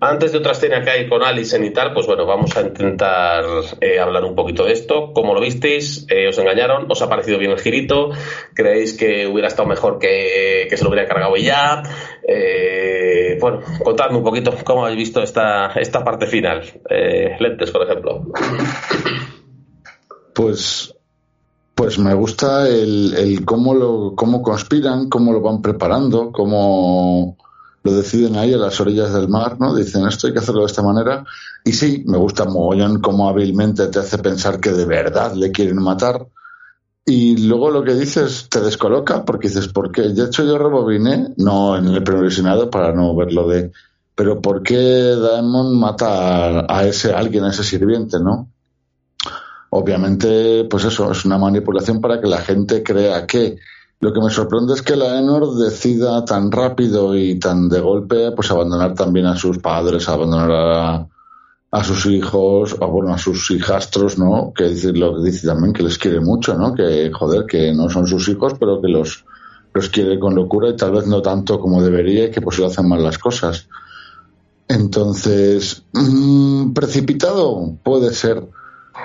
Antes de otra escena que hay con Alison y tal, pues bueno, vamos a intentar eh, hablar un poquito de esto. ¿Cómo lo visteis? Eh, ¿Os engañaron? ¿Os ha parecido bien el girito? ¿Creéis que hubiera estado mejor que, se lo hubiera cargado ya? Eh, bueno, contadme un poquito cómo habéis visto esta, esta parte final. Lentes, por ejemplo. Pues pues me gusta el cómo lo cómo conspiran, cómo lo van preparando, cómo lo deciden ahí a las orillas del mar, ¿no? Dicen esto hay que hacerlo de esta manera. Y sí, me gusta mogollón cómo hábilmente te hace pensar que de verdad le quieren matar. Y luego lo que dices te descoloca porque dices, ¿por qué? De hecho yo rebobiné, no en el primer visionado para no verlo de, pero ¿por qué Daemon mata a ese alguien, a ese sirviente, no? Obviamente, pues eso, es una manipulación para que la gente crea que. Lo que me sorprende es que la Enor decida tan rápido y tan de golpe, pues abandonar también a sus padres, abandonar a, sus hijos, o bueno, a sus hijastros, ¿no? Que dice, lo que dice también que les quiere mucho, ¿no? Que, joder, que no son sus hijos, pero que los, los quiere con locura y tal vez no tanto como debería y que pues lo hacen mal las cosas. Entonces, mm, precipitado puede ser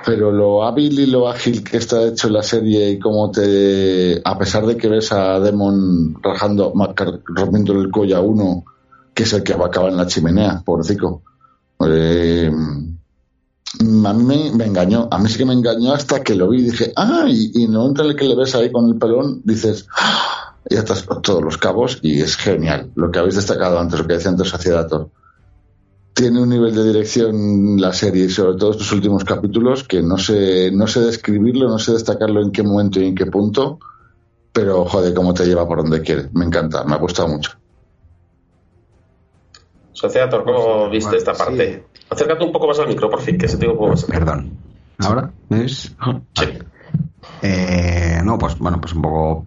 pero lo hábil y lo ágil que está hecho la serie y cómo te, a pesar de que ves a Demon rajando, rompiendo el cuello a uno, que es el que acaba en la chimenea, pobrecito. Eh, a mí me, engañó, a mí sí que me engañó hasta que lo vi y dije, ah, y, en el momento en el que le ves ahí con el pelón, dices, ah, ya estás todos los cabos y es genial. Lo que habéis destacado antes, lo que decía antes Dator tiene un nivel de dirección la serie, sobre todo estos últimos capítulos, que no sé, no sé describirlo, no sé destacarlo en qué momento y en qué punto, pero joder, cómo te lleva por donde quiere. Me encanta, me ha gustado mucho. Sociator, ¿cómo viste esta parte? Acércate un poco más al micro, por fin, que se te un poco más. Perdón. ¿Ahora? ¿Ves? Sí. Eh, no, pues bueno, pues un poco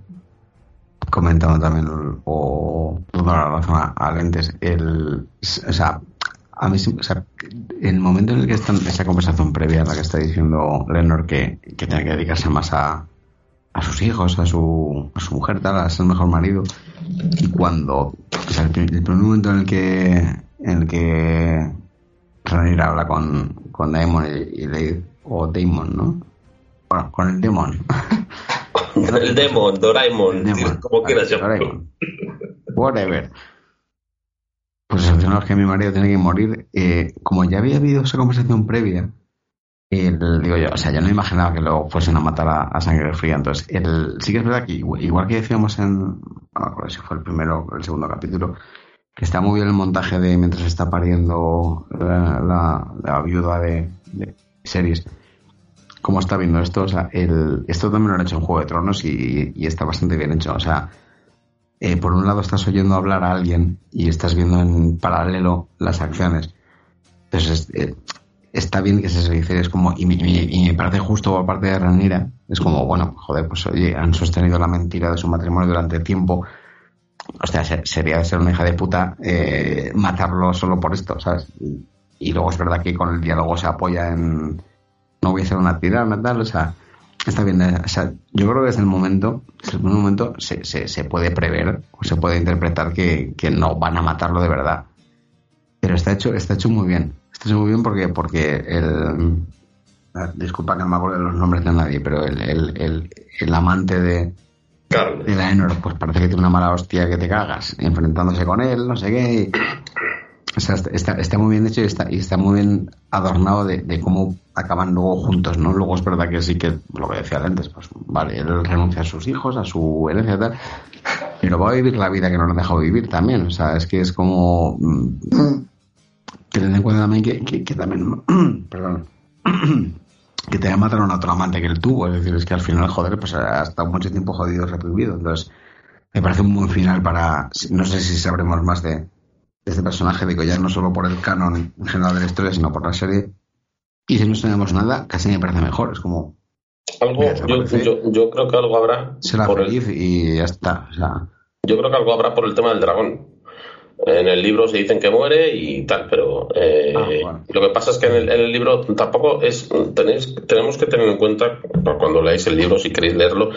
comentando también o dando la razón a, a Lentes, el, o sea, a mí, o sea, el momento en el que está esa conversación previa a la que está diciendo Lenor que, que tiene que dedicarse más a, a sus hijos, a su, a su mujer, tal, a ser mejor marido, y cuando, o sea, el, primer momento en el que, en el que Ranir habla con, con Daemon y, le o Daemon, ¿no? Bueno, con el Demon. el Demon, Doraemon, como quieras llamarlo. Whatever pues es que mi marido tiene que morir. Eh, como ya había habido esa conversación previa, digo yo, o sea, ya no imaginaba que lo fuesen a matar a, sangre fría. Entonces, el, sí que es verdad que igual, que decíamos en, no me si fue el primero o el segundo capítulo, que está muy bien el montaje de mientras está pariendo la, viuda de, series. ¿Cómo está viendo esto? O sea, el, esto también lo han hecho en Juego de Tronos y, y está bastante bien hecho. O sea, eh, por un lado estás oyendo hablar a alguien y estás viendo en paralelo las acciones. Entonces, eh, está bien que se dice, es como, y, me parece justo por parte de Ranira, es como, bueno, joder, pues oye, han sostenido la mentira de su matrimonio durante tiempo. O sea, sería ser una hija de puta eh, matarlo solo por esto, ¿sabes? Y, luego es verdad que con el diálogo se apoya en no voy a ser una tirana, tal, o sea, Está bien, eh, o sea, yo creo que desde el momento, desde el momento se, se, puede prever o se puede interpretar que, no van a matarlo de verdad. Pero está hecho, está hecho muy bien. Está hecho muy bien porque, porque el. Ah, disculpa que no me acuerdo de los nombres de nadie, pero el, el, el, amante de, de la Enor, pues parece que tiene una mala hostia que te cagas, enfrentándose con él, no sé qué. O sea, está, está, muy bien hecho y está, y está muy bien adornado de, cómo acaban luego juntos, ¿no? Luego es verdad que sí que, lo que decía antes, pues vale, él renuncia a sus hijos, a su herencia y tal, pero va a vivir la vida que no le ha dejado vivir también. O sea, es que es como... Mm, que ten en cuenta también que, que, también... perdón. que te mataron a otro amante que él tuvo. Es decir, es que al final, joder, pues ha estado mucho tiempo jodido reprohibido. Entonces, me parece un buen final para. No sé si sabremos más de, este personaje, digo, ya no solo por el canon en general de la historia, sino por la serie. Y si no sabemos nada, casi me parece mejor. Es como. Algo, yo, creo que algo habrá. Será feliz y ya está. O sea, yo creo que algo habrá por el tema del dragón. En el libro se dicen que muere y tal, pero eh, ah, lo que pasa es que en el, libro tampoco es. Tenéis, tenemos que tener en cuenta, cuando leáis el libro, si queréis leerlo,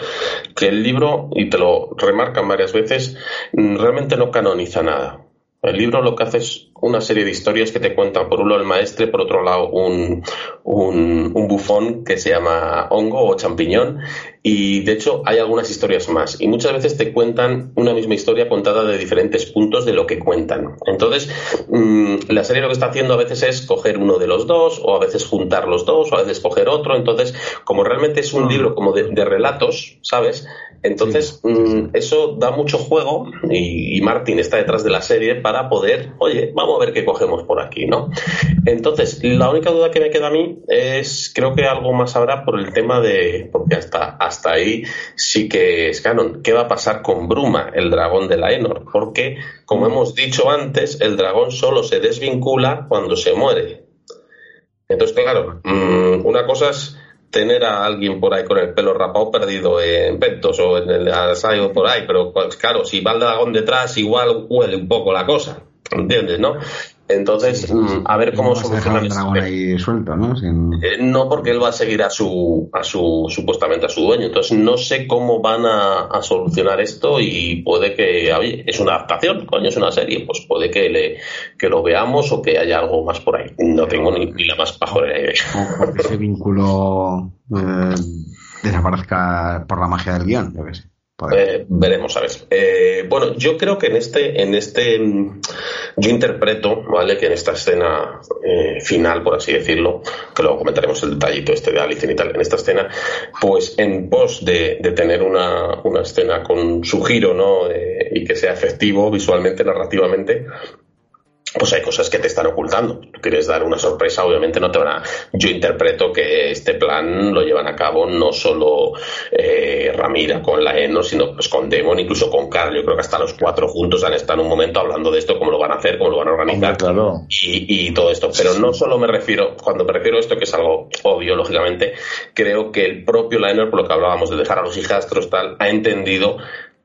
que el libro, y te lo remarcan varias veces, realmente no canoniza nada. El libro lo que hace es una serie de historias que te cuentan, por un lado el maestre, por otro lado un, un, un, bufón que se llama hongo o champiñón, y de hecho hay algunas historias más. Y muchas veces te cuentan una misma historia contada de diferentes puntos de lo que cuentan. Entonces, mm, la serie lo que está haciendo a veces es coger uno de los dos, o a veces juntar los dos, o a veces coger otro. Entonces, como realmente es un mm. libro como de, de relatos, ¿sabes? Entonces, mm, eso da mucho juego y, y, Martin está detrás de la serie para poder, oye, vamos a ver qué cogemos por aquí, ¿no? Entonces, la única duda que me queda a mí es, creo que algo más habrá por el tema de, porque hasta, hasta ahí sí que es canon, ¿qué va a pasar con Bruma, el dragón de la Enor? Porque, como hemos dicho antes, el dragón solo se desvincula cuando se muere. Entonces, claro, mm, una cosa es tener a alguien por ahí con el pelo rapado perdido en Pentos o en el asayo por ahí, pero pues, claro, si va el dragón detrás, igual huele un poco la cosa, ¿entiendes? ¿No? Entonces, mm, a ver cómo ahí suelto, ¿no? Eh, no, porque él va a seguir a su, a su, supuestamente a su dueño. Entonces, no sé cómo van a, solucionar esto y puede que, oye, es una adaptación, coño, es una serie, pues puede que, le, que lo veamos o que haya algo más por ahí. No tengo ni, la más pajolera idea. O ese vínculo eh, desaparezca por la magia del guion, yo que sé. Eh, veremos, a ver. Eh, bueno, yo creo que en este, en este, yo interpreto, ¿vale? Que en esta escena eh, final, por así decirlo, que luego comentaremos el detallito este de Alice y tal, en esta escena, pues en pos de, tener una, una, escena con su giro, ¿no? y que sea efectivo visualmente, narrativamente, pues hay cosas que te están ocultando. Tú quieres dar una sorpresa, obviamente no te van a. Yo interpreto que este plan lo llevan a cabo no solo eh, Ramira con la Eno, sino pues con Demon, incluso con Carl. Yo creo que hasta los cuatro juntos han estado en un momento hablando de esto, cómo lo van a hacer, cómo lo van a organizar y, y, todo esto. Pero no solo me refiero, cuando me refiero a esto, que es algo obvio, lógicamente, creo que el propio Liner, por lo que hablábamos de dejar a los hijastros tal, ha entendido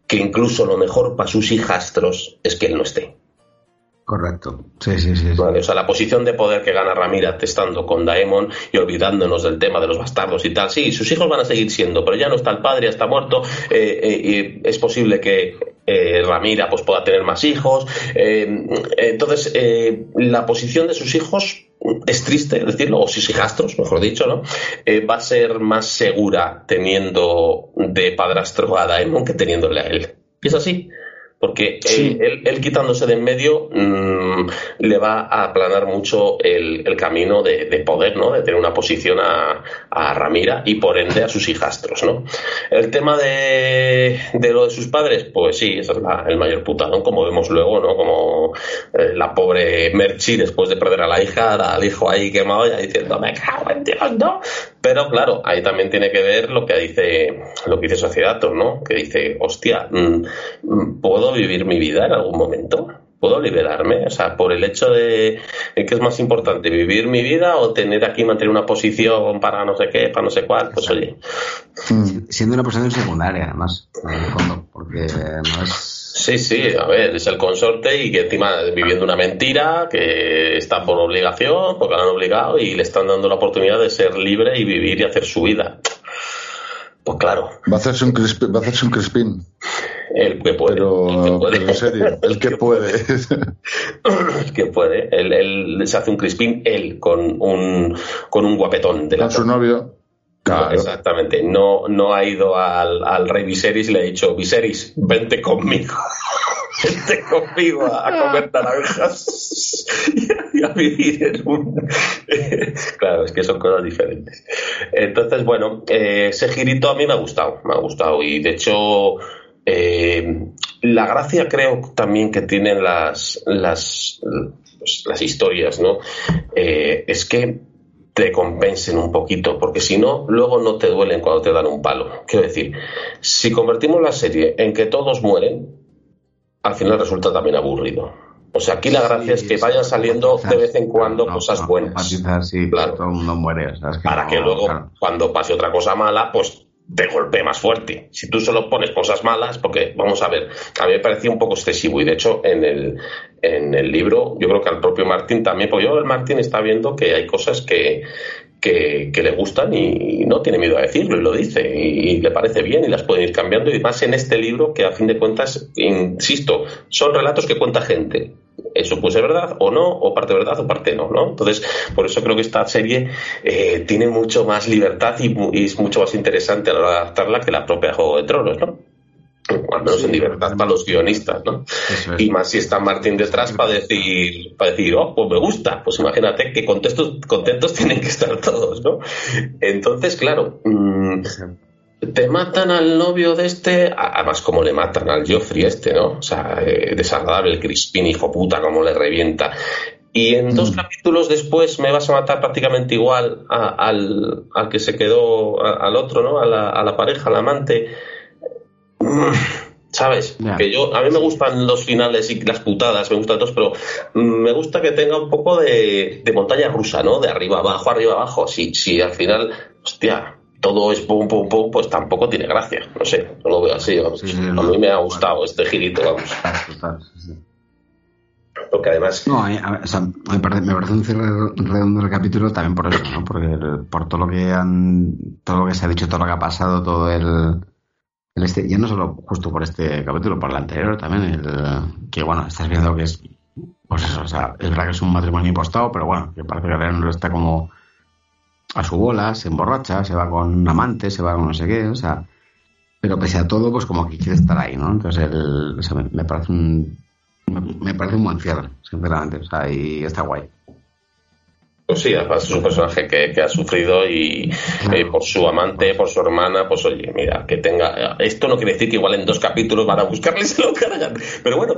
que incluso lo mejor para sus hijastros es que él no esté. Correcto. Sí, sí, sí. o sea, la posición de poder que gana Ramírez estando con Daemon y olvidándonos del tema de los bastardos y tal. Sí, sus hijos van a seguir siendo, pero ya no está el padre, ya está muerto. Eh, eh, y es posible que eh, Ramira pues, pueda tener más hijos. entonces, la posición de sus hijos es triste decirlo, o sus hijastros, mejor dicho, ¿no? va a ser más segura teniendo de padrastro a Daemon que teniéndole a él. Y es así porque él, quitándose de en medio mm, le va a aplanar mucho el, camino de, poder, ¿no? De tener una posición a, Ramira y por ende a sus hijastros, ¿no? El tema de, lo de sus padres, pues sí, ese es el mayor putadón, como vemos luego, ¿no? Como eh, la pobre Merchi, después de perder a la hija, al hijo ahí quemado, ya diciendo, me cago en Dios, ¿no? Pero claro, ahí también tiene que ver lo que dice, lo que dice Sociedator, ¿no? Que dice, hostia, mm, mm, ¿puedo vivir mi vida en algún momento? ¿Puedo liberarme? O sea, por el hecho de, que es más importante, vivir mi vida o tener aquí, mantener una posición para no sé qué, para no sé cuál, pues oye. Siendo una posición secundaria, además, en el fondo, porque no es Sí, sí, a ver, es el consorte y que encima viviendo una mentira, que está por obligación, porque lo han obligado y le están dando la oportunidad de ser libre y vivir y hacer su vida. Pues claro. Va a hacerse un, crispin, va a hacerse un crispín. El que puede. Pero, el que puede. en serio, el que puede. el que puede. Él, se hace un crispín, él, con un, con un guapetón. De con su novio. Exactamente. No, no ha ido al, al, rey Viserys y le ha dicho, Viserys, vente conmigo. vente conmigo a, comer naranjas. y a vivir en un... claro, es que son cosas diferentes. Entonces, bueno, eh, ese girito a mí me ha gustado, me ha gustado y de hecho... Eh, la gracia creo también que tienen las, las, pues, las historias, ¿no? Eh, es que te compensen un poquito, porque si no, luego no te duelen cuando te dan un palo. Quiero decir, si convertimos la serie en que todos mueren, al final resulta también aburrido. O sea, aquí la gracia es que vayan saliendo de vez en cuando cosas buenas. claro. todo el mundo muere. para que luego, cuando pase otra cosa mala, pues te golpee más fuerte. Si tú solo pones cosas malas, porque vamos a ver, a mí me parecía un poco excesivo y de hecho en el, en el libro yo creo que al propio Martín también, porque yo el Martín está viendo que hay cosas que, que, le gustan y, no tiene miedo a decirlo y lo dice y, le parece bien y las pueden ir cambiando y más en este libro que a fin de cuentas, insisto, son relatos que cuenta gente. Eso puede ser verdad o no, o parte verdad o parte no, ¿no? Entonces, por eso creo que esta serie eh, tiene mucho más libertad y, y, es mucho más interesante a la hora de adaptarla que la propia Juego de Tronos, ¿no? al menos en libertad para los guionistas, ¿no? Y más si está Martín detrás para decir, para decir, oh, pues me gusta, pues imagínate que contentos, contentos tienen que estar todos, ¿no? Entonces, claro, mm, te matan al novio de este, además como le matan al Joffrey este, ¿no? O sea, eh, desagradable el Crispin, hijo puta, como le revienta. Y en dos mm. capítulos después me vas a matar prácticamente igual al, al, que se quedó, al otro, ¿no? A la, a la pareja, al amante ¿Sabes? Que yo, a mí me gustan los finales y las putadas, me gustan todos, pero me gusta que tenga un poco de, montaña rusa, ¿no? De arriba abajo, arriba abajo. Si, si al final, hostia, todo es pum, pum, pum, pues tampoco tiene gracia. No sé, no lo veo así. a mí me ha gustado este girito, vamos. Porque además. No, me, parece, un cierre redondo el capítulo también por eso, ¿no? Porque por todo lo que han. Todo lo que se ha dicho, todo lo que ha pasado, todo el este, ya no solo justo por este capítulo, por el anterior también, el, que bueno, estás viendo que es, pues eso, o sea, es verdad que es un matrimonio impostado, pero bueno, que parece que Leonor está como a su bola, se emborracha, se va con un amante, se va con no sé qué, o sea, pero pese a todo, pues como que quiere estar ahí, ¿no? Entonces, el, o sea, me, parece un, me, parece un buen cierre, sinceramente, o sea, y está guay. Pues sí, además es un personaje que, ha sufrido y eh, por su amante, por su hermana, pues oye, mira, que tenga. Esto no quiere decir que igual en dos capítulos van a buscarle y se lo cargan. Pero bueno,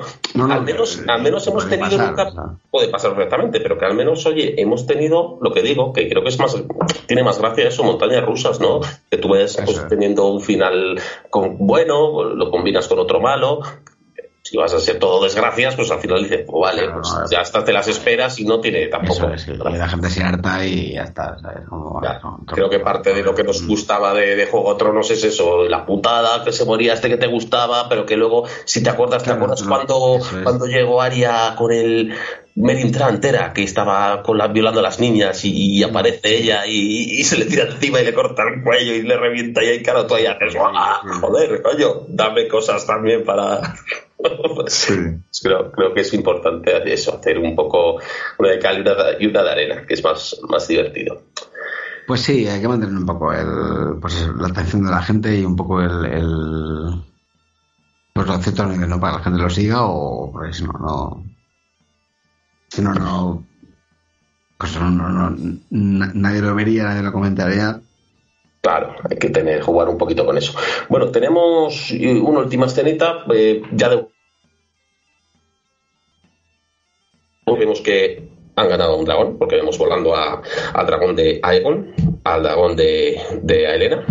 al menos, al menos hemos tenido nunca. Puede pasar perfectamente, pero que al menos, oye, hemos tenido lo que digo, que creo que es más. Tiene más gracia eso, montañas rusas, ¿no? Que tú ves pues, teniendo un final con, bueno, lo combinas con otro malo, si vas a ser todo desgracias, pues al final dices, pues vale, pues ya hasta te las esperas y no tiene tampoco. la gente se harta y ya está. creo que parte de lo que nos gustaba de, de Juego de Tronos es eso, la putada, que se moría este que te gustaba, pero que luego, si te acuerdas, te acuerdas cuando, cuando llegó Aria con el Melintra entera que estaba con la, violando a las niñas y, aparece ella y, se le tira encima y le corta el cuello y le revienta y hay cara todavía joder coño dame cosas también para creo, creo que es importante eso hacer un poco una de cal y una, de arena que es más, más divertido pues sí hay que mantener un poco el, pues la atención de la gente y un poco el, el pues lo acepto no para que la gente lo siga o pues si no no si no, no. Pues no, no, nadie lo vería, nadie lo comentaría. Claro, hay que tener, jugar un poquito con eso. Bueno, tenemos una última escenita, eh, ya de. Vemos que han ganado un dragón, porque vemos volando al dragón de Aegon, al dragón de, de Aelena,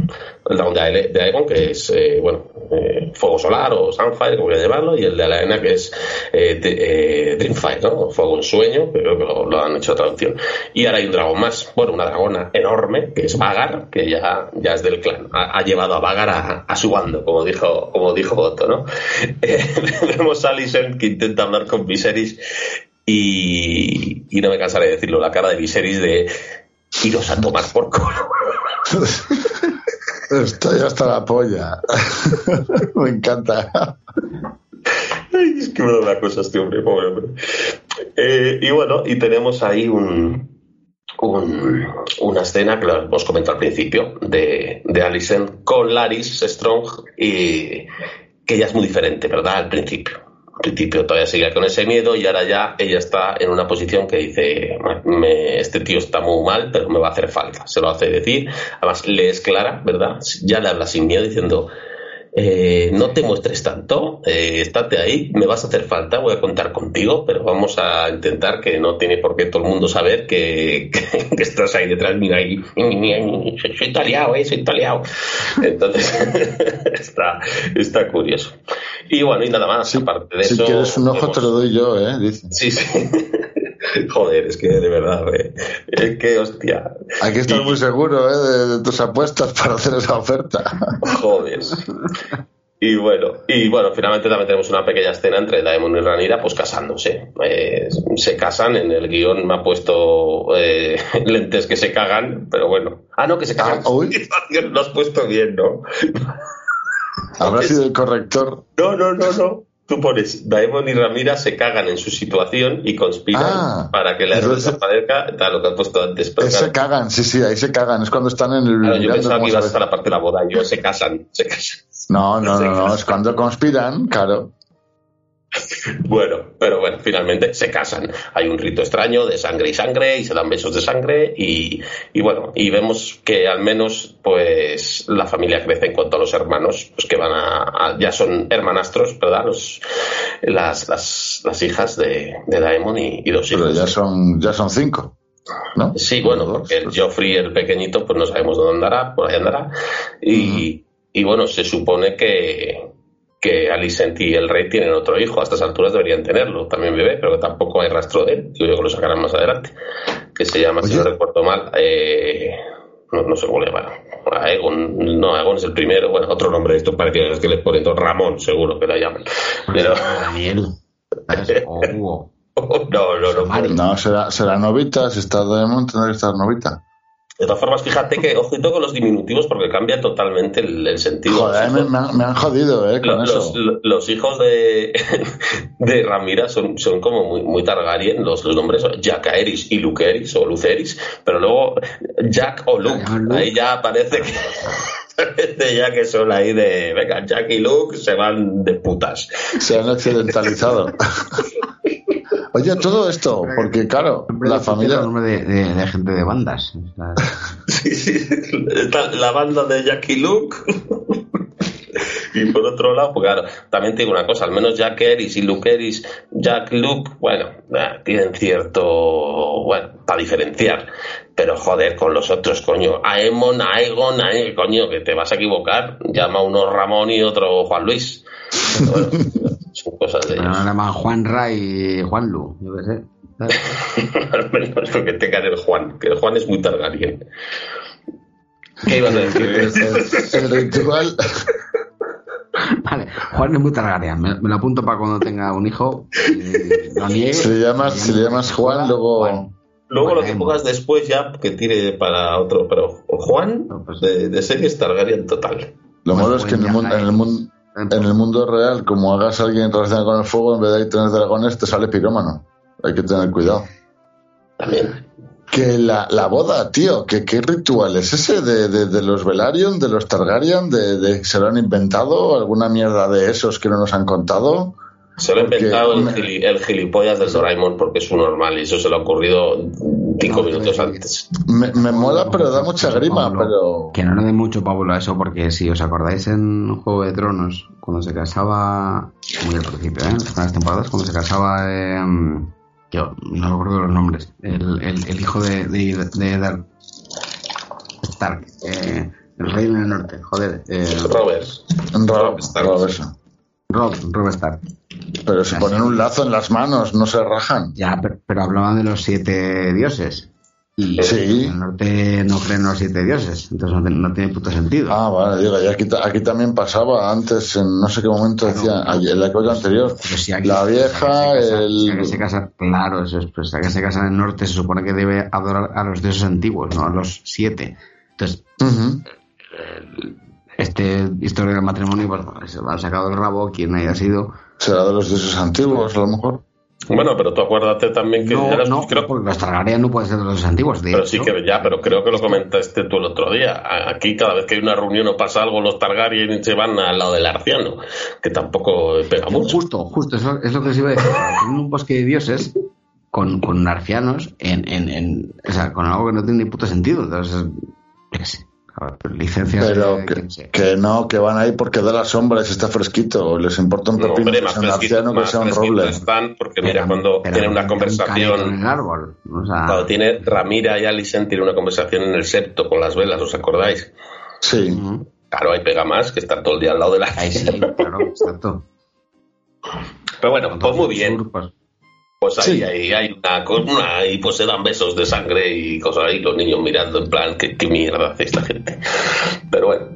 el dragón de, de Aegon, que es, eh, bueno, eh, Fuego Solar o Sunfire, como a llamarlo, y el de Aelena, que es eh, Dreamfire, ¿no? Fuego en Sueño, creo que lo, han hecho traducción. Y ahora hay un dragón más, bueno, una dragona enorme, que es Vagar, que ya, ya es del clan. Ha, llevado a Vagar a, su bando, como dijo, como dijo Otto, ¿no? vemos a Alicent que intenta hablar con Viserys y, y no me cansaré de decirlo, la cara de Viserys de iros a tomar por culo. Estoy hasta la polla. me encanta. es que me da una cosa este hombre, pobre hombre. Eh, y bueno, y tenemos ahí un, una escena que lo hemos comentado al principio de, de Alicent con Laris Strong y que ya es muy diferente, ¿verdad? Al principio principio todavía seguía con ese miedo y ahora ya ella está en una posición que dice, me, este tío está muy mal, pero me va a hacer falta. Se lo hace decir. Además, le es clara, ¿verdad? Ya le habla sin miedo diciendo, eh, no te muestres tanto, eh, estate ahí, me vas a hacer falta, voy a contar contigo, pero vamos a intentar que no tiene por qué todo el mundo saber que, estás ahí detrás, mira ahí, soy taliado, eh, soy taliado. Entonces, está, está curioso. Y bueno, y nada más, aparte de eso. Si quieres un ojo, te lo doy yo, ¿eh? Sí, sí. Joder, es que de verdad, ¿eh? es que hostia. Hay que estar muy seguro ¿eh? de, tus apuestas para hacer esa oferta. Joder. Y bueno, y bueno, finalmente también tenemos una pequeña escena entre Daemon y Ranira, pues casándose. Eh, se casan, en el guion me ha puesto eh, lentes que se cagan, pero bueno. Ah, no, que se cagan. Ah, Lo has puesto bien, ¿no? Habrá sido el corrector. No, no, no, no. Tú pones, Daemon y Ramira se cagan en su situación y conspiran ah, para que la error desaparezca, tal, lo que han puesto antes. Pero se cagan, sí, sí, ahí se cagan, es cuando están en el... Claro, yo pensaba que ibas hasta la parte de la boda, yo se casan, se casan. No, no, no, no, es cuando conspiran, claro. Bueno, pero bueno, finalmente se casan. Hay un rito extraño de sangre y sangre y se dan besos de sangre y, bueno, y vemos que al menos pues la familia crece en cuanto a los hermanos, pues que van a, ya son hermanastros, ¿verdad? Los, las, las, hijas de, de Daemon y, dos hijos. Pero ya son, ya son cinco. ¿No? Sí, bueno, porque el Joffrey, el pequeñito, pues no sabemos dónde andará, por ahí andará. Y, y bueno, se supone que, que Alicent y el rey tienen otro hijo, a estas alturas deberían tenerlo, también bebé, pero que tampoco hay rastro de él, yo creo que lo sacarán más adelante, que se llama, si no recuerdo mal, eh, no, sé cómo le llaman, Aegon, no, Aegon es el primero, bueno, otro nombre de esto parecido, es que le ponen Ramón, seguro que la llaman, pero... Daniel. no, no, no. No, será, será novita, si está de tendrá que estar novita. De todas formas, fíjate que ojito con los diminutivos porque cambia totalmente el, sentido. Joder, me, han, jodido, ¿eh? Con los, eso. Los, hijos de, de Ramira son, son como muy, muy Targaryen, los, los nombres Jack Aeris y Luke Eris o Luceris, pero luego Jack o Luke, ahí ya aparece que. Parece ya que son ahí de, venga, Jack y Luke se van de putas. Se han occidentalizado. Oye, todo esto, porque claro, la familia. nombre de, gente de bandas. sí, sí. La banda de Jackie Luke. y por otro lado, pues claro, también te digo una cosa, al menos Jack Eris y Luke Eris, Jack Luke, bueno, eh, tienen cierto, bueno, para diferenciar. Pero joder, con los otros, coño, Aemon, Aegon, Aegon, coño, que te vas a equivocar, llama uno Ramón y otro Juan Luis. Bueno, son cosas de ellos. llaman Juan Ray y Juan Lu, yo qué sé. Al menos que tengan el Juan, que el Juan es muy Targaryen. ¿Qué ibas a decir? el ritual. Vale, Juan es muy Targaryen. Me, lo apunto para cuando tenga un hijo. Y, si, le llamas, si le llamas Juan, luego. Luego lo que pongas después ya que tire para otro, pero Juan pues de, de serie es Targaryen total. Lo malo es que en el, mundo, en el, mundo, en el mundo real, como hagas a alguien relacionado con el fuego, en vez de tener dragones, te sale pirómano. Hay que tener cuidado. También. Que la, la boda, tío, que qué ritual es ese de, de, los Velaryon, de los Targaryen, de, de, se lo han inventado, alguna mierda de esos que no nos han contado. Se lo ha inventado el, gilipollas del Doraemon porque es un normal y eso se le ha ocurrido cinco minutos antes. Me, mola, pero da mucha grima. pero Que no le dé mucho pábulo a eso porque si os acordáis en Juego de Tronos, cuando se casaba, muy al principio, ¿eh? en las temporadas, cuando se casaba, eh, yo no recuerdo los nombres, el, el, hijo de, de, de Stark, eh, el rey del norte, joder. Eh, Robert. Robert, Robert, Rob, Rob Stark. Pero se ponen un lazo en las manos, no se rajan. Ya, pero, hablaban de los siete dioses. Y sí. en el norte no creen los siete dioses, entonces no, tiene puto sentido. Ah, vale, digo, y aquí, aquí también pasaba antes, en no sé qué momento decía, en la época anterior, la vieja, el... se casa, claro, eso es, pues, que se casa en el norte se supone que debe adorar a los dioses antiguos, no a los siete. Entonces, este historia del matrimonio, pues se ha sacado el rabo, quien haya sido. Será de los dioses antiguos, a lo mejor. Bueno, pero tú acuérdate también que... No, ya las- no, creo- porque los Targaryen no pueden ser de los antiguos. De pero hecho, sí que ya, pero creo que lo comentaste tú el otro día. Aquí cada vez que hay una reunión o pasa algo, los Targaryen se van al lado del arciano, que tampoco pega mucho. Justo, justo, eso es lo que os iba a decir. Un bosque de dioses con, con arcianos en, en, en- o sea, con algo que no tiene ni puto sentido. Entonces, yo ver, licencias Pero de que, no, que van ahí porque da la sombra y está fresquito. Les importa un No, pepino hombre, que sea un que sea un roble. están, porque mira, Pero- cuando pero tiene una un caneto en conversación... el árbol. O sea, Cuando tiene Ramira y Alicent tiene una conversación en el septo con las velas, ¿os acordáis? Sí. Claro, ahí pega más que estar todo el día al lado de la ahí sí, claro, exacto. Pero bueno, pues muy bien. Pues ahí, Sí. ahí hay una, una- y pues se dan besos de sangre y cosas ahí, los niños mirando en plan, ¿qué, qué mierda hace esta gente? Pero bueno,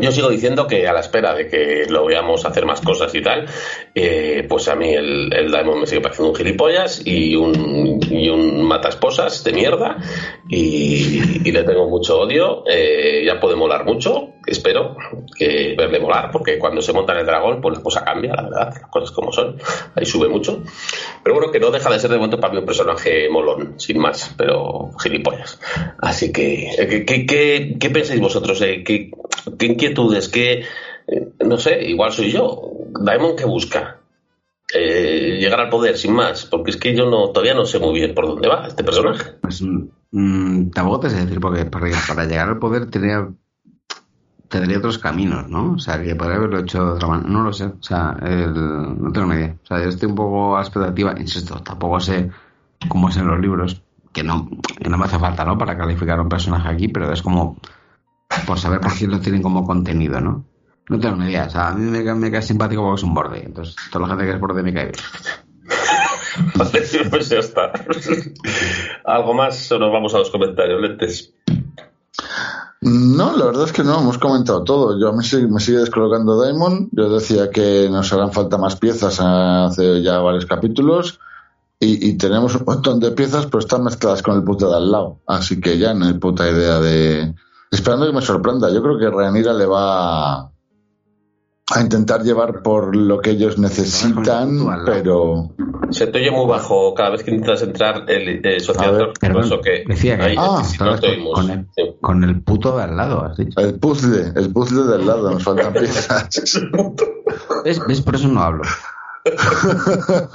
yo sigo diciendo que a la espera de que lo veamos hacer más cosas y tal, eh, pues a mí el, el Daemon me sigue pareciendo un gilipollas y un, y un matasposas de mierda y, le tengo mucho odio. Eh, ya puede molar mucho, espero que verle molar, porque cuando se monta en el dragón, pues la cosa cambia, la verdad, las cosas como son, ahí sube mucho. Pero bueno, que no deja de ser de momento para mí un personaje molón, sin más, pero gilipollas. Así que, eh, ¿qué, qué, qué- pensáis vosotros? Qué inquietudes? ¿Qué, eh, no sé, igual soy yo. Daemon, ¿qué busca? Eh, llegar al poder, sin más, porque es que yo no todavía no sé muy bien por dónde va este personaje. Pues mm, tampoco te sé decir, porque para, para llegar al poder tenía, tendría otros caminos, ¿no? O sea, que podría haberlo hecho de otra manera. No lo sé, o sea, el- no tengo ni idea. O sea, yo estoy un poco a expectativa, insisto, tampoco sé cómo es en los libros, que no, que no me hace falta, ¿no? Para calificar a un personaje aquí, pero es como por saber por qué lo tienen como contenido, ¿no? No tengo ni idea, o sea, a mí me, cae- me cae simpático porque es un borde, entonces toda la gente que es borde me cae bien. Vale, pues ya está. ¿Algo más o nos vamos a los comentarios, lentes? No, la verdad es que no, hemos comentado todo. Yo a mí sí- me sigue descolocando Daimon. Yo decía que nos harán falta más piezas hace ya varios capítulos. Y, y tenemos un montón de piezas, pero están mezcladas con el puto de al lado. Así que ya no hay puta idea de. Esperando que me sorprenda. Yo creo que Rhaenyra le va a, a intentar llevar por lo que ellos necesitan, pero. Se te oye muy bajo cada vez que intentas entrar el eh, A sociador. ver, por perdón, que decía que- ahí, Ah, si no con- el- Sí. Con el puto de al lado, has dicho. El puzzle, el puzzle del lado, nos faltan piezas. ¿Ves? ¿Ves? Por eso no hablo.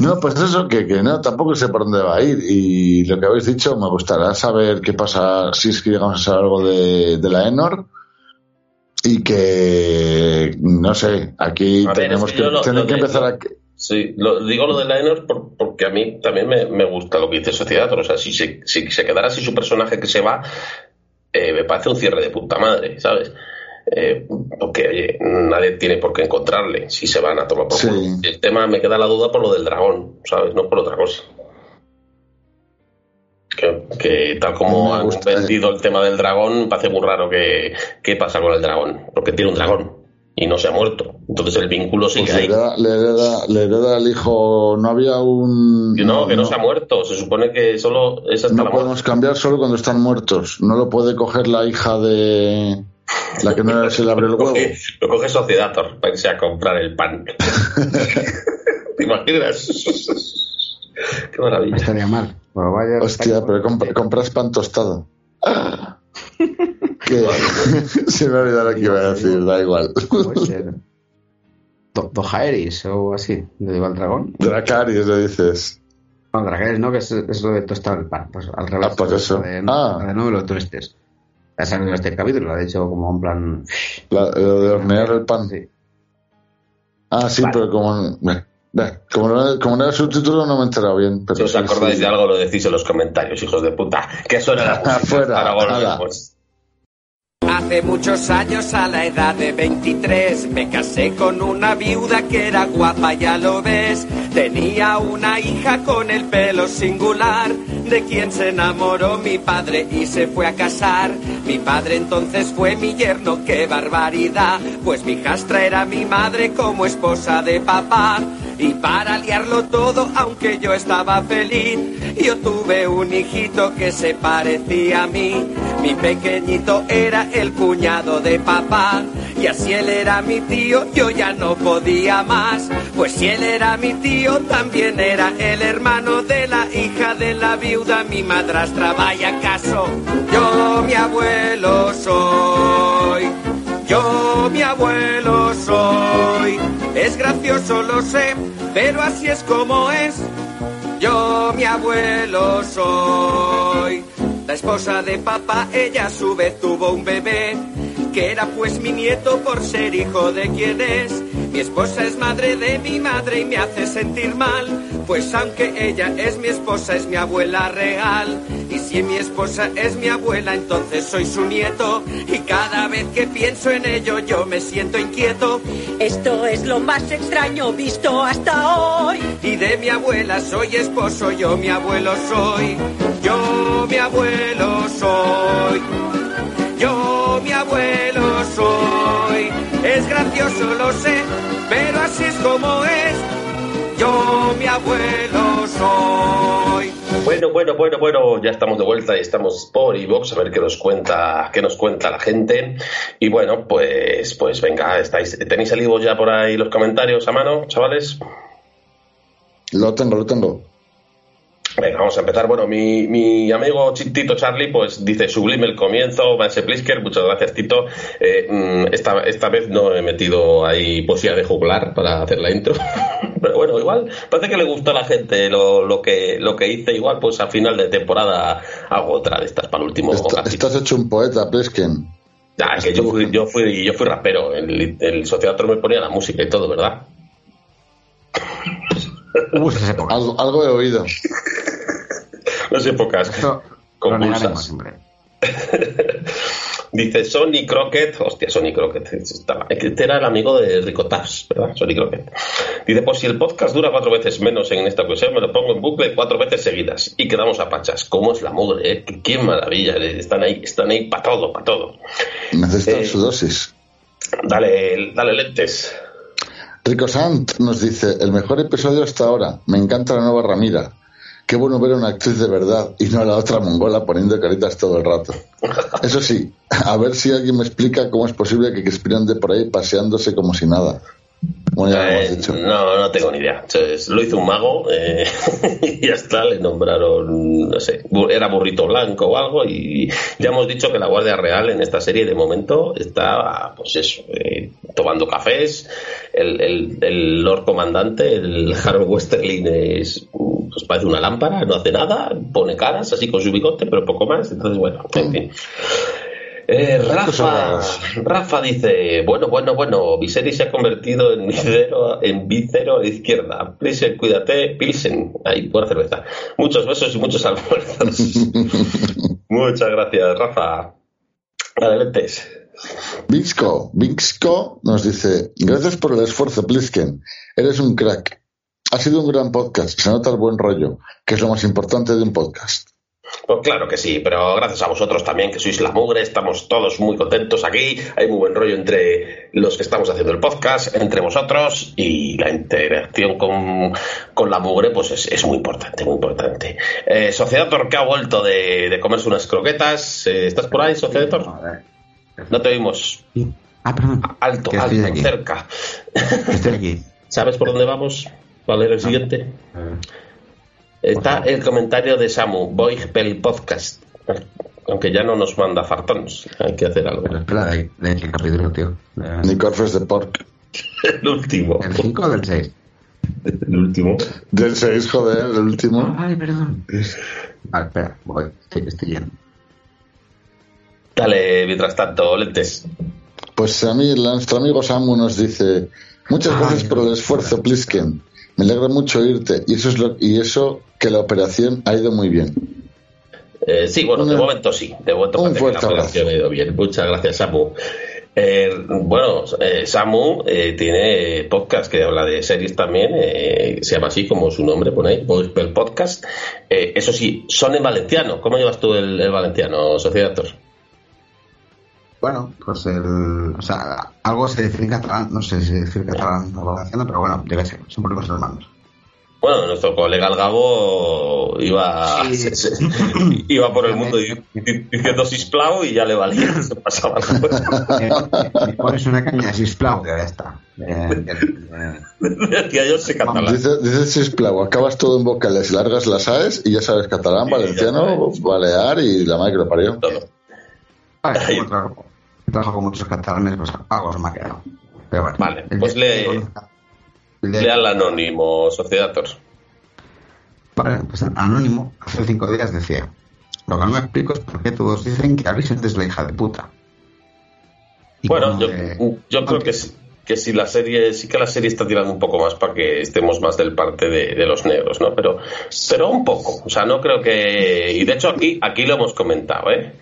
No, pues eso, que, que no, tampoco sé por dónde va a ir. Y lo que habéis dicho, me gustará saber qué pasa, si es que llegamos a saber algo de, de la Enor. Y que, no sé, aquí A ver, tenemos es que que, lo- tenemos lo que de- empezar a... Sí, lo, digo lo de Lionel por- porque a mí también me, me gusta lo que dice Sociedad. O sea, si se, si se quedara así su personaje que se va, eh, me parece un cierre de puta madre, ¿sabes? Eh, porque, oye, nadie tiene por qué encontrarle si se van a tomar por Sí. culo. El tema me queda la duda por lo del dragón, ¿sabes? No por otra cosa. Que, que tal como han vendido el tema del dragón, parece muy raro que qué pasa con el dragón, porque tiene un dragón y no se ha muerto. Entonces el vínculo sigue Pues ahí. hereda, le, hereda, le hereda al hijo, no había un... No, que no, se ha muerto. Se supone que solo es hasta no la podemos muerte. cambiar solo cuando están muertos. No lo puede coger la hija de... La que no se le abre el Lo huevo. coge, lo coge Sociedator para irse a comprar el pan. ¿Te imaginas? Qué No maravilla. estaría mal. Vaya- Hostia, pero comp- compras pan tostado. Ah. Se me ha olvidado lo que iba a decir, da igual. Puede ser. Do- Dojaeris o así, le digo al dragón. Dracaris le dices. No, Dracaris no, que es, es lo de tostar el pan. Pues al revés. Ah, pues eso. De, Ah. de no me lo tuestes. Ha salido este capítulo, lo ha dicho como en plan. La- lo de hornear el pan. Sí. Ah, sí, Vale. pero como, como, no, como no era subtítulo no me he enterado bien. Pero Si os sí, acordáis sí. de algo, lo decís en los comentarios, hijos de puta. Que suena la música. Afuera. Hace muchos años, a la edad de 23, me casé con una viuda que era guapa, ya lo ves. Tenía una hija con el pelo singular, de quien se enamoró mi padre y se fue a casar. Mi padre entonces fue mi yerno, qué barbaridad, pues mi hijastra era mi madre como esposa de papá. Y para liarlo todo, aunque yo estaba feliz, yo tuve un hijito que se parecía a mí. Mi pequeñito era el cuñado de papá. Y así él era mi tío, yo ya no podía más. Pues si él era mi tío, también era el hermano de la hija de la viuda, mi madrastra. Vaya caso, yo mi abuelo soy. Yo mi abuelo soy. Es gracioso, lo sé, pero así es como es. Yo mi abuelo soy. La esposa de papá, ella a su vez tuvo un bebé, que era pues mi nieto por ser hijo de quien es. Mi esposa es madre de mi madre y me hace sentir mal, pues aunque ella es mi esposa, es mi abuela real. Y si mi esposa es mi abuela, entonces soy su nieto. Y cada vez que pienso en ello, yo me siento inquieto. Esto es lo más extraño visto hasta hoy. Y de mi abuela soy esposo, yo mi abuelo soy. Yo mi abuelo soy. Yo mi abuelo soy. Es gracioso, lo sé, pero así es como es. Yo mi abuelo soy. Bueno, bueno, bueno, bueno, ya estamos de vuelta y estamos por iVox a ver qué nos cuenta, qué nos cuenta la gente. Y bueno, pues, pues venga, estáis, tenéis el iVoox ya por ahí los comentarios a mano, chavales. Lo tengo, lo tengo. Venga, vamos a empezar. Bueno, mi, mi amigo Tito Charlie, pues dice sublime el comienzo, Vance Plisker, muchas gracias Tito. Eh, mm, esta, esta vez no he metido ahí poesía de juglar para hacer la intro. Pero bueno, igual parece que le gustó a la gente lo, lo, que, lo que hice. Igual, pues a final de temporada hago otra de estas para el último. Está- estás hecho un poeta, Plesken. Ya, que yo fui, yo fui, yo fui rapero. El, el socioteatro me ponía la música y todo, ¿verdad? Hubo esas épocas. Algo, algo he oído. Las épocas. Esto lo convulsas. negaremos siempre. Dice Sonny Crockett, hostia, Sonny Crockett, estaba- este era el amigo de Rico Taps, ¿verdad? Sonny Crockett. Dice, pues si el podcast dura cuatro veces menos en esta ocasión, me lo pongo en bucle cuatro veces seguidas y quedamos a pachas. ¿Cómo es la mugre, eh? Qué, qué maravilla, eh, están ahí, están ahí para todo, para todo. Necesitan Eh. su dosis. Dale, dale lentes. Rico Sant nos dice, el mejor episodio hasta ahora. Me encanta la nueva Ramira. Qué bueno ver a una actriz de verdad y no a la otra mongola poniendo caritas todo el rato. Eso sí, a ver si alguien me explica cómo es posible que Crispin ande por ahí paseándose como si nada. Como ya lo Eh, hemos dicho. no, no tengo ni idea. Entonces, lo hizo un mago eh, y ya está, le nombraron, no sé, era burrito blanco o algo y ya hemos dicho que la Guardia Real en esta serie de momento está, pues eso, eh, tomando cafés, el, el, el Lord Comandante, el Harold Westerling es, pues parece una lámpara, no hace nada, pone caras así con su bigote, pero poco más, entonces bueno, en fin. Eh, Rafa, Rafa dice, bueno, bueno, bueno, Viserys se ha convertido en vicero, en a la izquierda. Pilsen, cuídate, Pilsen. Ahí, buena cerveza. Muchos besos y muchos almuerzos. Muchas gracias, Rafa. Adelante. Vixco, Vixco nos dice, gracias por el esfuerzo, Plisken. Eres un crack. Ha sido un gran podcast. Se nota el buen rollo, que es lo más importante de un podcast. Pues claro que sí, pero gracias a vosotros también, que sois la mugre, estamos todos muy contentos aquí, hay muy buen rollo entre los que estamos haciendo el podcast, entre vosotros, y la interacción con, con la mugre, pues es, es muy importante, muy importante. Eh, Sociedator, que ha vuelto de, de comerse unas croquetas, eh, ¿estás por ahí, Sociedator? No te oímos. Ah, perdón. Alto, alto, aquí. cerca. Estoy aquí. ¿Sabes por dónde vamos? ¿Cuál era el siguiente? Está el comentario de Samu, Boy Pel Podcast. Aunque ya no nos manda fartons, hay que hacer algo. Pero espera, ¿de, de qué capítulo, tío? De- Ni Corfes de Pork. El último. ¿El 5 o del 6? El último. Del 6, joder, el último. Ay, perdón. Vale, espera, voy. Estoy, estoy lleno. Dale, mientras tanto, lentes. Pues a mí, nuestro amigo Samu nos dice, muchas Ay, gracias por el esfuerzo, Plisken. Me alegra mucho oírte y eso es lo, y eso que la operación ha ido muy bien. Eh, sí, bueno, de Una- momento sí. De momento Un parece que fuerte la operación ha ido bien. Muchas gracias, Samu. Eh, bueno, eh, Samu eh, tiene podcast que habla de series también, eh, se llama así como su nombre, pone ahí, Boyspell Podcast. Eh, eso sí, son en valenciano. ¿Cómo llevas tú el, el valenciano, Sociedator? Bueno, pues el. O sea, algo se dice en catalán. No sé si decir catalán o valenciano, pero bueno, yo qué sé. Son primos hermanos. Bueno, nuestro colega el Gabo iba, Sí. se- se- iba por el mundo di- di- diciendo sisplau y ya le valía, se pasaba la cosa. Eh, me pones una caña de sisplau, que ya está. Eh, eh, Decía yo sé catalán. Dice, dice Sisplau, acabas todo en vocales, largas las AES y ya sabes catalán, ya valenciano, balear y la madre que lo parió. Todo. Ay. Trabajo, con muchos catalanes, pues algo se me ha quedado. Pero bueno. Vale, pues lee- conozca- el anónimo, Sociedator. Vale, pues Anónimo hace cinco días decía: Lo que no me explico es por qué todos dicen que Alicent es la hija de puta. Y Bueno, yo, yo creo que sí, que sí la serie, sí que la serie está tirando un poco más para que estemos más del parte de, de los negros, ¿no? Pero, pero un poco. O sea, no creo que. Y de hecho aquí, aquí lo hemos comentado, ¿eh?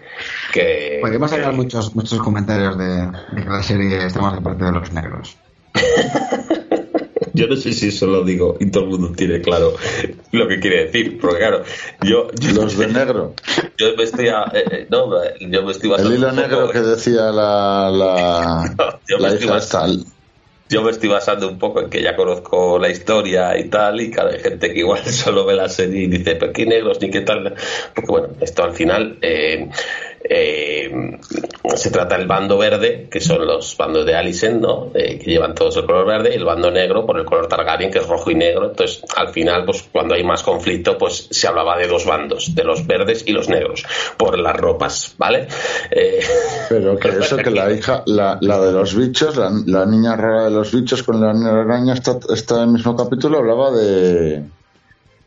Que. Podríamos sacar muchos, muchos comentarios de, de que la serie está más de parte de los negros. Yo no sé si eso lo digo y todo el mundo tiene claro lo que quiere decir, porque claro, yo, yo, Los de negro. yo me estoy, a- eh, eh, no, yo me estoy basando El hilo negro que decía la, la, Yo me la estoy hija basando- esta. yo me estoy basando un poco en que ya conozco la historia y tal, y cada gente que igual solo ve la serie y dice, pero qué negros ni qué tal. Porque bueno, esto al final eh, eh, se trata del bando verde, que son los bandos de Alicent, ¿no? Eh, que llevan todos el color verde, y el bando negro por el color Targaryen, que es rojo y negro. Entonces, al final, pues cuando hay más conflicto, pues se hablaba de dos bandos, de los verdes y los negros, por las ropas, ¿vale? Eh, Pero que eso, que la hija, la, la de los bichos, la, la niña rara de los bichos con la araña, está, está en el mismo capítulo, hablaba de,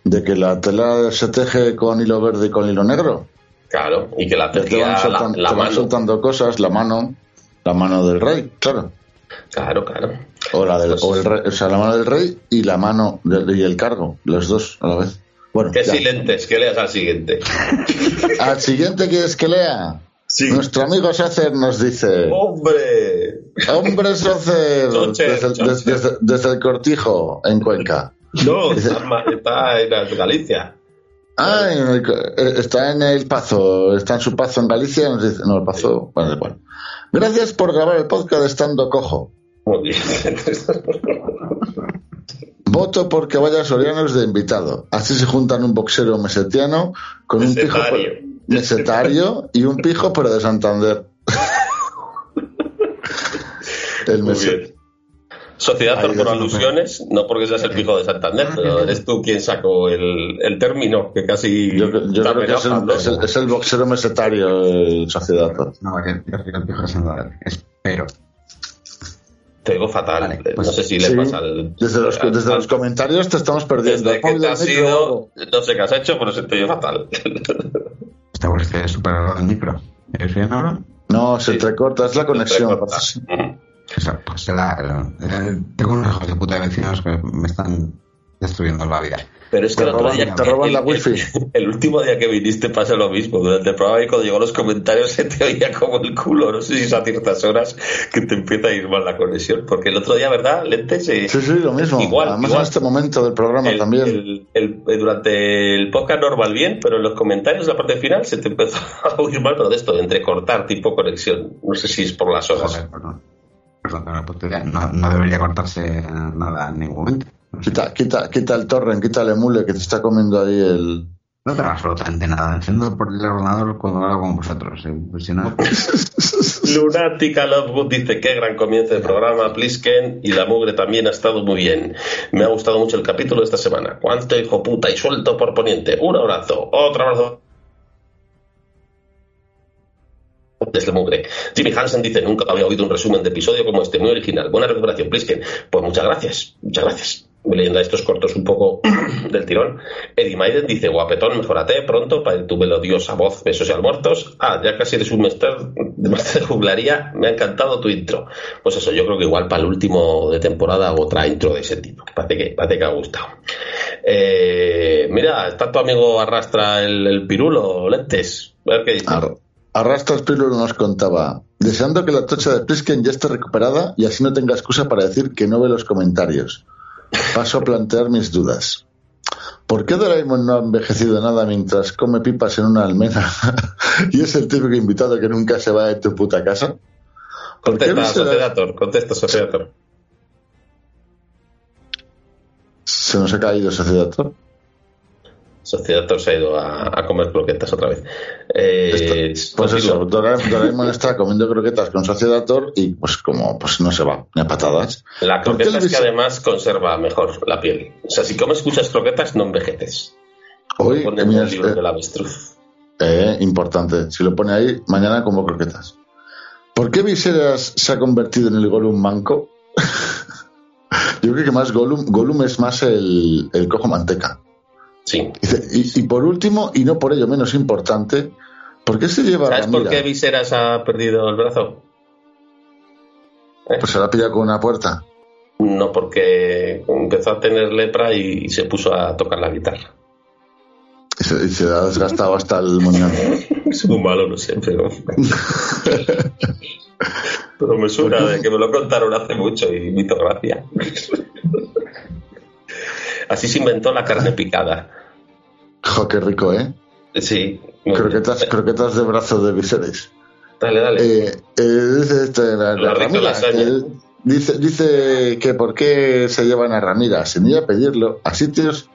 de que la tela se teje con hilo verde y con hilo negro. Claro, y que la te tejía van, soltando, la te van mano. soltando cosas, la mano, la mano del rey, claro. Claro, claro. O, la del, o, el rey, o sea, la mano del rey y la mano del, y el cargo, los dos a la vez. Bueno, Qué ya. silentes, que leas al siguiente. al siguiente quieres que lea. Sí. Nuestro amigo Sacer nos dice: ¡Hombre! Hombre Sacer, desde, el- choche. desde- desde- desde el cortijo en Cuenca. No, está en Galicia. Ah, en el- eh, está en el Pazo, está en su Pazo en Galicia. Nos dice, no, el Pazo, bueno, igual. Gracias por grabar el podcast estando cojo. Muy bien. Voto porque vaya Sorianos de invitado. Así se juntan un boxero mesetiano con un pijo Mesetario. y un pijo pero de Santander. el meset. Sociedad Ahí por es alusiones, no porque seas el pijo de Santander, pero eres tú quien sacó el, el término, que casi. Yo, yo te creo que es el, es el- es el boxero mesetario el Sociedad. No, que el pijo de Santander. Espero. Te digo fatal. Vale, pues no sé si le Sí, pasa al. desde, los, al- desde los comentarios te estamos perdiendo. Desde que te has ido, no sé qué has hecho, pero se te oye fatal. Está por este súper al micro. ¿Eres bien ahora? No, se Sí. entrecorta, es la conexión. Pues la, eh, tengo unos hijos de puta de vecinos que me están destruyendo la vida. Pero es que Te el otro roban- día. te roban el- la wifi. El, último día que viniste pasa lo mismo. Durante el programa y cuando llegó los comentarios se te oía como el culo. No sé si es a ciertas horas que te empieza a ir mal la conexión. Porque el otro día, ¿verdad? Lente se. Sí, sí, lo mismo. Igual, Además igual. en este momento del programa el- también. el- el- eh, durante el podcast normal bien, pero en los comentarios, la parte final, se te empezó a oír mal, pero de esto, de entrecortar tipo conexión. No sé si es por las horas. Joder, perdón. Perdón, no, no debería cortarse nada en ningún momento. Quita, quita, quita el torrent, quita el emule que te está comiendo ahí el. no tengo absolutamente nada. Enciendo por el ordenador cuando hablo con vosotros. eh, pues si no, Lunática Lovegood dice qué gran comienzo de programa, Plisken, y la mugre también ha estado muy bien. Me ha gustado mucho el capítulo de esta semana. Cuánto hijo puta y suelto por poniente. Un abrazo, otro abrazo. Desde mugre. Jimmy Hansen dice nunca había oído un resumen de episodio como este, muy original. Buena recuperación, Plisken. Pues muchas gracias, muchas gracias. Voy leyendo estos cortos un poco del tirón. Eddie Maiden dice, guapetón, mejorate pronto para tu melodiosa voz, besos y almuerzos. Ah, ya casi eres un máster de máster de juglaría. Me ha encantado tu intro. Pues eso, yo creo que igual para el último de temporada otra intro de ese tipo. Parece que, parece que ha gustado. Eh, mira, está tu amigo arrastra el, pirulo, lentes. A ver qué dice. Arrastra Spirulo nos contaba, deseando que la tocha de Plisken ya esté recuperada y así no tenga excusa para decir que no ve los comentarios. Paso a plantear mis dudas. ¿Por qué Doraemon no ha envejecido nada mientras come pipas en una almena y es el típico invitado que nunca se va de tu puta casa? ¿Por qué Contesta, Visera- Sociedator, contesta, Sociedator. Se nos ha caído Sociedad Thor. Sociedad se ha ido a, a comer croquetas otra vez. Eh, Esto- pues eso. Doraemon, está comiendo croquetas con Sociedad y pues como pues no se va, ni a patadas. La ¿Por qué croqueta es que además conserva mejor la piel. O sea, si comes muchas croquetas, no envejeces. Hoy, Pone mira, el libro eh, del avestruz. eh, importante, si lo pone ahí, mañana como croquetas. ¿Por qué Viserys se ha convertido en el Gollum manco? Yo creo que más Gollum, Gollum es más el, el cojo manteca. Sí. Y, y por último, y no por ello menos importante, ¿por qué se lleva ¿Sabes por Ramira? qué Viseras ha perdido el brazo? Pues se la pilla con una puerta. No, porque empezó a tener lepra y se puso a tocar la guitarra. Y se, y se ha desgastado hasta el moñón. Es muy malo, no sé, pero. pero me suena de que me lo contaron hace mucho y me hizo gracia. Así se inventó la carne picada. Jo, qué rico, ¿eh? Sí. muy bien. Croquetas, croquetas de brazo de Viserys. Dale, dale. Eh, eh, dice este, la, Ramira, que dice, dice que por qué se llevan a Ramira sin ir a pedirlo a sitios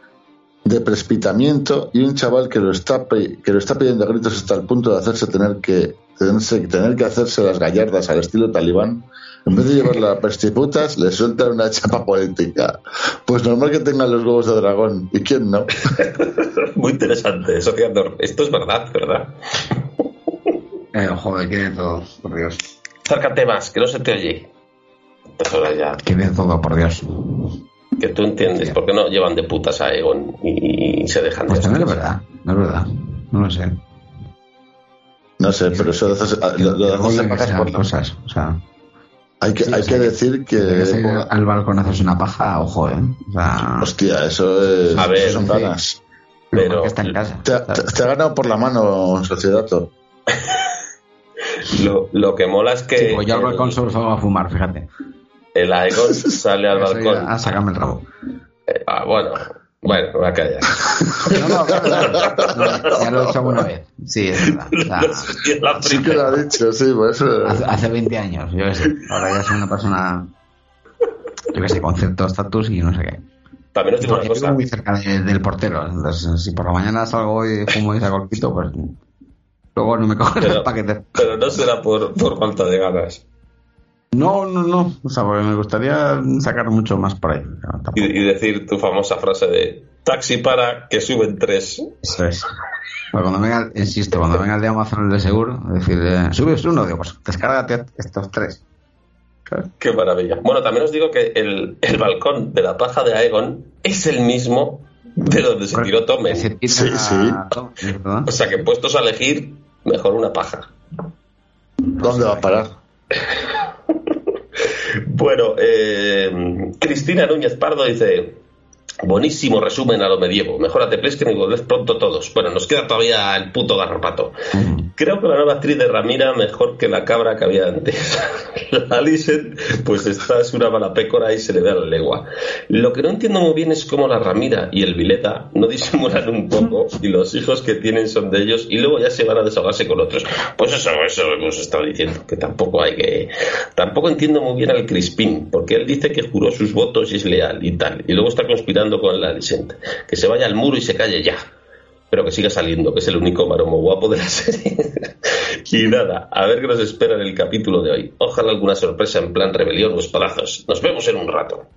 de precipitamiento y un chaval que lo está que lo está pidiendo a gritos hasta el punto de hacerse tener que tenerse- tener que hacerse las gallardas al estilo talibán en vez de llevarla a perstiputas le sueltan una chapa política pues normal que tengan los huevos de dragón y quién no Muy interesante, Sofía Dor. Esto es verdad, ¿verdad? Eh, joder, que de todo, por Dios. Acércate más, que no se te oye. Horas ya. Que de todo, por Dios. Que tú entiendes por qué no llevan de putas a Egon y, y se dejan de Pues no es verdad, no es verdad. No lo sé. no sé pero eso de hacerse, lo, lo de cosas. O sea, hay que, Sí, hay o que sea, que- decir que que al balcón a hacerse una paja, ojo, ¿eh? O sea, Hostia, eso es. A ver, eso son ganas. pero- que está en casa. Te, ha- te- te ha ganado por la mano, Sociedad. Thor. Lo, lo que mola es que Sí, pues yo al el- balcón solo salgo a fumar, fíjate. el Aegon sale al balcón. ya- A sacarme el rabo. Eh, ah, bueno, bueno, voy a callar. No, no, claro, claro. No, ya lo he hecho alguna vez. Sí, es verdad. O sea, la Sí que lo ha dicho, sí, pues. eh, hace, hace 20 años, yo qué sé. Ahora ya soy una persona, yo qué sé, con cierto estatus y no sé qué. También os digo una Porque cosa. muy cerca de- del portero. Entonces, si por la mañana salgo y fumo y saco el pito, pues luego no me cogen Pero- el paquete. Pero no será por, por falta de ganas. No, no, no. O sea, porque me gustaría sacar mucho más por ahí. Y, y decir tu famosa frase de taxi para que suben tres. Eso es. Pero cuando venga, insisto, cuando venga el de Amazon el de seguro, decir, eh, subes uno, digo, pues descárgate estos tres. Qué maravilla. Bueno, también os digo que el, el balcón de la paja de Aegon es el mismo de donde se tiró Tommen. Se tira Sí, sí. a- ¿es verdad? O sea que puestos a elegir, mejor una paja. ¿Dónde va a parar? Bueno, eh, Cristina Núñez Pardo dice: Buenísimo resumen a lo medievo. Mejórate, Plesken, y volved pronto todos. Bueno, nos queda todavía el puto garrapato. Creo que la nueva actriz de Ramira mejor que la cabra que había antes. la pues esta es una mala pécora y se le ve a la legua. Lo que no entiendo muy bien es cómo la Ramira y el Vileta no disimulan un poco y los hijos que tienen son de ellos y luego ya se van a desahogarse con otros. Pues eso, eso hemos estado diciendo, que tampoco hay que... Tampoco entiendo muy bien al Crispín, porque él dice que juró sus votos y es leal y tal, y luego está conspirando con la Alicent. Que se vaya al muro y se calle ya pero que siga saliendo, que es el único maromo guapo de la serie. y nada, a ver qué nos espera en el capítulo de hoy. Ojalá alguna sorpresa en plan rebelión o espadazos. Nos vemos en un rato.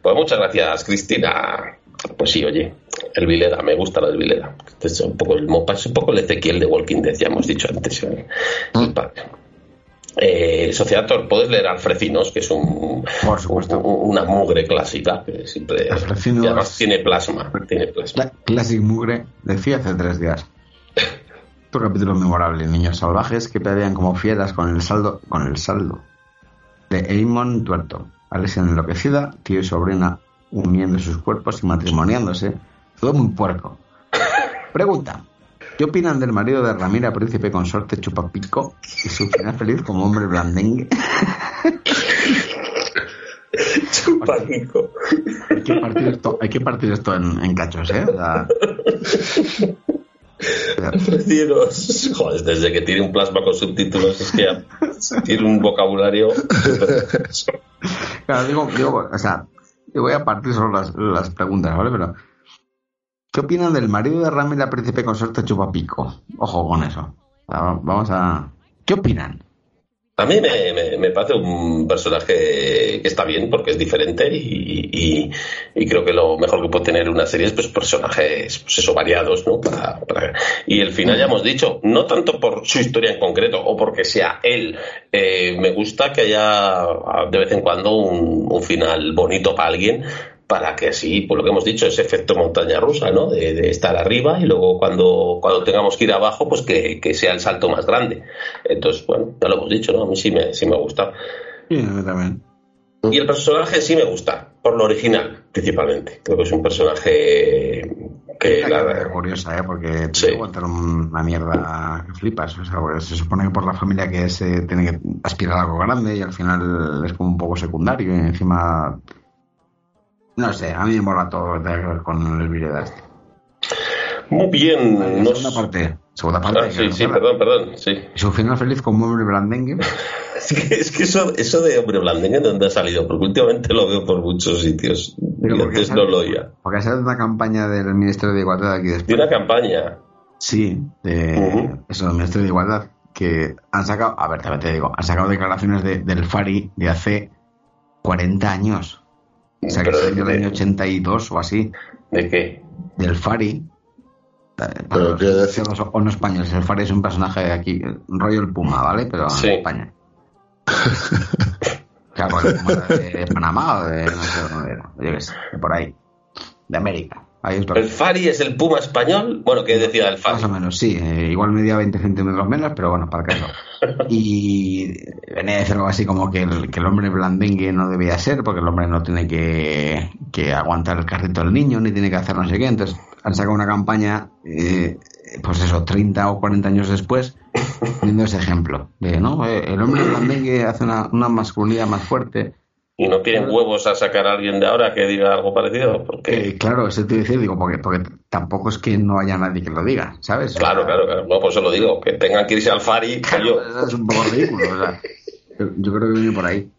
Pues muchas gracias, Cristina. Pues sí, oye, el Vilera, me gusta lo del Vilera. Es un poco el Mopa, es un poco el Ezequiel de Walking Dead, ya hemos dicho antes. ¿eh? El padre. Eh, Sociedad Thor, puedes leer Alfrecinos, que es un, Por supuesto. un- una mugre clásica, que siempre Alfrecinos. y además tiene plasma, tiene plasma. Cla- Classic Mugre, decía hace tres días. Tu capítulo memorable, niños salvajes que pelean como fieras con el saldo, con el saldo. De Eamon Tuerto. Alessia enloquecida, tío y sobrina uniendo sus cuerpos y matrimoniándose. Todo muy puerco. Pregunta. ¿Qué opinan del marido de Ramira, príncipe consorte Chupapico y su final feliz como hombre blandengue? Chupaquico. Hay que partir esto, hay que partir esto en, en cachos, ¿eh? O sea, Alfrecinos. Joder, desde que tiene un plasma con subtítulos es que tiene un vocabulario. Claro, digo, digo, o sea, y voy a partir solo las, las preguntas, ¿vale? Pero, ¿qué opinan del marido de Rami, la príncipe consorte Chupapico? Ojo con eso. Vamos a... ¿Qué opinan? A mí me, me, parece un personaje que está bien porque es diferente y, y, creo que lo mejor que puede tener una serie es pues personajes pues eso, variados, ¿no? Y el final ya hemos dicho, no tanto por su historia en concreto o porque sea él, eh, me gusta que haya de vez en cuando un, un final bonito para alguien, para que así, por lo que hemos dicho, ese efecto montaña rusa, ¿no? De, estar arriba y luego cuando, cuando tengamos que ir abajo, pues que, sea el salto más grande. Entonces, bueno, ya lo hemos dicho, ¿no? A mí sí me, sí me gusta. Sí, a mí también. Y el personaje sí me gusta, por lo original, principalmente. Creo que es un personaje que... Es curiosa, ¿eh? Porque te sí. contar una mierda que flipas. O sea, se supone que por la familia que es, eh, tiene que aspirar a algo grande y al final es como un poco secundario y encima no sé, a mí me mola todo con el de este. Muy bien. Segunda parte. Segunda parte. Ah, sí, sí, perdón, perdón. Sí. Su final feliz con hombre blandengue. es que, es que eso, eso de hombre blandengue, ¿de dónde ha salido? Porque últimamente lo veo por muchos sitios. y antes no lo oía. Porque ha salido una campaña del Ministerio de Igualdad aquí después. ¿De una campaña? Sí, de eso, del Ministerio de Igualdad. Que han sacado, a ver, también te digo, han sacado declaraciones de, del FARI de hace 40 años. O sea, que salió en el año 82 o así. ¿De qué? Del Fari. Pero quiero decir... O no españoles. El Fari es un personaje de aquí, rollo el Puma, ¿vale? Pero en España. claro, el Puma de Panamá o de no sé dónde era. Yo qué sé, de por ahí. De América. ¿El Fari es el Puma español? Bueno, ¿qué decía el Fari? Más o menos, sí. Eh, igual medía 20 centímetros menos, pero bueno, para no. y venía a decir algo así como que el, que el hombre blandengue no debía ser, porque el hombre no tiene que, que aguantar el carrito del niño, ni tiene que hacer no sé qué. Entonces han sacado una campaña, eh, pues eso, 30 o 40 años después, viendo ese ejemplo. De, ¿no? Eh, el hombre blandengue hace una, una masculinidad más fuerte y no tienen huevos a sacar a alguien de ahora que diga algo parecido. Porque... Eh, claro, eso te decir, digo, porque, porque tampoco es que no haya nadie que lo diga, ¿sabes? Claro, claro, claro. No, por eso lo digo, que tengan que irse al Fari. yo. Es un poco ridículo, o sea, yo creo que viene por ahí.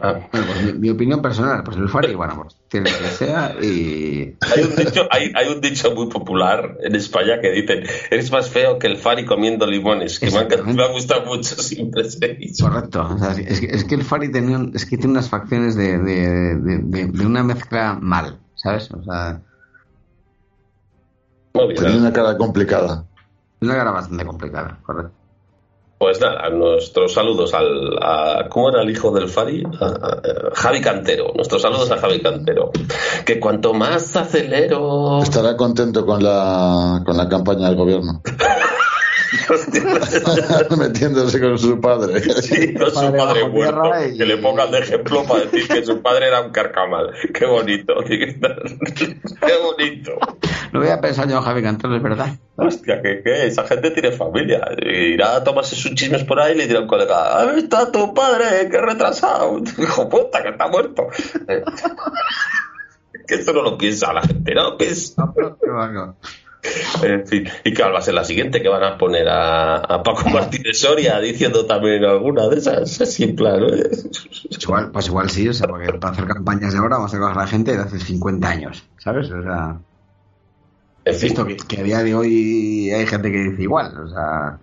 Ah. Bueno, pues mi, opinión personal, pues el Fari, bueno, pues tiene que sea y... Hay un, dicho, hay, hay un dicho muy popular en España que dice, eres más feo que el Fari comiendo limones, que me ha, me ha, gustado mucho siempre Correcto, o sea, es, que, es, que, el Fari tenía, es que tiene unas facciones de, de, de, de una mezcla mal, ¿sabes? O sea... Tiene una cara complicada. Una cara bastante complicada, correcto. Pues nada, nuestros saludos al. A, ¿Cómo era el hijo del Fari? Javi Cantero. Nuestros saludos a Javi Cantero. Que cuanto más acelero. Estará contento con la, con la campaña del gobierno. Metiéndose con su padre. Sí, con su padre muerto. Que le pongan de ejemplo para decir que su padre era un carcamal. Qué bonito. Qué bonito. No voy a pensar yo Javi Cantero, es verdad. Hostia, que, esa gente tiene familia. Irá a tomarse sus chismes por ahí y le dirá a un colega: ¡Ahí está tu padre! ¡Qué retrasado! Hijo puta, que está muerto. que esto no lo piensa la gente, ¿no? Que es... En fin, ¿y va a ser la siguiente? Que van a poner a, Paco Martínez Soria diciendo también alguna de esas, así en plan. Pues igual, pues igual sí, o sea, porque para hacer campañas de ahora vamos a coger a la gente de hace 50 años, ¿sabes? O sea. Es visto que, a día de hoy hay gente que dice igual, o sea.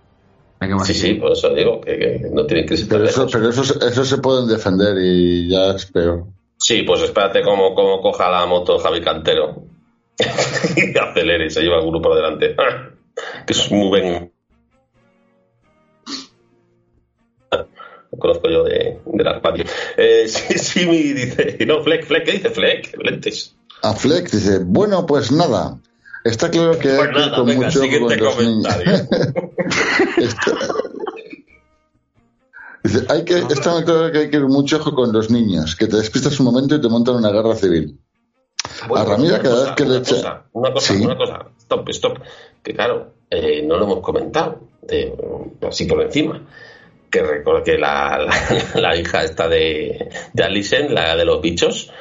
Sí, sí, por eso digo que, no tienen que ser. Pero, eso, pero eso, eso, se pueden defender y ya es peor. Sí, pues espérate cómo, cómo coja la moto Javi Cantero. Y acelere y se lleva el grupo por delante. que es muy bien. Lo conozco yo de, de la radio. Eh, sí, me dice, no, Fleck, Fleck, ¿qué dice Fleck? Lentes. A Fleck dice, bueno, pues nada. Está claro que pues hay que con mucho con los niños. Dice, hay que, está claro que hay que ir mucho ojo con los niños, que te despistas un momento y te montan una guerra civil a Ramírez cada vez que le echa. una cosa, una cosa, stop, stop. Que claro, eh, no lo hemos comentado, así por encima. Que que la, la, hija esta de, de Alison, la de los bichos,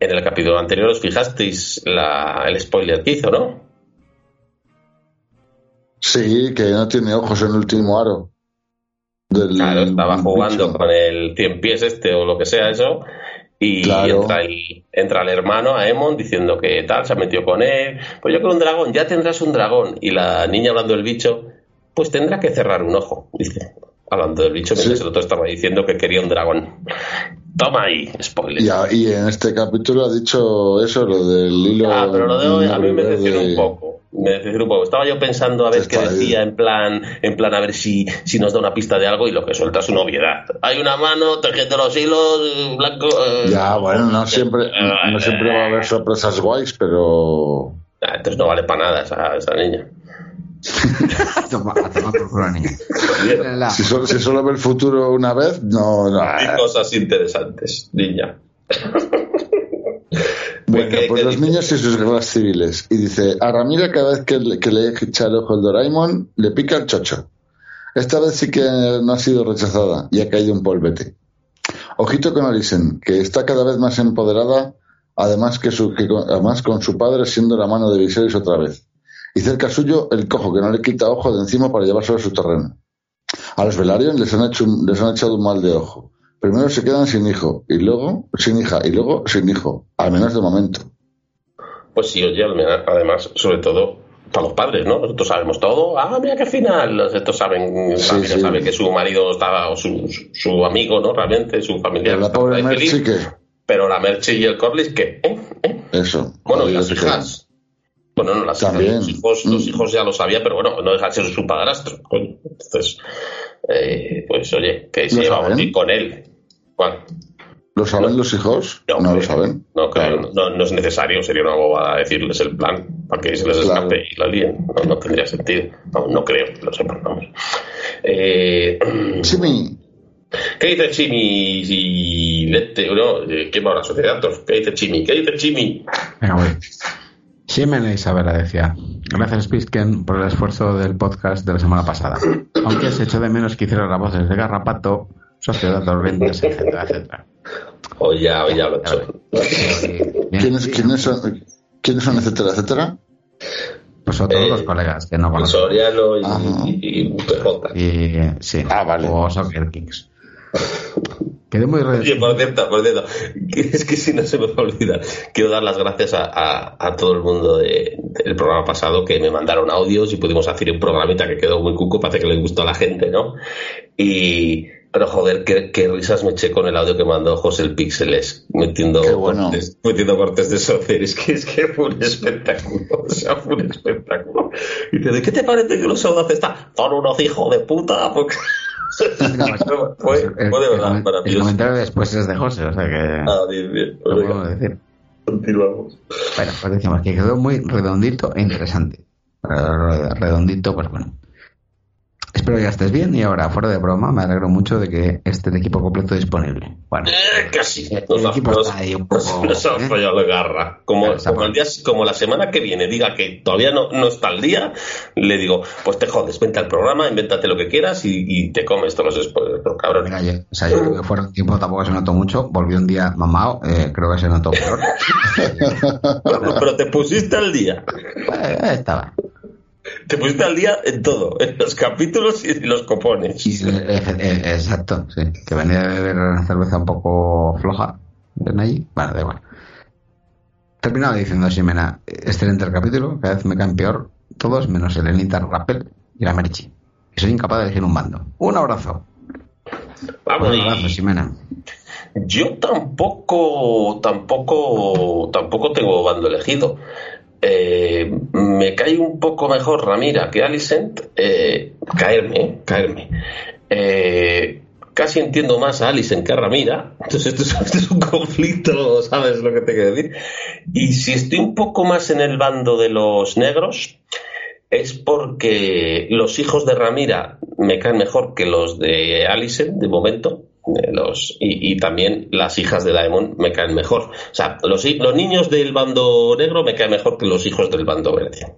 en el capítulo anterior os fijasteis la, el spoiler que hizo, ¿no? Sí, que no tiene ojos en el último aro. claro, estaba jugando con el 100 pies este o lo que sea eso Y Claro. entra, el, entra el hermano a Emon diciendo que tal, se ha metido con él. Pues yo quiero un dragón, ya tendrás un dragón. Y la niña hablando del bicho, pues tendrá que cerrar un ojo, dice. Hablando del bicho, mientras Sí. el otro estaba diciendo que quería un dragón. Toma ahí, spoiler. Y, a- y en este capítulo ha dicho eso, lo del hilo. Ah, pero lo de hoy a mí me decepcionó un poco. Me decepcionó un poco. Estaba yo pensando a ver qué decía, en plan, en plan a ver si, si nos da una pista de algo y lo que suelta es una obviedad. Hay una mano tejiendo los hilos, eh, blanco. eh, Ya, bueno, no siempre, no siempre va a haber sorpresas guays, pero. Ah, entonces no vale para nada esa, esa niña. A tomar, a tomar por culo niña. La- Si solo, si solo ve el futuro una vez, no. no. Hay cosas interesantes, niña. Bueno, ¿Qué- pues qué los dice? niños y sus guerras civiles. Y dice, a Ramira cada vez que le, que le echa el ojo el Doraemon, le pica el chocho. Esta vez sí que no ha sido rechazada y ha caído un polvete. Ojito con Alison, que está cada vez más empoderada, además que, su, que con, además con su padre siendo la mano de Viserys otra vez. Y cerca suyo, el cojo que no le quita ojo de encima para llevárselo a su terreno. A los Velaryon les han, hecho, les han echado un mal de ojo. Primero se quedan sin hijo, y luego sin hija, y luego sin hijo, al menos de momento. Pues sí, oye, además, sobre todo para los padres, ¿no? Nosotros sabemos todo. Ah, mira qué final. Estos saben, Sí, sí. sabe que su marido estaba, o su, su- amigo, ¿no? Realmente, su familiar. Pero la pobre que Pero la Merchi y el Corlys, ¿qué? ¿Eh? ¿Eh? eso. Bueno, y las hijas. Bueno, no, las los hijos, los Mm. hijos ya lo sabía, pero bueno, no deja de ser su padrastro. coño. Entonces, eh, pues oye, que se ¿Lo lleva bien con él. ¿Cuál? ¿Lo saben los hijos? No, lo creo. saben. No, creo, Claro. no, no es necesario, sería una bobada decirles el plan para que se les Claro. escape y la líen. No, no tendría sentido. No, no creo que lo sepan, vamos. Eh, Chimi, ¿Qué dice Chimi? No, eh, ¿Qué va la sociedad? ¿Qué dice Chimi? ¿Qué dice Chimi? Venga, voy. Ximena Isabela decía, gracias Pisken por el esfuerzo del podcast de la semana pasada. Aunque se echó de menos que hiciera las voces de Garrapato, Sociedad Torrentes, etcétera, etcétera. O ya, o ya lo he hecho. ¿quiénes, son, ¿quiénes son, etcétera, etcétera? Pues son todos Eh, los colegas que no conozco. Soriano y, Ajá. y, y. Y sí, Ah, vale. o Soccer Kicks. Quedé muy Oye, por cierto, por cierto, es que si no se me va a olvidar, quiero dar las gracias a, a- a todo el mundo de- del programa pasado que me mandaron audios y pudimos hacer un programita que quedó muy cuco, parece que le gustó a la gente, ¿no? Y, pero joder, qué, qué risas me eché con el audio que mandó José el Píxeles, metiendo, Qué bueno. cortes, metiendo cortes de Socer, es que, es que fue un espectáculo, o sea, fue un espectáculo. Y dice, ¿de qué te parece que los audaces están? Son unos hijos de puta, porque... fue, el, fue de el verdad el maravilloso. comentario después es de José, o sea que... Ah, bien, bien. puedo decir. continuamos. Bueno, pues decimos que quedó muy redondito e interesante. Eh, Redondito, pues bueno. Espero que ya estés bien y ahora, fuera de broma, me alegro mucho de que esté el equipo completo disponible. Bueno, Eh, casi. El Nos equipo nos- está ahí un poco, nos ¿eh? fallado la garra. Como, Claro, está como, el día, como la semana que viene diga que todavía no, no está al día, le digo, pues te jodes, vente al programa, invéntate lo que quieras y, y te comes todos los spoilers, pero cabrón. yo, o sea, yo creo que fuera un tiempo tampoco se notó mucho. Volví un día mamado, eh, creo que se notó peor. Pero, pero te pusiste al día. Eh, estaba. Te pusiste al día en todo, en los capítulos y en los copones. Y, eh, eh, exacto, sí. Que venía de beber cerveza un poco floja. ¿Ven allí? Bueno, da igual. Terminaba diciendo Ximena, excelente el capítulo, cada vez me caen peor todos menos el Enita Rappel y la Merchi. Y soy incapaz de elegir un bando. Un abrazo. Vamos, un abrazo, Ximena. Yo tampoco, tampoco, tampoco tengo bando elegido. Eh, me cae un poco mejor Ramira que Alicent. Eh, caerme, caerme. Eh, casi entiendo más a Alicent que a Ramira. Entonces esto es, esto es un conflicto, ¿sabes lo que te quiero decir? Y si estoy un poco más en el bando de los negros, es porque los hijos de Ramira me caen mejor que los de Alicent, de momento. Los, y, también las hijas de Daemon me caen mejor. O sea, los, los niños del bando negro me caen mejor que los hijos del bando verde.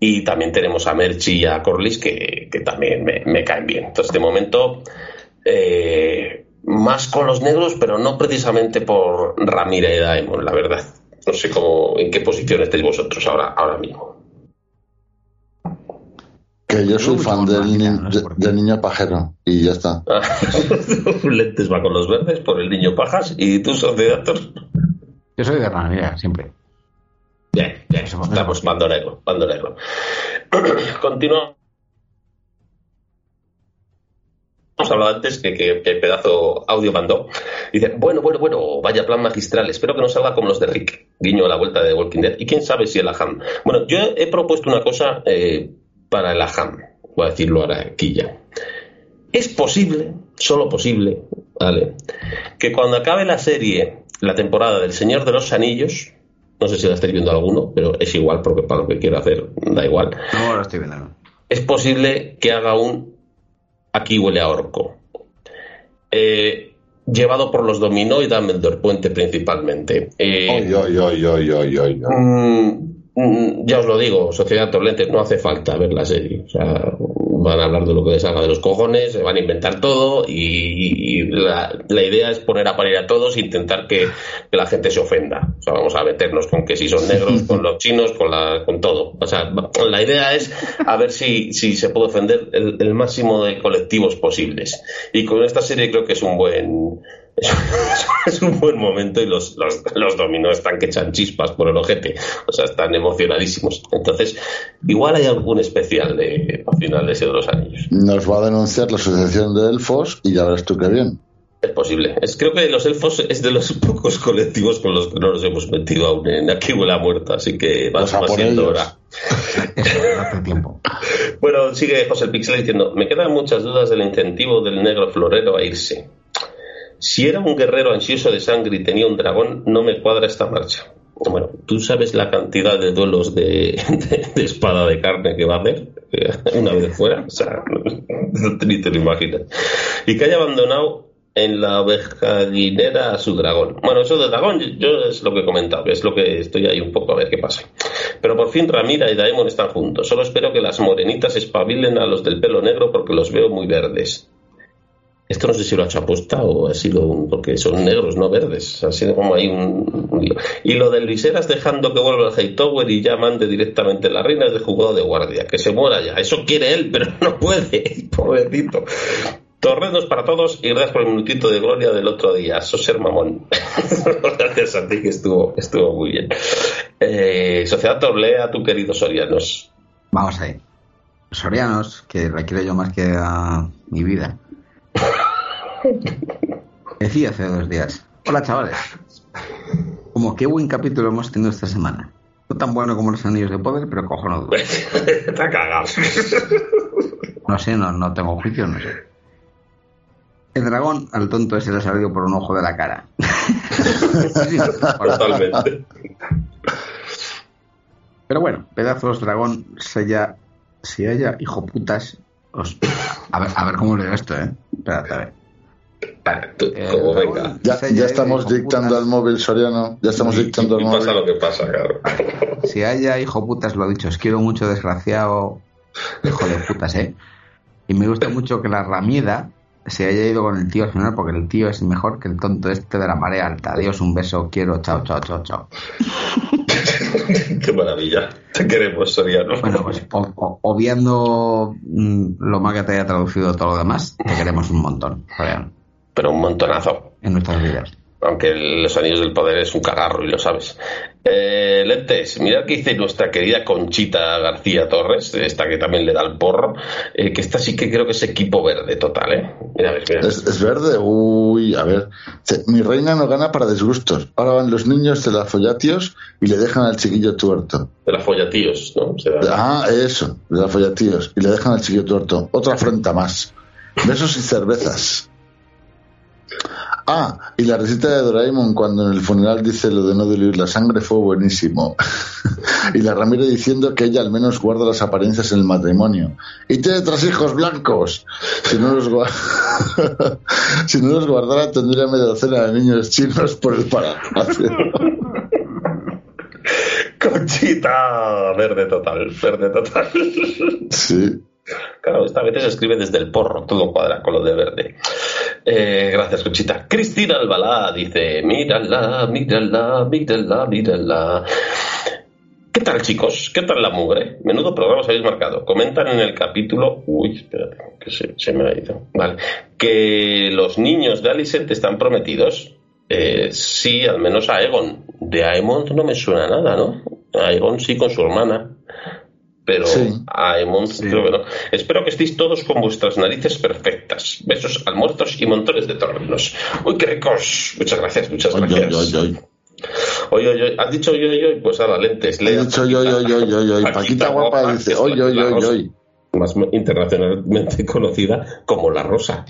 Y también tenemos a Merchi y a Corlys que, que también me, me caen bien. Entonces, de momento, eh, más con los negros, pero no precisamente por Ramira y Daemon, la verdad. No sé cómo, en qué posición estáis vosotros ahora, ahora mismo. Que yo soy fan del, ni- no qué. del niño pajero. Y ya está. Lentes va con los verdes por el niño pajas y tú sos de datos. Yo soy de Ranera, siempre. Bien, bien, estamos bando negro, bando negro. Continuamos. Hemos hablado antes que, que, que pedazo audio mandó. Dice, bueno, bueno, bueno, vaya plan magistral. Espero que no salga como los de Rick. Guiño a la vuelta de Walking Dead. Y quién sabe si el Aham. Bueno, yo he propuesto una cosa eh, para el Aham. Voy a decirlo ahora aquí ya. Es posible, solo posible, ¿vale? Que cuando acabe la serie, la temporada del Señor de los Anillos, no sé si la estáis viendo alguno, pero es igual porque para lo que quiero hacer da igual. No, lo estoy viendo. no. Es posible que haga un Aquí huele a orco. Eh, llevado por los dominó y Dumbledore Puente principalmente. Eh, Oy, oy, oy, Mm, mm, ya os lo digo, Sociedad Torlentes, no hace falta ver la serie. O sea, van a hablar de lo que les salga de los cojones, se van a inventar todo y, y la, la idea es poner a parir a todos e intentar que, que la gente se ofenda. O sea, vamos a meternos con que si son negros, con los chinos, con, la, con todo. O sea, la idea es a ver si, si se puede ofender el, el máximo de colectivos posibles. Y con esta serie creo que es un buen es un buen momento y los, los, los dominó están que echan chispas por el ojete, o sea, están emocionadísimos. Entonces, igual hay algún especial de, a finales de los años. Nos va a denunciar la Asociación de Elfos y ya verás tú qué bien. Es posible. Es, creo que los elfos es de los pocos colectivos con los que no nos hemos metido aún en Aquí huele a muerta, así que va, Pues a va siendo hora. Eso, hace tiempo. Bueno, sigue José el Pixel diciendo, me quedan muchas dudas del incentivo del negro florero a irse. Si era un guerrero ansioso de sangre y tenía un dragón, no me cuadra esta marcha. Bueno, ¿tú sabes la cantidad de duelos de, de- de espada de carne que va a hacer eh, una vez fuera? O sea, ni te lo imaginas. Y que haya abandonado en la ovejaguinera a su dragón. Bueno, eso del dragón yo es lo que he comentado, es lo que estoy ahí un poco a ver qué pasa. Pero por fin Ramira y Daemon están juntos. Solo espero que las morenitas espabilen a los del pelo negro porque los veo muy verdes. Esto no sé si lo ha hecho aposta o ha sido porque son negros, no verdes. Ha sido como hay un. Y lo del Viseras dejando que vuelva al Hightower y ya mande directamente la reina de jugado de guardia. Que se muera ya. Eso quiere él, pero no puede. Pobrecito. Torrenos para todos y gracias por el minutito de gloria del otro día. Sos ser mamón. gracias a ti que estuvo, estuvo muy bien. Eh, Sociedad Torlea, tu querido Sorianos. Vamos ahí. Sorianos, que la quiero yo más que a mi vida. Decía hace dos días. Hola chavales. Como qué buen capítulo hemos tenido esta semana. No tan bueno como los anillos de poder, pero cojonudo. Está cagado. No sé, no, no tengo juicio, no sé. El dragón al tonto ese le ha salido por un ojo de la cara. Totalmente. Pero bueno, pedazos dragón, sella, si haya hijo putas. Os- A ver, a ver cómo leo esto, eh. Espérate, a ver. Vale, tú, Eh, como venga. Ya, ya estamos dictando al móvil, Soriano. Ya estamos dictando al Y pasa móvil. lo que pasa, claro. Si haya hijo putas, lo dicho, os quiero mucho, desgraciado. Hijo de putas, eh. Y me gusta mucho que la ramieda se haya ido con el tío al final, porque el tío es mejor que el tonto este de la marea alta. Adiós, un beso, quiero, chao, chao, chao, chao. Qué maravilla. Te queremos, Soriano. Bueno, pues obviando mm, lo mal que te haya traducido todo lo demás, te queremos un montón, Florian, Pero un montonazo. en nuestras vidas. Aunque los anillos del poder es un cagarro y lo sabes. Eh, Lentes, mirad que dice nuestra querida Conchita García Torres, esta que también le da el porro, eh, que esta sí que creo que es equipo verde total, ¿eh? Mira, mira. Es, es verde. Uy, a ver. Mi reina no gana para disgustos. Ahora van los niños de la follatios y le dejan al chiquillo tuerto. De la follatíos, ¿no? Se da- Ah, eso, de la follatíos. Y le dejan al chiquillo tuerto. Otra afrenta más. Besos y cervezas. Ah, y la receta de Doraemon cuando en el funeral dice lo de no diluir la sangre fue buenísimo. y la Ramírez diciendo que ella al menos guarda las apariencias en el matrimonio. Y tiene tres hijos blancos. Si no los, gua- si no los guardara tendría media docena de niños chinos por el palacio. Conchita verde total, verde total. sí. Claro, esta vez se escribe desde el porro, todo cuadra con lo de verde. Eh, gracias, Conchita. Cristina Albalá dice, mírala, mírala, mírala, mírala. ¿Qué tal, chicos? ¿Qué tal la mugre? Menudo programa os habéis marcado. Comentan en el capítulo. Uy, espérate, que se, me ha ido. Vale. Que los niños de Alicent están prometidos. Eh, sí, al menos a Egon. De Aemond no me suena nada, ¿no? A Egon sí con su hermana. Pero Sí. a Aemond creo que no. Espero que estéis todos con vuestras narices perfectas. Besos almuerzos y montones de torrenos. Uy, qué ricos. Muchas gracias, muchas Oy, gracias. oy, oy, oy. Oye, oye, ¿has dicho oye, oye, oye? Pues ahora lentes. He lea. dicho oy, oy, oy, oy, oy, oy. Paquita guapa dice es oy, la- oy, la oy, rosa, oy. Más internacionalmente conocida como la rosa.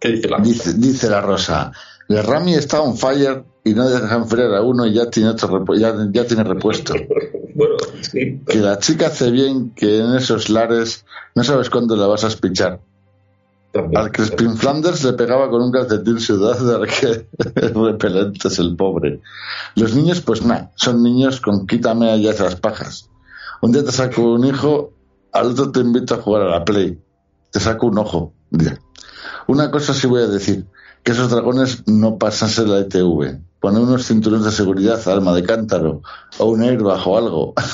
¿Qué dice la rosa? Dice, dice la Rosa, el Rami está on fire y no deja enfriar a uno y ya tiene otro ya, ya tiene repuesto. Bueno, sí. Que la chica hace bien que en esos lares no sabes cuándo la vas a espichar. también. Al Crispin Flanders le pegaba con un calcetín sudado de que repelente es el pobre. Los niños, pues nada, son niños con quítame allá esas pajas. Un día te saco un hijo, al otro te invito a jugar a la Play. Te saco un ojo. Mira. Una cosa sí voy a decir, que esos dragones no pasanse la ETV. Poner unos cinturones de seguridad, alma de cántaro, o un airbag o algo.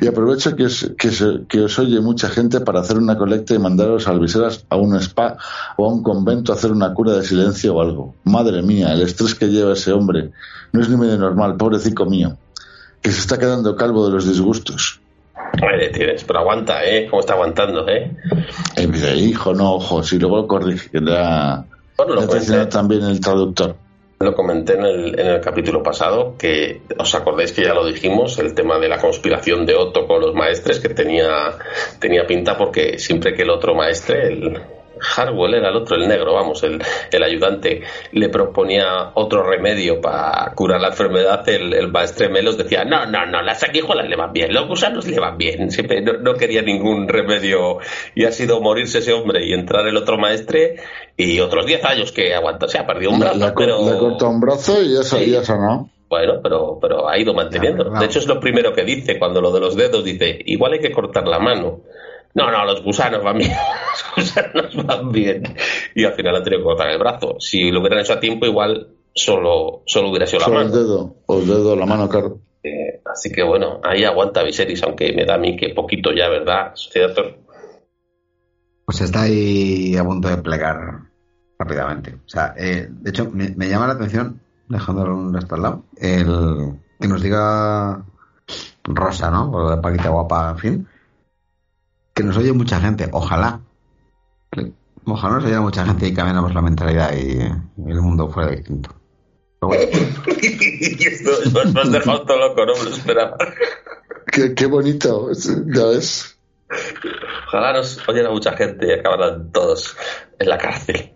Y aprovecho que os, que, os, que os oye mucha gente para hacer una colecta y mandaros al viseras a un spa o a un convento a hacer una cura de silencio o algo. Madre mía, el estrés que lleva ese hombre no es ni medio normal, pobrecito mío, que se está quedando calvo de los disgustos. Ahí tienes, pero aguanta, ¿eh? ¿Cómo está aguantando, eh? Eh, hijo, no, ojo, si luego ha, Bueno, lo comenté, también el traductor. Lo comenté en, el, en el capítulo pasado, que os acordáis que ya lo dijimos, el tema de la conspiración de Otto con los maestres, que tenía, tenía pinta porque siempre que el otro maestre, el Harwell era el otro, el negro, vamos, el, el ayudante, le proponía otro remedio para curar la enfermedad, el, el maestre Melos decía, no, no, no, las sanguijuelas le van bien, los gusanos le van bien, siempre no, no quería ningún remedio y ha sido morirse ese hombre y entrar el otro maestre y otros 10 años que aguanta, se ha perdido un brazo, le pero... le cortado un brazo y sa- Sí. ya sanó. Bueno, pero, pero ha ido manteniendo. De hecho, es lo primero que dice cuando lo de los dedos dice, igual hay que cortar la mano. No, no, los gusanos van bien. Gusanos van bien. Y al final han tenido que cortar el brazo. Si lo hubieran hecho a tiempo, igual solo, solo hubiera sido la Solo el mano. dedo, o el dedo, la mano, claro. Eh, así que bueno, ahí aguanta Viserys, aunque me da a mí que poquito ya, ¿verdad? Sociedad Pues está ahí a punto de plegar rápidamente. O sea, eh, de hecho, me, me llama la atención, dejándolo un resto al lado, el que nos diga Rosa, ¿no? O de Paquita Guapa, en fin, que nos oye mucha gente. Ojalá. Ojalá nos oyera mucha gente y cambiáramos la mentalidad y, el mundo fuera distinto. Pero bueno, y esto nos has dejado todo loco, no me lo esperaba. Qué, qué bonito, ya ves. Ojalá nos oyera mucha gente y acabaran todos en la cárcel.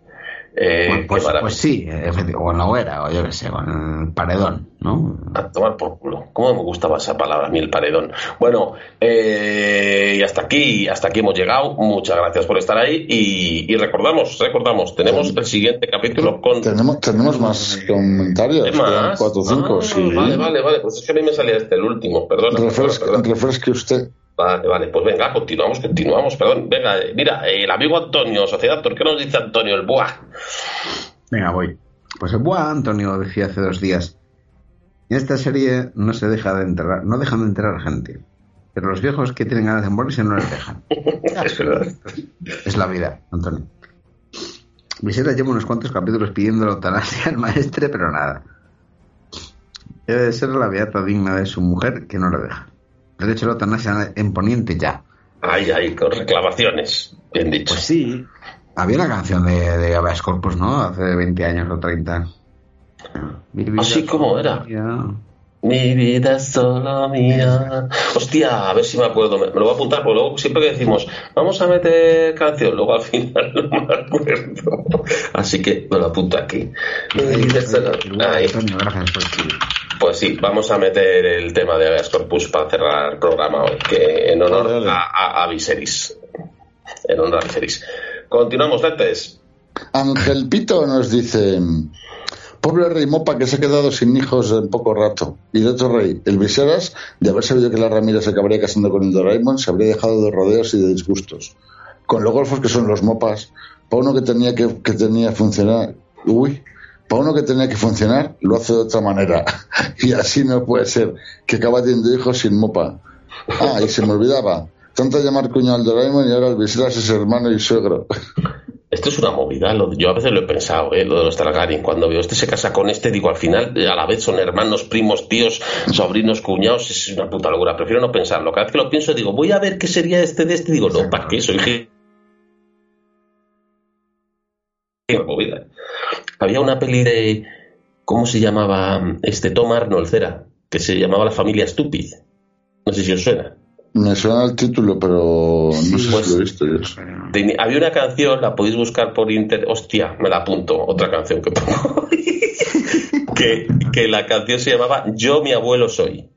Eh, pues, pues, maravilla. pues sí, efectivamente, o en la hoguera, o yo qué sé, o en el paredón, ¿no? A tomar por culo. ¿Cómo me gustaba esa palabra a mí, el paredón? Bueno, eh, y hasta aquí, hasta aquí hemos llegado. Muchas gracias por estar ahí. Y, y recordamos, recordamos, tenemos el siguiente capítulo con Tenemos, tenemos más comentarios, temas. cuatro o cinco, Ah, sí. Vale, vale, vale. Pues es que a mí me salía este el último, perdona, Refresque, refresque usted. Vale, vale, pues venga, continuamos, continuamos, perdón. Venga, mira, el amigo Antonio, Sociedad, ¿por qué nos dice Antonio el buah? Venga, voy. Pues el buen Antonio decía hace dos días. En esta serie no se deja de enterrar, no dejan de enterrar gente. Pero los viejos que tienen ganas de morirse no les dejan. Es verdad. Es la vida, Antonio. Visera lleva unos cuantos capítulos pidiendo la eutanasia al maestre, pero nada. Debe de ser la beata digna de su mujer que no le deja. Derecho a la eutanasia en Poniente ya. Ay, ay, con reclamaciones. Bien dicho. Pues sí. Había una canción de, de Habeas Corpus, ¿no? Hace 20 años o 30. Mi vida Así como era. mía. Mi vida es solo mía. Hostia, a ver si me acuerdo. Me, me lo voy a apuntar, porque luego siempre que decimos, vamos a meter canción, luego al final no me acuerdo. Así que me lo apunto aquí. Mi vida es solo- Ahí. Pues sí, vamos a meter el tema de Habeas Corpus para cerrar el programa hoy, que en honor a, a, a Viserys. En honor a Viserys. Continuamos, Lentes. Ángel Pito nos dice: Pobre rey Mopa que se ha quedado sin hijos en poco rato. Y el otro rey, el Viseras, de haber sabido que la Ramírez se acabaría casando con el Doraemon, se habría dejado de rodeos y de disgustos. Con los golfos que son los Mopas, para uno que tenía que, que funcionar. Para uno que tenía que funcionar, lo hace de otra manera. Y así no puede ser, que acaba teniendo hijos sin mopa. Ah, y se me olvidaba. Tanto llamar cuñado al Doraemon y ahora al visitas es hermano y suegro. Esto es una movida, lo- yo a veces lo he pensado, ¿eh? lo de los Targaryen. Cuando veo este se casa con este, digo, al final, eh, a la vez son hermanos, primos, tíos, sobrinos, cuñados, es una puta locura. Prefiero no pensarlo. Cada vez que lo pienso, digo, voy a ver qué sería este de este. Digo, no, ¿para qué? Soy movida. Había una peli de. ¿Cómo se llamaba? Este Tom Arnold, Cera, que se llamaba La familia Stupid. No sé si os suena. Me suena el título, pero no sé pues- si lo he visto yo. Había una canción, la podéis buscar por internet. Hostia, me la apunto, otra canción que pongo. que, que la canción se llamaba Yo mi abuelo soy.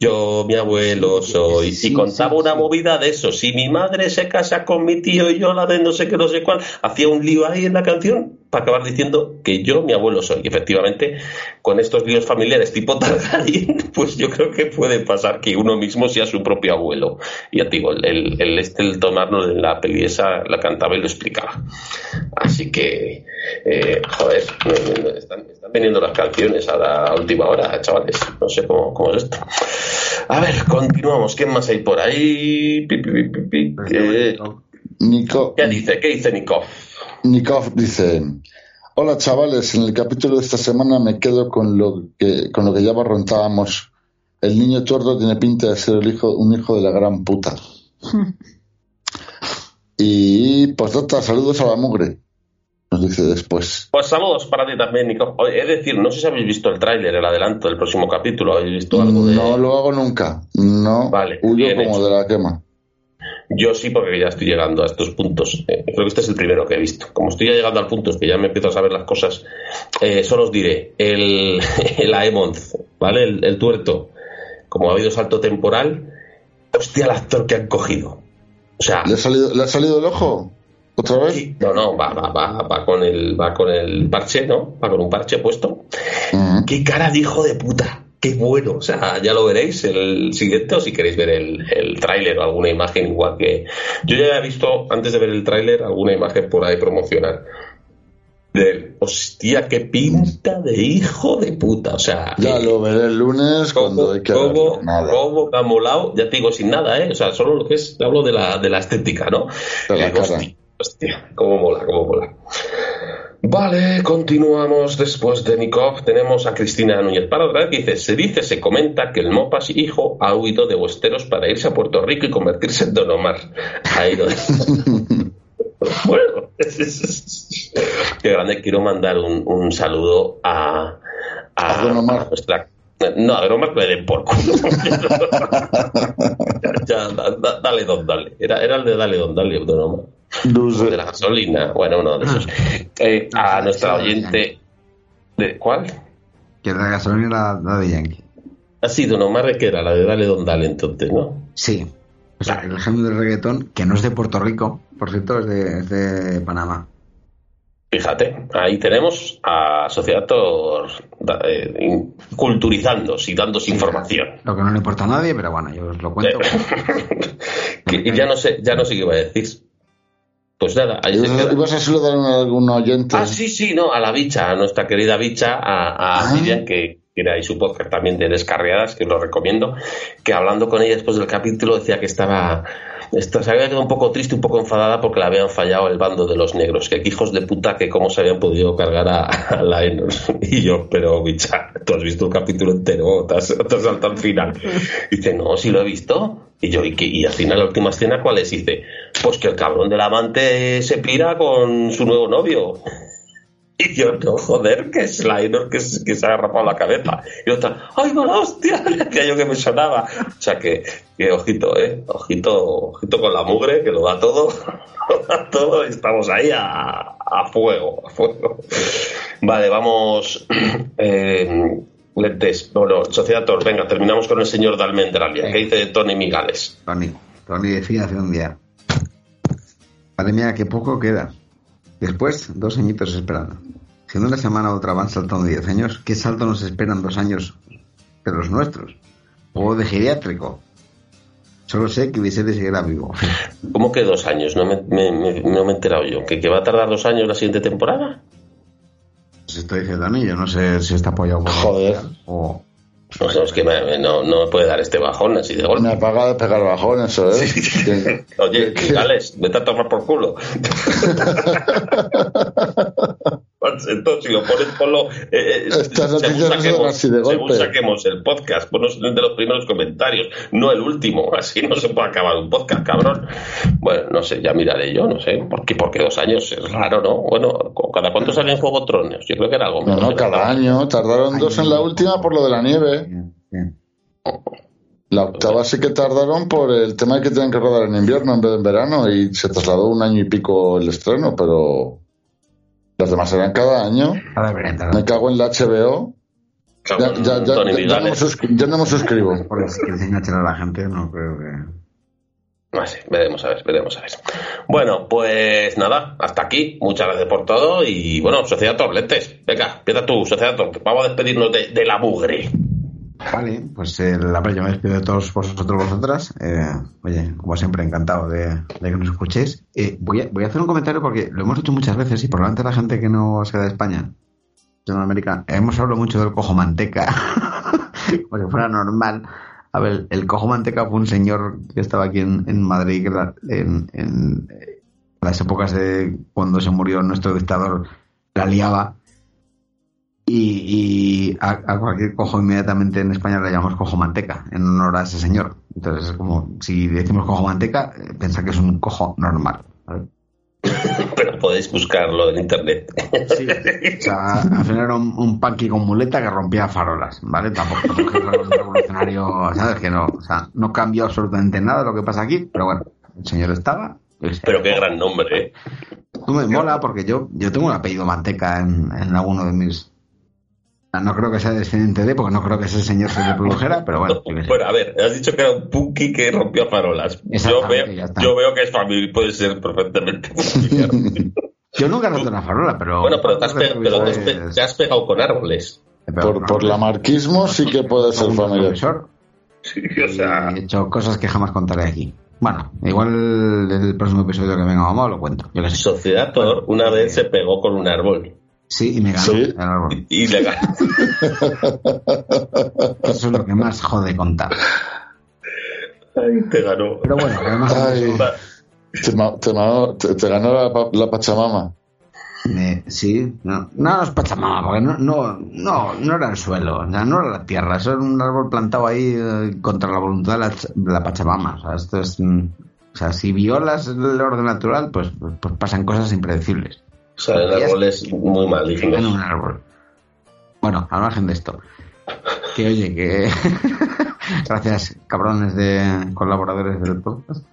Yo mi abuelo soy. Sí, y contaba sí, una sí. movida de eso. Si mi madre se casa con mi tío y yo la de no sé qué, no sé cuál, hacía un lío ahí en la canción para acabar diciendo que yo mi abuelo soy. Y efectivamente, con estos líos familiares tipo Targaryen, pues yo creo que puede pasar que uno mismo sea su propio abuelo. Y ya te digo, el, el, este, el tomarnos en la peli esa la cantaba y lo explicaba. Así que, eh, joder, están, están viniendo las canciones a la última hora, chavales. No sé cómo, cómo es esto. A ver, continuamos. ¿Quién más hay por ahí? Pi, pi. Eh, Nico, ¿Qué dice? ¿Qué dice Nikov? Nikov dice: Hola chavales, en el capítulo de esta semana me quedo con lo que, con lo que ya barrontábamos. El niño tuerto tiene pinta de ser el hijo, un hijo de la gran puta. y postdata, saludos a la mugre. Nos dice después. Pues saludos para ti también, Nikov. Es decir, no sé si habéis visto el tráiler, el adelanto del próximo capítulo. ¿Habéis visto algo de...? No lo hago nunca. No Vale, huyo como hecho. de la quema. Yo sí, porque ya estoy llegando a estos puntos. Eh, creo que este es el primero que he visto. Como estoy ya llegando al punto, es que ya me empiezo a saber las cosas, eh, solo os diré, el, el Aemond, ¿vale? El, el tuerto, como ha habido salto temporal, hostia el actor que han cogido. O sea, ¿Le ha salido, ¿le ha salido el ojo? ¿Otra vez? sí, no, no, va, va, va, va con el, va con el parche, ¿no? Va con un parche puesto. ¡Qué cara de hijo de puta! ¡Qué bueno! O sea, ya lo veréis el siguiente o si queréis ver el, el tráiler o alguna imagen igual que... Yo ya he visto, antes de ver el tráiler, alguna imagen por ahí promocional. De. ¡Hostia, qué pinta de hijo de puta! O sea... Ya lo veré el lunes cuando hay que. Nada. molado, ya te digo, sin nada, ¿eh? O sea, solo lo que es, hablo de la, de la estética, ¿no? De la Digo, cara. hostia, hostia, cómo mola, cómo mola. Vale, continuamos después de Nikov. Tenemos a Cristina Núñez Parra otra vez que dice: Se dice, se comenta que el Mopas hijo ha huido de Westeros para irse a Puerto Rico y convertirse en Don Omar. Ha ido. bueno, qué grande. Quiero mandar un, un saludo a, a, A Don Omar. a nuestra. No, a Don Omar que le den por culo. ya, da- da- dale, don, dale. Era, era el de Dale, don, dale, Don Omar No sé. de la gasolina. Bueno, uno de esos. Eh, a nuestra oyente. ¿De cuál? Que la gasolina era la de Yankee. Ha sido Omar que era la de Dale Don Dale, entonces, ¿no? Sí. O sea, el género del reggaetón, que no es de Puerto Rico, por cierto, es de, es de Panamá. Fíjate, ahí tenemos a Sociedad Tor eh, culturizándose y dándose información. Lo que no le importa a nadie, pero bueno, yo os lo cuento. Que- y ya no sé, ya no sé qué iba a decir. Pues nada, ahí se ¿Ibas queda. a, ibas a saludar a algún oyente? Ah, sí, sí, no, a la bicha, a nuestra querida bicha, a, a Ah. Miriam, que, que era ahí su podcast también de Descarriadas, que os lo recomiendo, que hablando con ella después del capítulo decía que estaba, esta- se había quedado un poco triste, un poco enfadada porque le habían fallado el bando de los negros, que hijos de puta que cómo se habían podido cargar a, a la Enos. Y yo, pero bicha, tú has visto el capítulo entero, te has, te has saltado al final. dice, no, sí lo he visto. Y yo, ¿y, qué? y al final la última escena, ¿cuál es? Y dice, pues que el cabrón del amante se pira con su nuevo novio. Y yo, no, joder, que es que, se- que se ha agarrapado la cabeza. Y otra, ¡ay, mala hostia! Aquello que me sonaba. O sea que, que ojito, ¿eh? Ojito, ojito con la mugre, que lo da todo. Lo da todo y estamos ahí a, a fuego, a fuego. Vale, vamos. Eh, lentes. Bueno, Sociedad Tor, venga, terminamos con el señor de Almendralia. ¿Qué dice Tony Migales? Tony, Tony decía hace un día. Madre mía, qué poco queda. Después, dos añitos esperando. Si en una semana u otra van saltando 10 años, ¿qué salto nos esperan dos años de los nuestros? O de geriátrico. Solo sé que Viserys seguirá vivo. ¿Cómo que dos años? No me, me- me- no me he enterado yo. ¿Que, ¿Que va a tardar dos años la siguiente temporada? si estoy diciendo anillo, no sé si está apoyado por Joder. o No sé, es que me- no, no me puede dar este bajón así de Me golpe. apaga de pegar bajón eso, ¿eh? Que- Oye, Alex, vete a tomar por culo. Entonces, si lo pones, ponlo. eh, eh, Estas según no son así de según golpe. saquemos el podcast, ponlos de los primeros comentarios, no el último. Así no se puede acabar un podcast, cabrón. Bueno, no sé, ya miraré yo, no sé. ¿Por qué? Porque dos años es raro, ¿no? Bueno, ¿cada cuánto sale en Juego Tronos? Yo creo que era algo No, menos no, cada año. Tardaron dos en la última por lo de la nieve. Bien, bien. La octava sí que tardaron por el tema de que tenían que rodar en invierno en vez de en verano y se trasladó un año y pico el estreno, pero las demás eran cada año. Me cago en la HBO. Ya, ya, ya, ya, ya no me ya no me suscribo. Porque si quieres enganchar a la gente, no creo que. No sé, veremos a ver, veremos a ver. Bueno, pues nada, hasta aquí. Muchas gracias por todo y bueno, Sociedad Torlentes. Venga, empieza tú, Sociedad Torlentes. Vamos a despedirnos de, de la mugre. Vale, pues eh, la verdad, yo me despido de todos vosotros, vosotras. Eh, oye, como siempre, encantado de, que nos escuchéis. Eh, voy, a, voy a hacer un comentario porque lo hemos hecho muchas veces y probablemente la gente que no sea de España, de América, hemos hablado mucho del cojo manteca, como si fuera normal. A ver, el cojo manteca fue un señor que estaba aquí en, en Madrid, que en eh, las épocas de cuando se murió nuestro dictador, la liaba y, y a, a cualquier cojo inmediatamente en España le llamamos cojo manteca en honor a ese señor. Entonces es como si decimos cojo manteca, eh, pensar que es un cojo normal. ¿vale? Pero podéis buscarlo en internet. O sea, al final era un, un punky con muleta que rompía farolas, ¿vale? Tampoco, tampoco era un revolucionario, ¿sabes? Que no, o sea, no cambió absolutamente nada lo que pasa aquí, pero bueno, el señor estaba. Pero qué gran nombre, ¿eh? No me mola porque yo, yo tengo un apellido manteca en, en alguno de mis. No creo que sea descendiente de, porque no creo que ese señor se reprodujera, pero bueno. Bueno, a ver, has dicho que era un punky que rompió farolas. Yo veo, yo veo que es familia, puede ser perfectamente familiar. Yo nunca he roto una farola, pero. bueno, pero, te has, pe- pero te has pe- te has pegado con árboles. Por, por la marquismo sí que puede ser familiar. Sí, o sea, He hecho cosas que jamás contaré aquí. Bueno, igual el, el próximo episodio que venga mamá lo cuento. Yo qué sé. Sociedad Thor una vez se pegó con un árbol Sí, y me ganó Sí. el árbol. y le ganó. Eso es lo que más jode contar. Ay, te ganó. Pero bueno, además Ay, te, te ma- te- te ganó la, pa- la Pachamama. me- sí, no, no es Pachamama, porque no, no, no, no era el suelo, o sea, no era la tierra, eso era un árbol plantado ahí eh, contra la voluntad de la, ch- de la Pachamama. O sea, esto es, mm, o sea, si violas el orden natural, pues, pues, pues pasan cosas impredecibles. Salen árboles muy malignos. en un árbol. Bueno, al margen de esto. Que oye, que. Gracias, cabrones de colaboradores del podcast.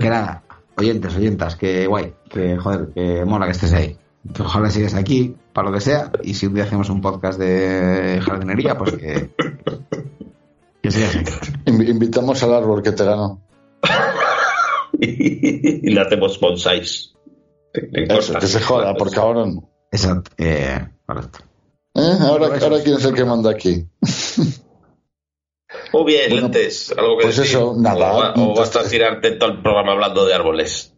Que nada, oyentes, oyentas, que guay, que joder, que mola que estés ahí. Que ojalá sigas aquí, para lo que sea. Y si un día hacemos un podcast de jardinería, pues que. Que sigas aquí. Invi- invitamos al árbol que te ganó. y le hacemos bonsáis. Eso, que se joda, por cabrón. Exacto, eh, correcto. ¿Eh? Ahora, ahora quién es el que manda aquí. Muy bien, Bueno, lentes. ¿Algo que pues decir? eso, nada. O, o vas a tirarte todo el programa hablando de árboles.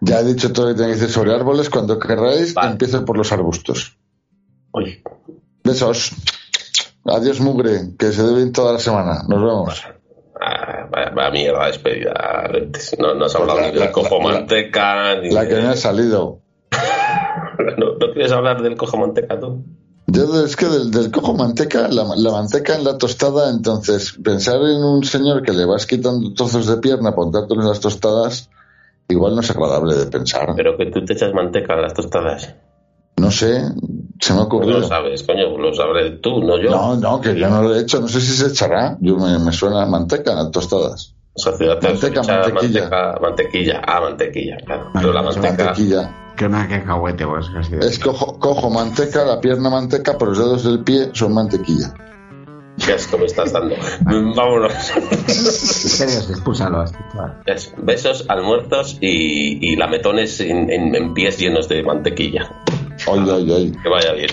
Ya he dicho todo lo que tengo que decir sobre árboles. Cuando queráis, Vale. empiezo por los arbustos. Uy, Besos. Adiós, mugre, que se deben toda la semana. Nos vemos. Vaya, vaya mierda despedida. No, no has Pues hablado la- ni del cojo manteca, ni La de- que me ha salido. ¿No, ¿No quieres hablar del cojo manteca tú? Yo es que del, del cojo manteca, la, la manteca en la tostada, entonces pensar en un señor que le vas quitando trozos de pierna para untártelo en las tostadas, igual no es agradable de pensar. Pero que tú te echas manteca a las tostadas. No sé, se me ha Pues ocurrido. lo sabes, coño, lo sabré tú, no yo. No, no, que yo no lo he hecho, no sé si se echará. Yo me, me suena a manteca las tostadas. Sociedad te Manteca, mantequilla. manteca, mantequilla. Ah, mantequilla, claro. Pero la Manteca. Mantequilla. Que cacahuete, pues casi. Es cojo, cojo manteca, la pierna manteca, pero los dedos del pie son mantequilla. Qué asco me estás dando. Vámonos. Serios. Eso. Besos, almuerzos y, y lametones en, en- en pies llenos de mantequilla. Ay, ay, ay. Que vaya bien.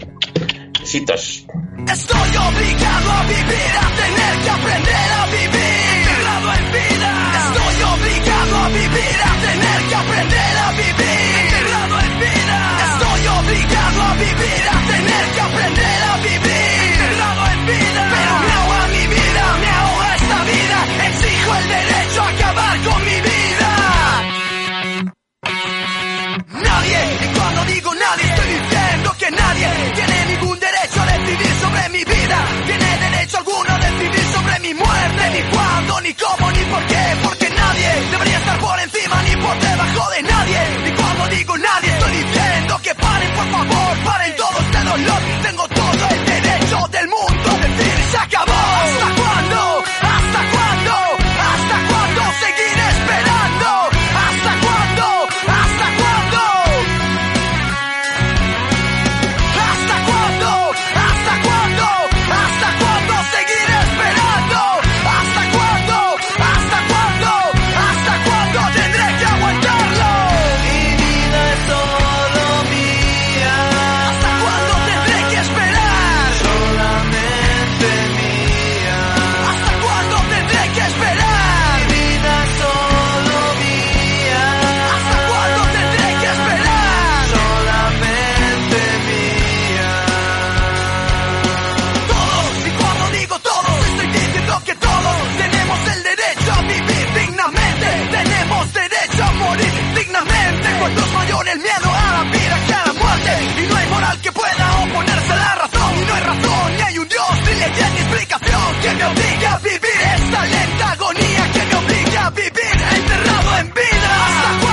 Besitos. Estoy obligado a vivir, a tener que aprender a vivir. Enterrado en vida. Estoy obligado a vivir, a tener que aprender a vivir. Enterrado en vida. Estoy obligado a vivir. nadie. Estoy diciendo que nadie tiene ningún derecho a decidir sobre mi vida. Tiene derecho alguno a decidir sobre mi muerte. Ni cuándo, ni cómo, ni por qué. Porque nadie debería estar por encima ni por debajo de nadie. Ni cuando digo nadie, estoy diciendo que paren, por favor, paren todo este dolor. Tengo todo el derecho del mundo a decir se acabó. razón y hay un Dios y le tiene explicación que me obliga a vivir esta lenta agonía que me obliga a vivir enterrado en vida. Hasta